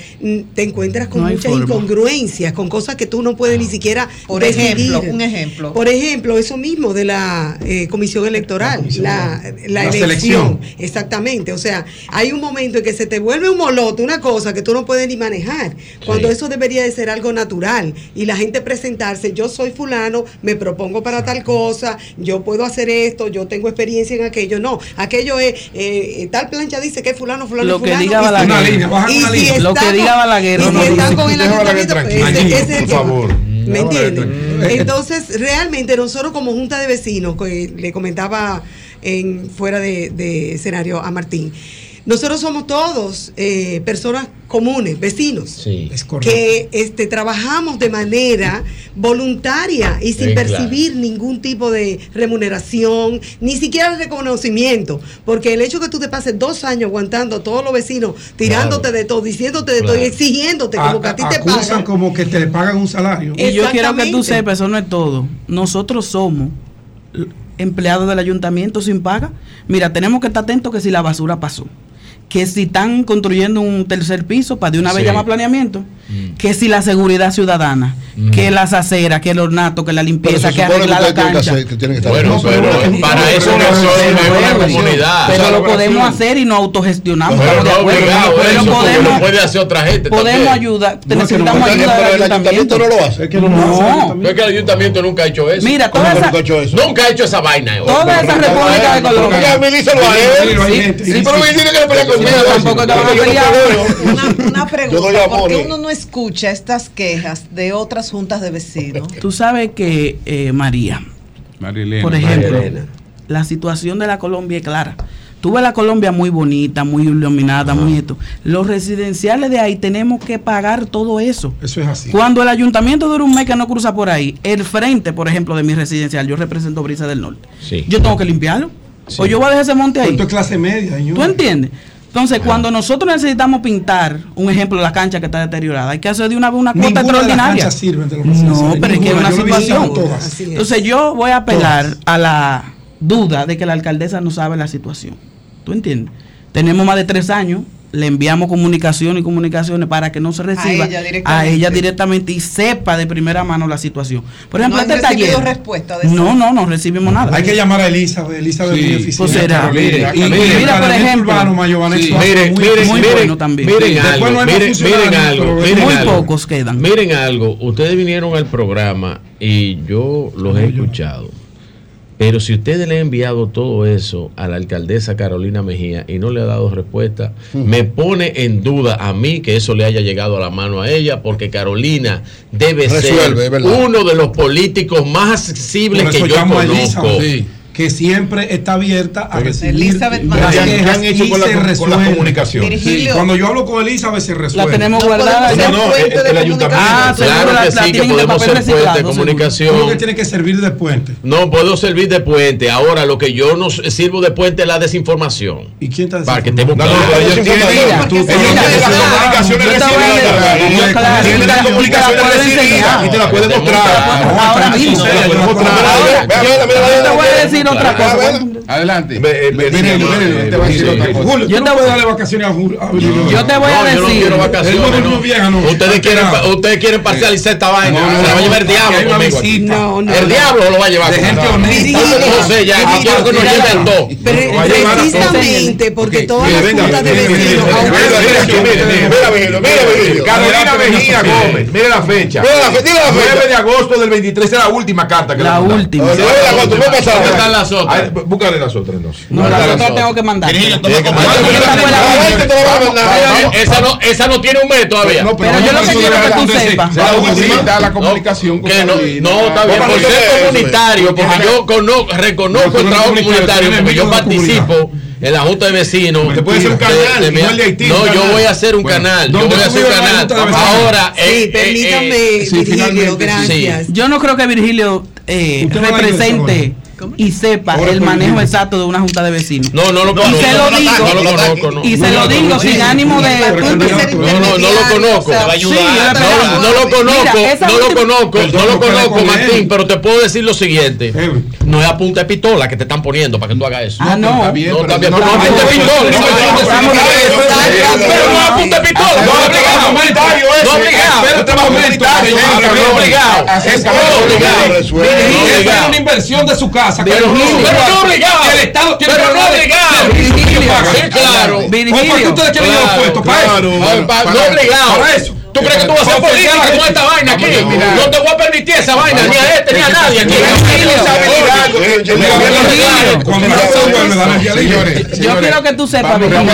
te encuentras con No muchas forma. incongruencias, con cosas que tú no puedes ni siquiera Por decidir. ejemplo, un ejemplo. Por ejemplo, eso mismo de la eh, comisión electoral, la, la La elección. selección. Exactamente, o sea, hay un momento en que se te vuelve un molote, una cosa que tú no puedes ni manejar, cuando Sí. eso debería de ser algo natural y la gente presentarse, yo soy fulano, me propongo para tal cosa, yo puedo hacer esto, yo tengo experiencia en aquello, no, aquello es, eh, tal plancha dice que es fulano, fulano, Lo que fulano, diga Balaguer. Una línea, baja y una si línea. Lo que diga Balaguer, pues, tranquilo. ese- ese es el Por favor. ¿Me entienden? tranquilo. Entonces, realmente nosotros como Junta de Vecinos, que le comentaba en fuera de, de escenario a Martín, nosotros somos todos eh, personas comunes, vecinos, que este, trabajamos de manera voluntaria y sin Sí, claro. percibir ningún tipo de remuneración, ni siquiera reconocimiento, porque el hecho que tú te pases dos años aguantando a todos los vecinos, tirándote de todo, diciéndote de todo y Claro. exigiéndote como que a ti te pagan. como que te pagan un salario. Y yo quiero que tú sepas, eso no es todo. Nosotros somos empleados del ayuntamiento sin paga. Mira, tenemos que estar atentos que si la basura pasó, que si están construyendo un tercer piso para de una vez Sí. llamar planeamiento, que si la seguridad ciudadana, que las aceras, que el ornato, que la limpieza, que arreglar la tienen que cancha. hacer- que que estar- Bueno, No, pero pero- para eso pero- es una pero- comunidad. Pero lo podemos hacer y nos autogestionamos. Pero no obligado Pero eso, podemos- lo puede hacer otra gente Podemos también. ayudar, No, necesitamos no, ayuda pero del el ayuntamiento no lo hace. Es que no, no. No es que el ayuntamiento nunca ha hecho eso. Mira, toda ¿Cómo que esa- nunca ha hecho eso? Nunca ha hecho esa vaina. Toda esa República de Colombia. Ya me dice lo a él. Sí, pero me dice que le pelea tampoco te van a Yo no pelear. peleo. Una, una Yo doy pregunta, amor, ¿por qué eh. uno no escucha estas quejas de otras juntas de vecinos? Tú sabes que, eh, María, Marilena. por ejemplo, Marilena. la situación de la Colombia es clara. Tú ves la Colombia muy bonita, muy iluminada, muy esto. Los residenciales de ahí tenemos que pagar todo eso. Eso es así. Cuando el ayuntamiento dura un mes que no cruza por ahí, el frente, por ejemplo, de mi residencial, yo represento Brisa del Norte. Sí. Yo tengo que limpiarlo. O yo voy a dejar ese monte ahí. Esto es clase media, señor. ¿Tú entiendes? Entonces, cuando nosotros necesitamos pintar, un ejemplo, la cancha que está deteriorada, hay que hacer de una vez una cuota de las extraordinaria. sirven de los No, pero es que es una situación. todas. Así es. Entonces, yo voy a apelar a la duda de que la alcaldesa no sabe la situación. ¿Tú entiendes? Tenemos más de tres años, le enviamos comunicación y comunicaciones para que no se reciba ella a ella directamente y sepa de primera mano la situación. Por ejemplo, no han este taller. respuesta de No, no, no recibimos nada. Hay que llamar a Elizabeth. Elizabeth Sí, es muy pues será. Carolina. Y- Y, y mira, por ejemplo, Urbano, sí. Miren, muy- miren, muy miren, bueno también. miren Sí. algo, Después no miren, miren algo, miren muy algo. pocos quedan. Miren algo, ustedes vinieron al programa y yo los he escuchado. Pero si ustedes le han enviado todo eso a la alcaldesa Carolina Mejía y no le ha dado respuesta, me pone en duda a mí que eso le haya llegado a la mano a ella, porque Carolina debe Resuelve, ser verdad. uno de los políticos más accesibles que yo conozco. Que siempre está abierta a recibir Elizabeth las Martínez. quejas ¿Qué han hecho y con la- se con la resuelve. comunicación? Sí. Cuando yo hablo con Elizabeth se resuelve. La tenemos guardada. No, no, el, el ayuntamiento. Ah, Claro la- que sí, que podemos ser fuente de comunicación. Creo que tiene que servir de puente. No puedo servir de puente. Ahora lo que yo no sirvo de puente es la desinformación. ¿Y quién está Para que estemos No, no, claros te mostrar. Ahora mismo. Te voy a decir otra cosa. Adelante. Yo te voy a darle vacaciones a Yo te voy a decir. Ustedes quieren, ustedes quieren parcializar esta vaina. La va a llevar el diablo. El diablo lo va a llevar. Precisamente porque. Mira, Mira, Mire la fecha. 9 de agosto del 23 es la última carta que La última. las otras? Búscale las otras. No, tengo que mandar. Esa no, tiene un mes todavía. Pero, yo lo quiero que tú sepas. La comunicación con No, está comunitario, porque yo reconozco el trabajo comunitario, porque yo participo en la Junta de Vecinos. Te puede hacer un canal, de, de, no, de Haití, no canal. yo voy a hacer un bueno, canal. Yo voy a hacer un canal. Ahora, sí, eh, eh, permítame, eh, Virgilio, sí, gracias. Sí. Yo no creo que Virgilio eh, represente. Y sepa el manejo exacto de una junta de vecinos. No, no lo conozco. Y se lo digo. Y se lo digo sin ánimo de. No, no, no lo conozco. No lo conozco. No lo conozco. No lo conozco, Martín, pero te puedo decir lo siguiente. No es a punta de pistola que te están poniendo para que tú hagas eso. Ah, no. No. No, no, no, no, pero no a punta de pistola. No obligado. No obligado. Pero trabajo militario. No obligado. No obligado. Es una inversión de su casa pero no obligado. El Estado tiene pero no obligado. Virgilio, claro. ¿Por qué ustedes quieren los eso. No obligado. ¿Tú crees que tú vas a ser política con esta vaina aquí? No te voy a permitir esa vaina, ni a este, ni a nadie aquí. Yo quiero que tú sepas, Virgilio.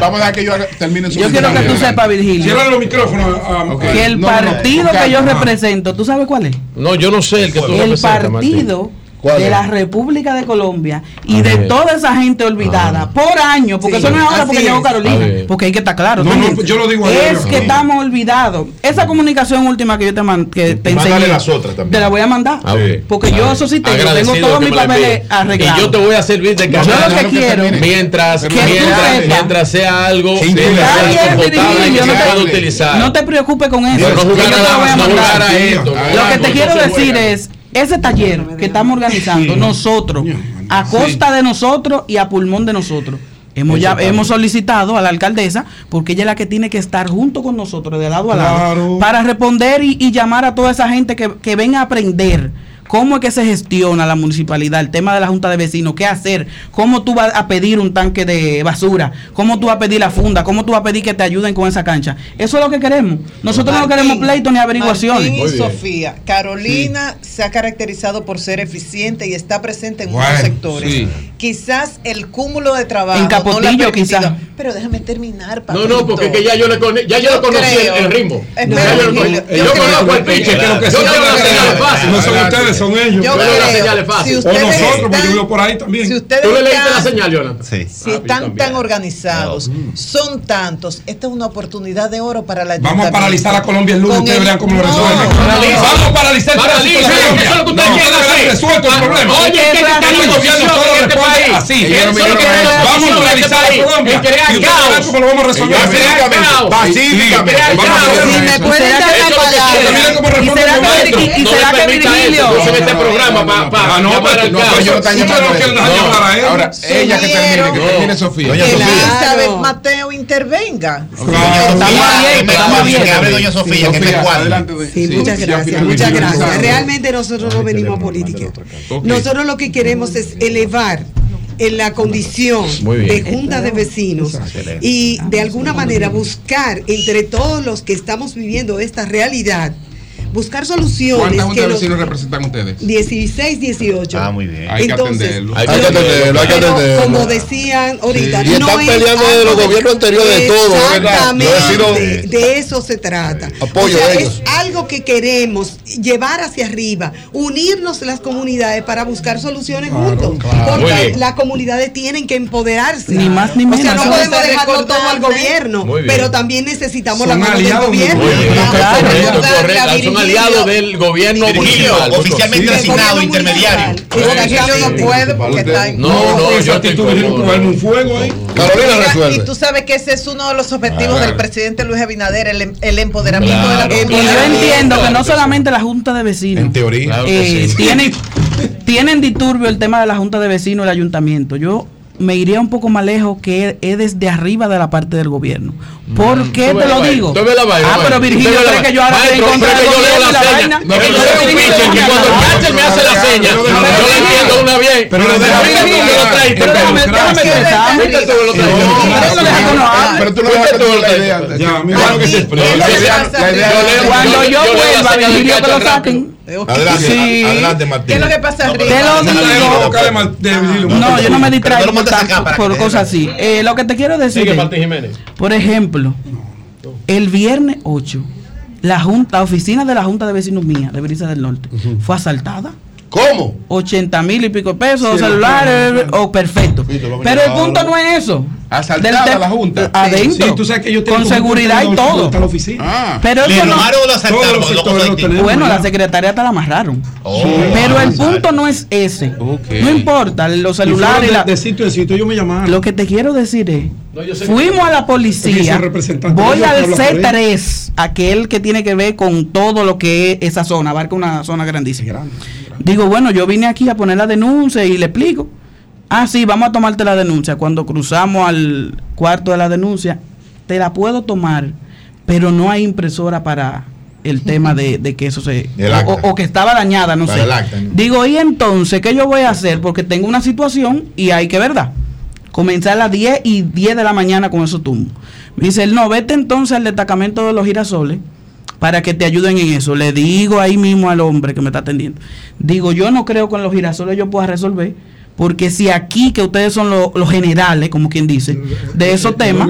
Vamos a dejar que yo termine su Yo quiero que tú sepas, Virgilio. Cierra los micrófonos. Ah, que el partido que yo represento, ¿tú sabes cuál es? No, yo no sé el que tú representas. El partido de la República de Colombia y ah, de toda esa gente olvidada ah, por años, porque eso no es ahora porque llegó Carolina, ah, porque hay que estar claro. No, yo digo es que estamos olvidados. Esa comunicación última que yo te, man, que te enseñé, las la voy a mandar, porque yo eso sí tengo, tengo todos mis papeles arreglados. Y yo te voy a servir de canal. Yo lo que quiero, mientras, mientras, mientras sea algo no te preocupes con eso. Lo que te quiero decir es ese taller que estamos organizando nosotros, a costa de nosotros y a pulmón de nosotros, Hemos, ya, hemos solicitado a la alcaldesa, porque ella es la que tiene que estar junto con nosotros, de lado a lado, para responder y, y, llamar a toda esa gente que, que venga a aprender. ¿Cómo es que se gestiona la municipalidad? El tema de la junta de vecinos, ¿qué hacer? ¿Cómo tú vas a pedir un tanque de basura? ¿Cómo tú vas a pedir la funda? ¿Cómo tú vas a pedir que te ayuden con esa cancha? Eso es lo que queremos. Nosotros no queremos pleito ni averiguaciones. Y Sofía, Carolina se ha caracterizado por ser eficiente y está presente en muchos sectores. Quizás el cúmulo de trabajo. En Capotillo, quizás. Pero déjame terminar, No, no, porque que ya yo le, con... ya yo, yo conocí creo. el, ritmo. Yo, yo, yo, conozco el pinche. Yo no lo fácil. No son ustedes, son ellos. Yo, yo creo, las señales fáciles. Si o nosotros, están, porque yo vivo por ahí también. Si ustedes ¿Tú le leíste están, la señal, Yolanda? Sí. Si ah, están tan organizados, no. son tantos, esta es una oportunidad de oro para la Vamos a paralizar a Colombia el lunes, ustedes el... verán cómo lo resuelven. No. Vamos a paralizar el tránsito resuelto el problema. Oye, ¿qué que el gobierno todo responde así. Vamos a paralizar a Colombia. Y cómo lo vamos a resolver. Pacíficamente. Pacíficamente. Si me pueden dar la palabra. Y será Virgilio usan este programa para para llamar al. Ahora, ella que termine, que termine Sofía. Elizabeth Mateo intervenga. Estamos bien, Sofía, Adelante, Sí, muchas gracias, muchas gracias. Realmente nosotros no venimos a política. Nosotros lo que queremos es elevar en la condición de junta de vecinos y de alguna manera buscar entre todos los que estamos viviendo esta realidad buscar soluciones. ¿Cuántas vecinos representan ustedes? 16, 18. Ah, muy bien. Hay que atenderlo. Hay que atenderlo. Como decían ahorita. Sí. Están peleando es de los gobiernos anteriores de todo, Exactamente. De, eso se trata. Apoyo o sea. Es algo que queremos llevar hacia arriba, unirnos las comunidades para buscar soluciones juntos. Porque las comunidades tienen que empoderarse. Ni más ni menos. O sea, no podemos dejarlo todo al gobierno, pero también necesitamos la mano del gobierno. Claro aliado del gobierno oficialmente designado intermediario. no puede porque está No, yo estoy un fuego ahí. Carolina resuelve. Y tú sabes que ese es uno de los objetivos del presidente Luis Abinader, el em, empoderamiento de la comunidad. Yo entiendo que no solamente la Junta de Vecinos. En teoría. Eh, tienen disturbio el tema de la Junta de Vecinos y el ayuntamiento. Yo me iría un poco más lejos que es desde arriba de la parte del gobierno. ¿Por qué te lo digo? ah, pero Virgilio que yo ahora voy la cuando el me hace la yo le entiendo una. Pero Pero no. Cuando yo vuelva, Virgilio que lo saquen. Adelante, sí. adelante, Martín. ¿Qué es lo que pasa, no, Te lo digo. No, yo no me distraigo por, por cosas así. Eh, lo que te quiero decir. Sigue, Martín Jiménez. Por ejemplo, el viernes 8, la, junta, la oficina de la Junta de Vecinos Mía de Brisa del Norte uh -huh. fue asaltada. ¿Cómo? 80 mil y pico de pesos, sí, celulares, o oh, perfecto. Pero el punto no es eso. Asaltaba a la Junta. Adentro. Con seguridad y todo. Ah. Pero bueno, la secretaria te la amarraron. Pero el punto no es ese. No importa, los celulares. De, sitio en sitio, yo me llamaron. Lo que te quiero decir es: fuimos a la policía. Voy al C3, aquel que tiene que ver con todo lo que es esa zona. Abarca una zona grandísima. Grande. Digo, bueno, yo vine aquí a poner la denuncia y le explico. Ah, sí, vamos a tomarte la denuncia. Cuando cruzamos al cuarto de la denuncia, te la puedo tomar, pero no hay impresora para el *laughs* tema de, de que eso se... O, que estaba dañada, no sé. Acta. Digo, y entonces, ¿qué yo voy a hacer? Porque tengo una situación y hay que, ¿verdad? Comenzar a las 10 y 10 de la mañana con esos tumbos. Dice él, no, vete entonces al destacamento de los girasoles para que te ayuden en eso. Le digo ahí mismo al hombre que me está atendiendo. Digo, yo no creo que con los girasoles yo pueda resolver. Porque si aquí, que ustedes son los lo generales, como quien dice, de esos temas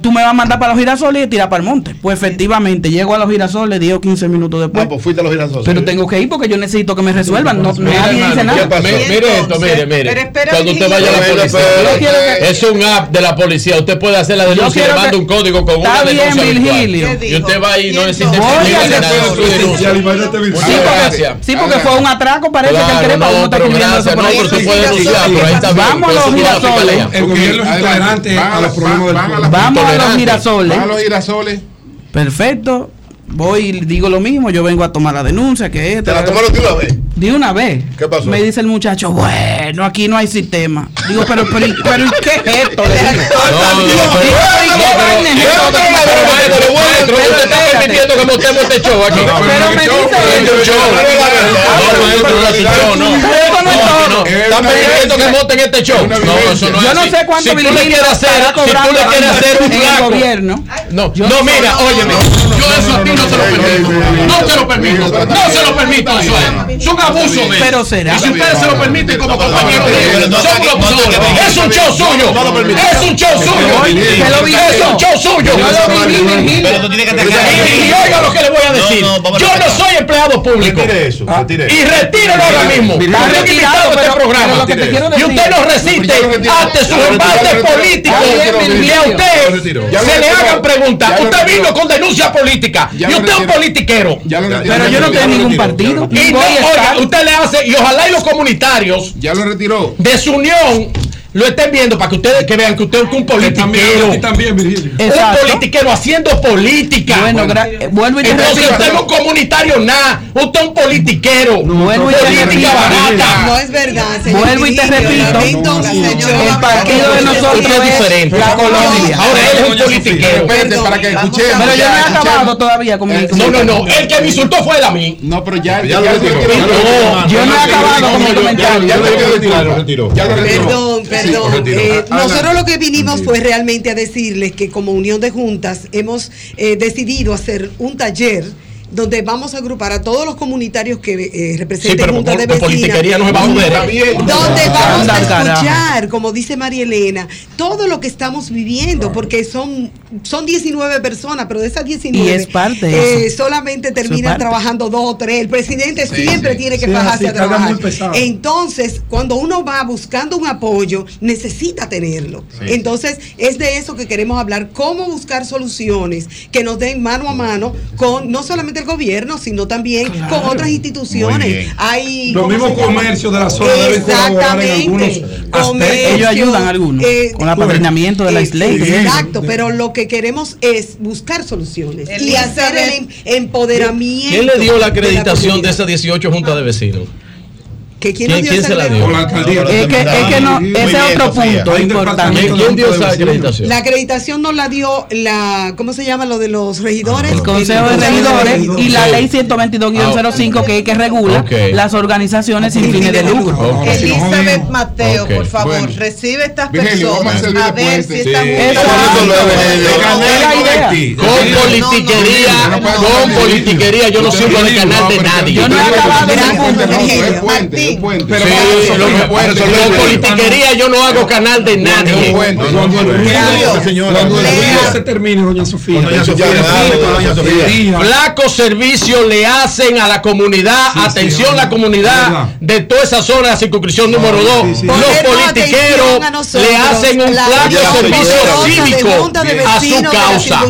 tú me vas a mandar para los girasoles y tirar para el monte. Pues efectivamente, llego a los girasoles, digo 15 minutos después. No, pues fuiste a los girasoles. Pero tengo que ir porque yo necesito que me resuelvan. No, mire, nadie dice nada. Mire, mire esto, mire, mire. Cuando usted vaya a la policía, es un app de la policía. Usted puede hacer la denuncia, le manda un código con Está una denuncia bien, virtual. Y usted va y no necesita Sí, porque fue un atraco, parece que el crepa no está cubriendo eso por ahí. Vamos a los girasoles. El gobierno es intolerante a los problemas del vamos a los girasoles. A los girasoles. Perfecto. Voy y digo lo mismo. Yo vengo a tomar la denuncia que esta. ¿Te la tomaron tú una vez? De una vez. Me dice el muchacho, bueno, aquí no hay sistema. Digo, pero, pero, pero ¿qué es esto? permitiendo que montemos este show aquí. Pero me dice. No, no, no. Están permitiendo que monten este. No, no Yo no No, no, mira, óyeme. Yo eso a ti no se lo permito. No se lo permito. No se lo permito, eso abuso. Pero será. Y si ustedes se lo permiten como compañeros son. Es un show suyo. Es un show suyo. Es un show suyo. Y oiga lo que le voy a decir. Yo no soy empleado público. Ah, y retíralo ahora mismo. retirado este programa. Y usted no resiste ante sus embates políticos que a usted se le hagan preguntas. Usted vino con denuncia política. Y usted es un politiquero. Pero yo no tengo ningún partido. Y no, usted le hace, y ojalá y los comunitarios. Ya lo retiró. De su unión lo estén viendo para que ustedes que vean que usted es un politiquero. También, también, un politiquero haciendo política. Bueno, vuelvo y Entonces usted es un comunitario nada, usted es un politiquero. No, vuelvo y te repito. Barata. No es verdad, señor. Vuelvo y te repito. El partido de nosotros es diferente. La colonia. Ahora él es un politiquero. Para que escuchemos. Pero yo no he acabado todavía con mi eh, No, no, no. El que me insultó fue él a mí. No, pero ya ya lo retiró. Yo no he acabado con mi comentario. Ya lo retiró. Perdón, perdón perdón. Eh, nosotros lo que vinimos fue realmente a decirles que como Unión de Juntas hemos eh, decidido hacer un taller donde vamos a agrupar a todos los comunitarios que eh, representen sí, juntas de vecinas. Donde vamos a escuchar, como dice María Elena, todo lo que estamos viviendo, porque son, son 19 personas, pero de esas 19 y es parte eh, solamente terminan trabajando dos o tres. El presidente siempre tiene que bajarse a trabajar. Entonces, cuando uno va buscando un apoyo, necesita tenerlo. Entonces, es de eso que queremos hablar, cómo buscar soluciones que nos den mano a mano con no solamente gobierno, sino también con otras instituciones. Hay, Los mismos comercios de la zona deben colaborar algunos Ellos ayudan algunos eh, con el apadrinamiento de la ley. Exacto, pero lo que queremos es buscar soluciones y hacer el em-, empoderamiento. ¿Quién le dio la acreditación de, la de esas 18 juntas de vecinos? ¿Que quién ¿Quién, dio quién se la dio? la alcaldía. Es que, es que no, Muy ese es otro Sofía. punto importante. ¿Quién, dio esa acreditación? La acreditación nos la dio la, ¿cómo se llama lo de los regidores? El Consejo de Regidores y la ley 122-05 que, que regula las organizaciones sin fines de lucro. Elizabeth Mateo, por favor, bueno. recibe estas a personas a de ver si están Sí. Con politiquería, con politiquería, yo no sirvo de canal de nadie. Yo no he acabado Mira, Pero Sí, que- con politiquería yo no hago canal de nadie. Cuando el día se termine, doña Sofía. Flaco servicio le hacen a la comunidad, atención la comunidad de toda esa zona de la circunscripción número 2. Ponernos Los politiqueros le hacen un la flaco servicio cívico a su causa.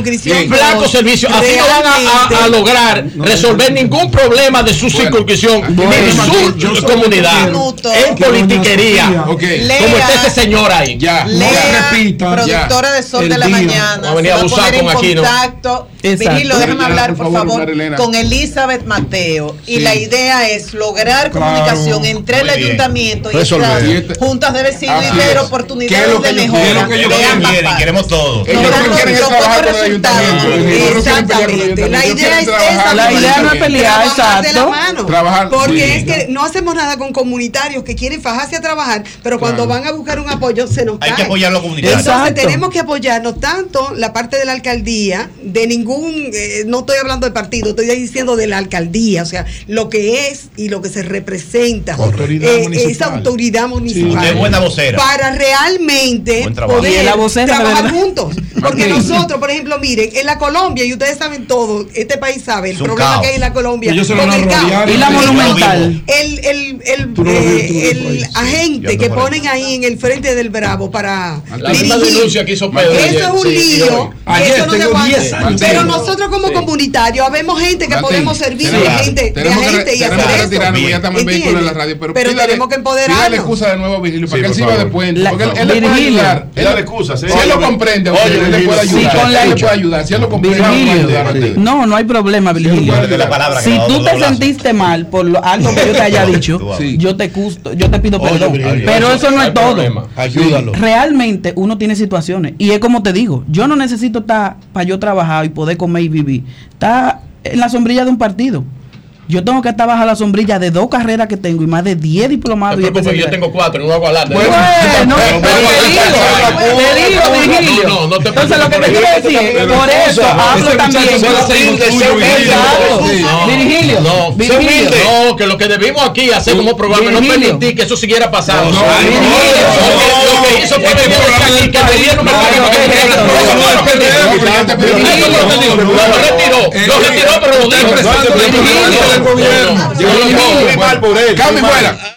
Flaco servicio. Así no van a- lograr resolver ningún problema de su circunscripción ni de su comunidad. Es politiquería. Como está ese señor ahí. Ya. Lea, repita, productora de Sol el de la día. Mañana. Vamos a venir se a va a abusar poner en con Aquino. contacto. Virgilio, déjame hablar, por por favor, con Elizabeth Mateo. Y la idea es lograr Claro. comunicación entre el bien. ayuntamiento y Y este- juntas de vecinos y ver es. ¿Qué oportunidades de mejora qué es lo que ellos de ambas Quieren, queremos todo. Ellos lo quieren trabajar con el ayuntamiento. Exactamente. La idea es esa. trabajar La idea no es pelear, Trabajar de la exacto. mano. Trabajar, Porque es que no hacemos nada con comunitarios que quieren fajarse a trabajar, pero cuando van a buscar un apoyo se nos Hay cae. que apoyar a los comunitarios. Entonces tenemos que apoyarnos tanto la parte de la alcaldía, de ningún, eh, no estoy hablando de partido, estoy diciendo de la alcaldía, o sea, lo que es y lo que se representa, Autoridad eh, municipal. esa autoridad municipal. Usted es buena vocera. Para realmente poder la vocera, trabajar juntos. Porque nosotros, por ejemplo, miren, en la Colombia, y ustedes saben todo, este país sabe el problema caos. que hay en la Colombia. Ellos se lo con van a el caos. Y la Yo monumental. El, el, el, eh, el agente Yo que ponen ahí en el frente del Bravo para La misma denuncia que hizo Pedro Eso ayer. es un lío. Ayer eso no se aguanta. 10 años. Pero nosotros como Sí. comunitarios habemos gente que Martín, podemos servir de agente, de agente y hacer retirarnos, porque ya estamos en vehículo en la radio, pero, Pero pídale- tenemos que Pídale empoderarnos. excusa de nuevo a Virgilio para Sí, que él sirva de puente. La- Porque él, él le puede Virgilio. ayudar. Él- excusa. Si él lo comprende, Oye, él le puede Virgilio. ayudar. Sí, con él la- le puede ayudar. Si él lo comprende, Virgilio, no, no hay problema, Virgilio. la Si tú te sentiste mal por lo, algo que yo te haya *laughs* dicho, yo te custo, yo te pido perdón. Virgilio, Pero eso no es todo. Ayúdalo. Realmente uno tiene situaciones. Y es como te digo, yo no necesito estar para yo trabajar y poder comer y vivir. Está en la sombrilla de un partido. Yo tengo que estar bajo la sombrilla de dos carreras que tengo y más de 10 diplomados. No te yo tengo cuatro, no hago alarde. Bueno, pero te digo, te digo, Virgilio. No, no, no te Entonces lo que te quiero decir por eso hablo también. Virgilio, No, no, que lo que debimos aquí hacer como programa no permitir que eso siguiera pasando. No, Lo que- hizo fue venir aquí que me No, para que no, no, no no. Lo retiró, lo retiró, pero lo dijo del gobierno. Fuera.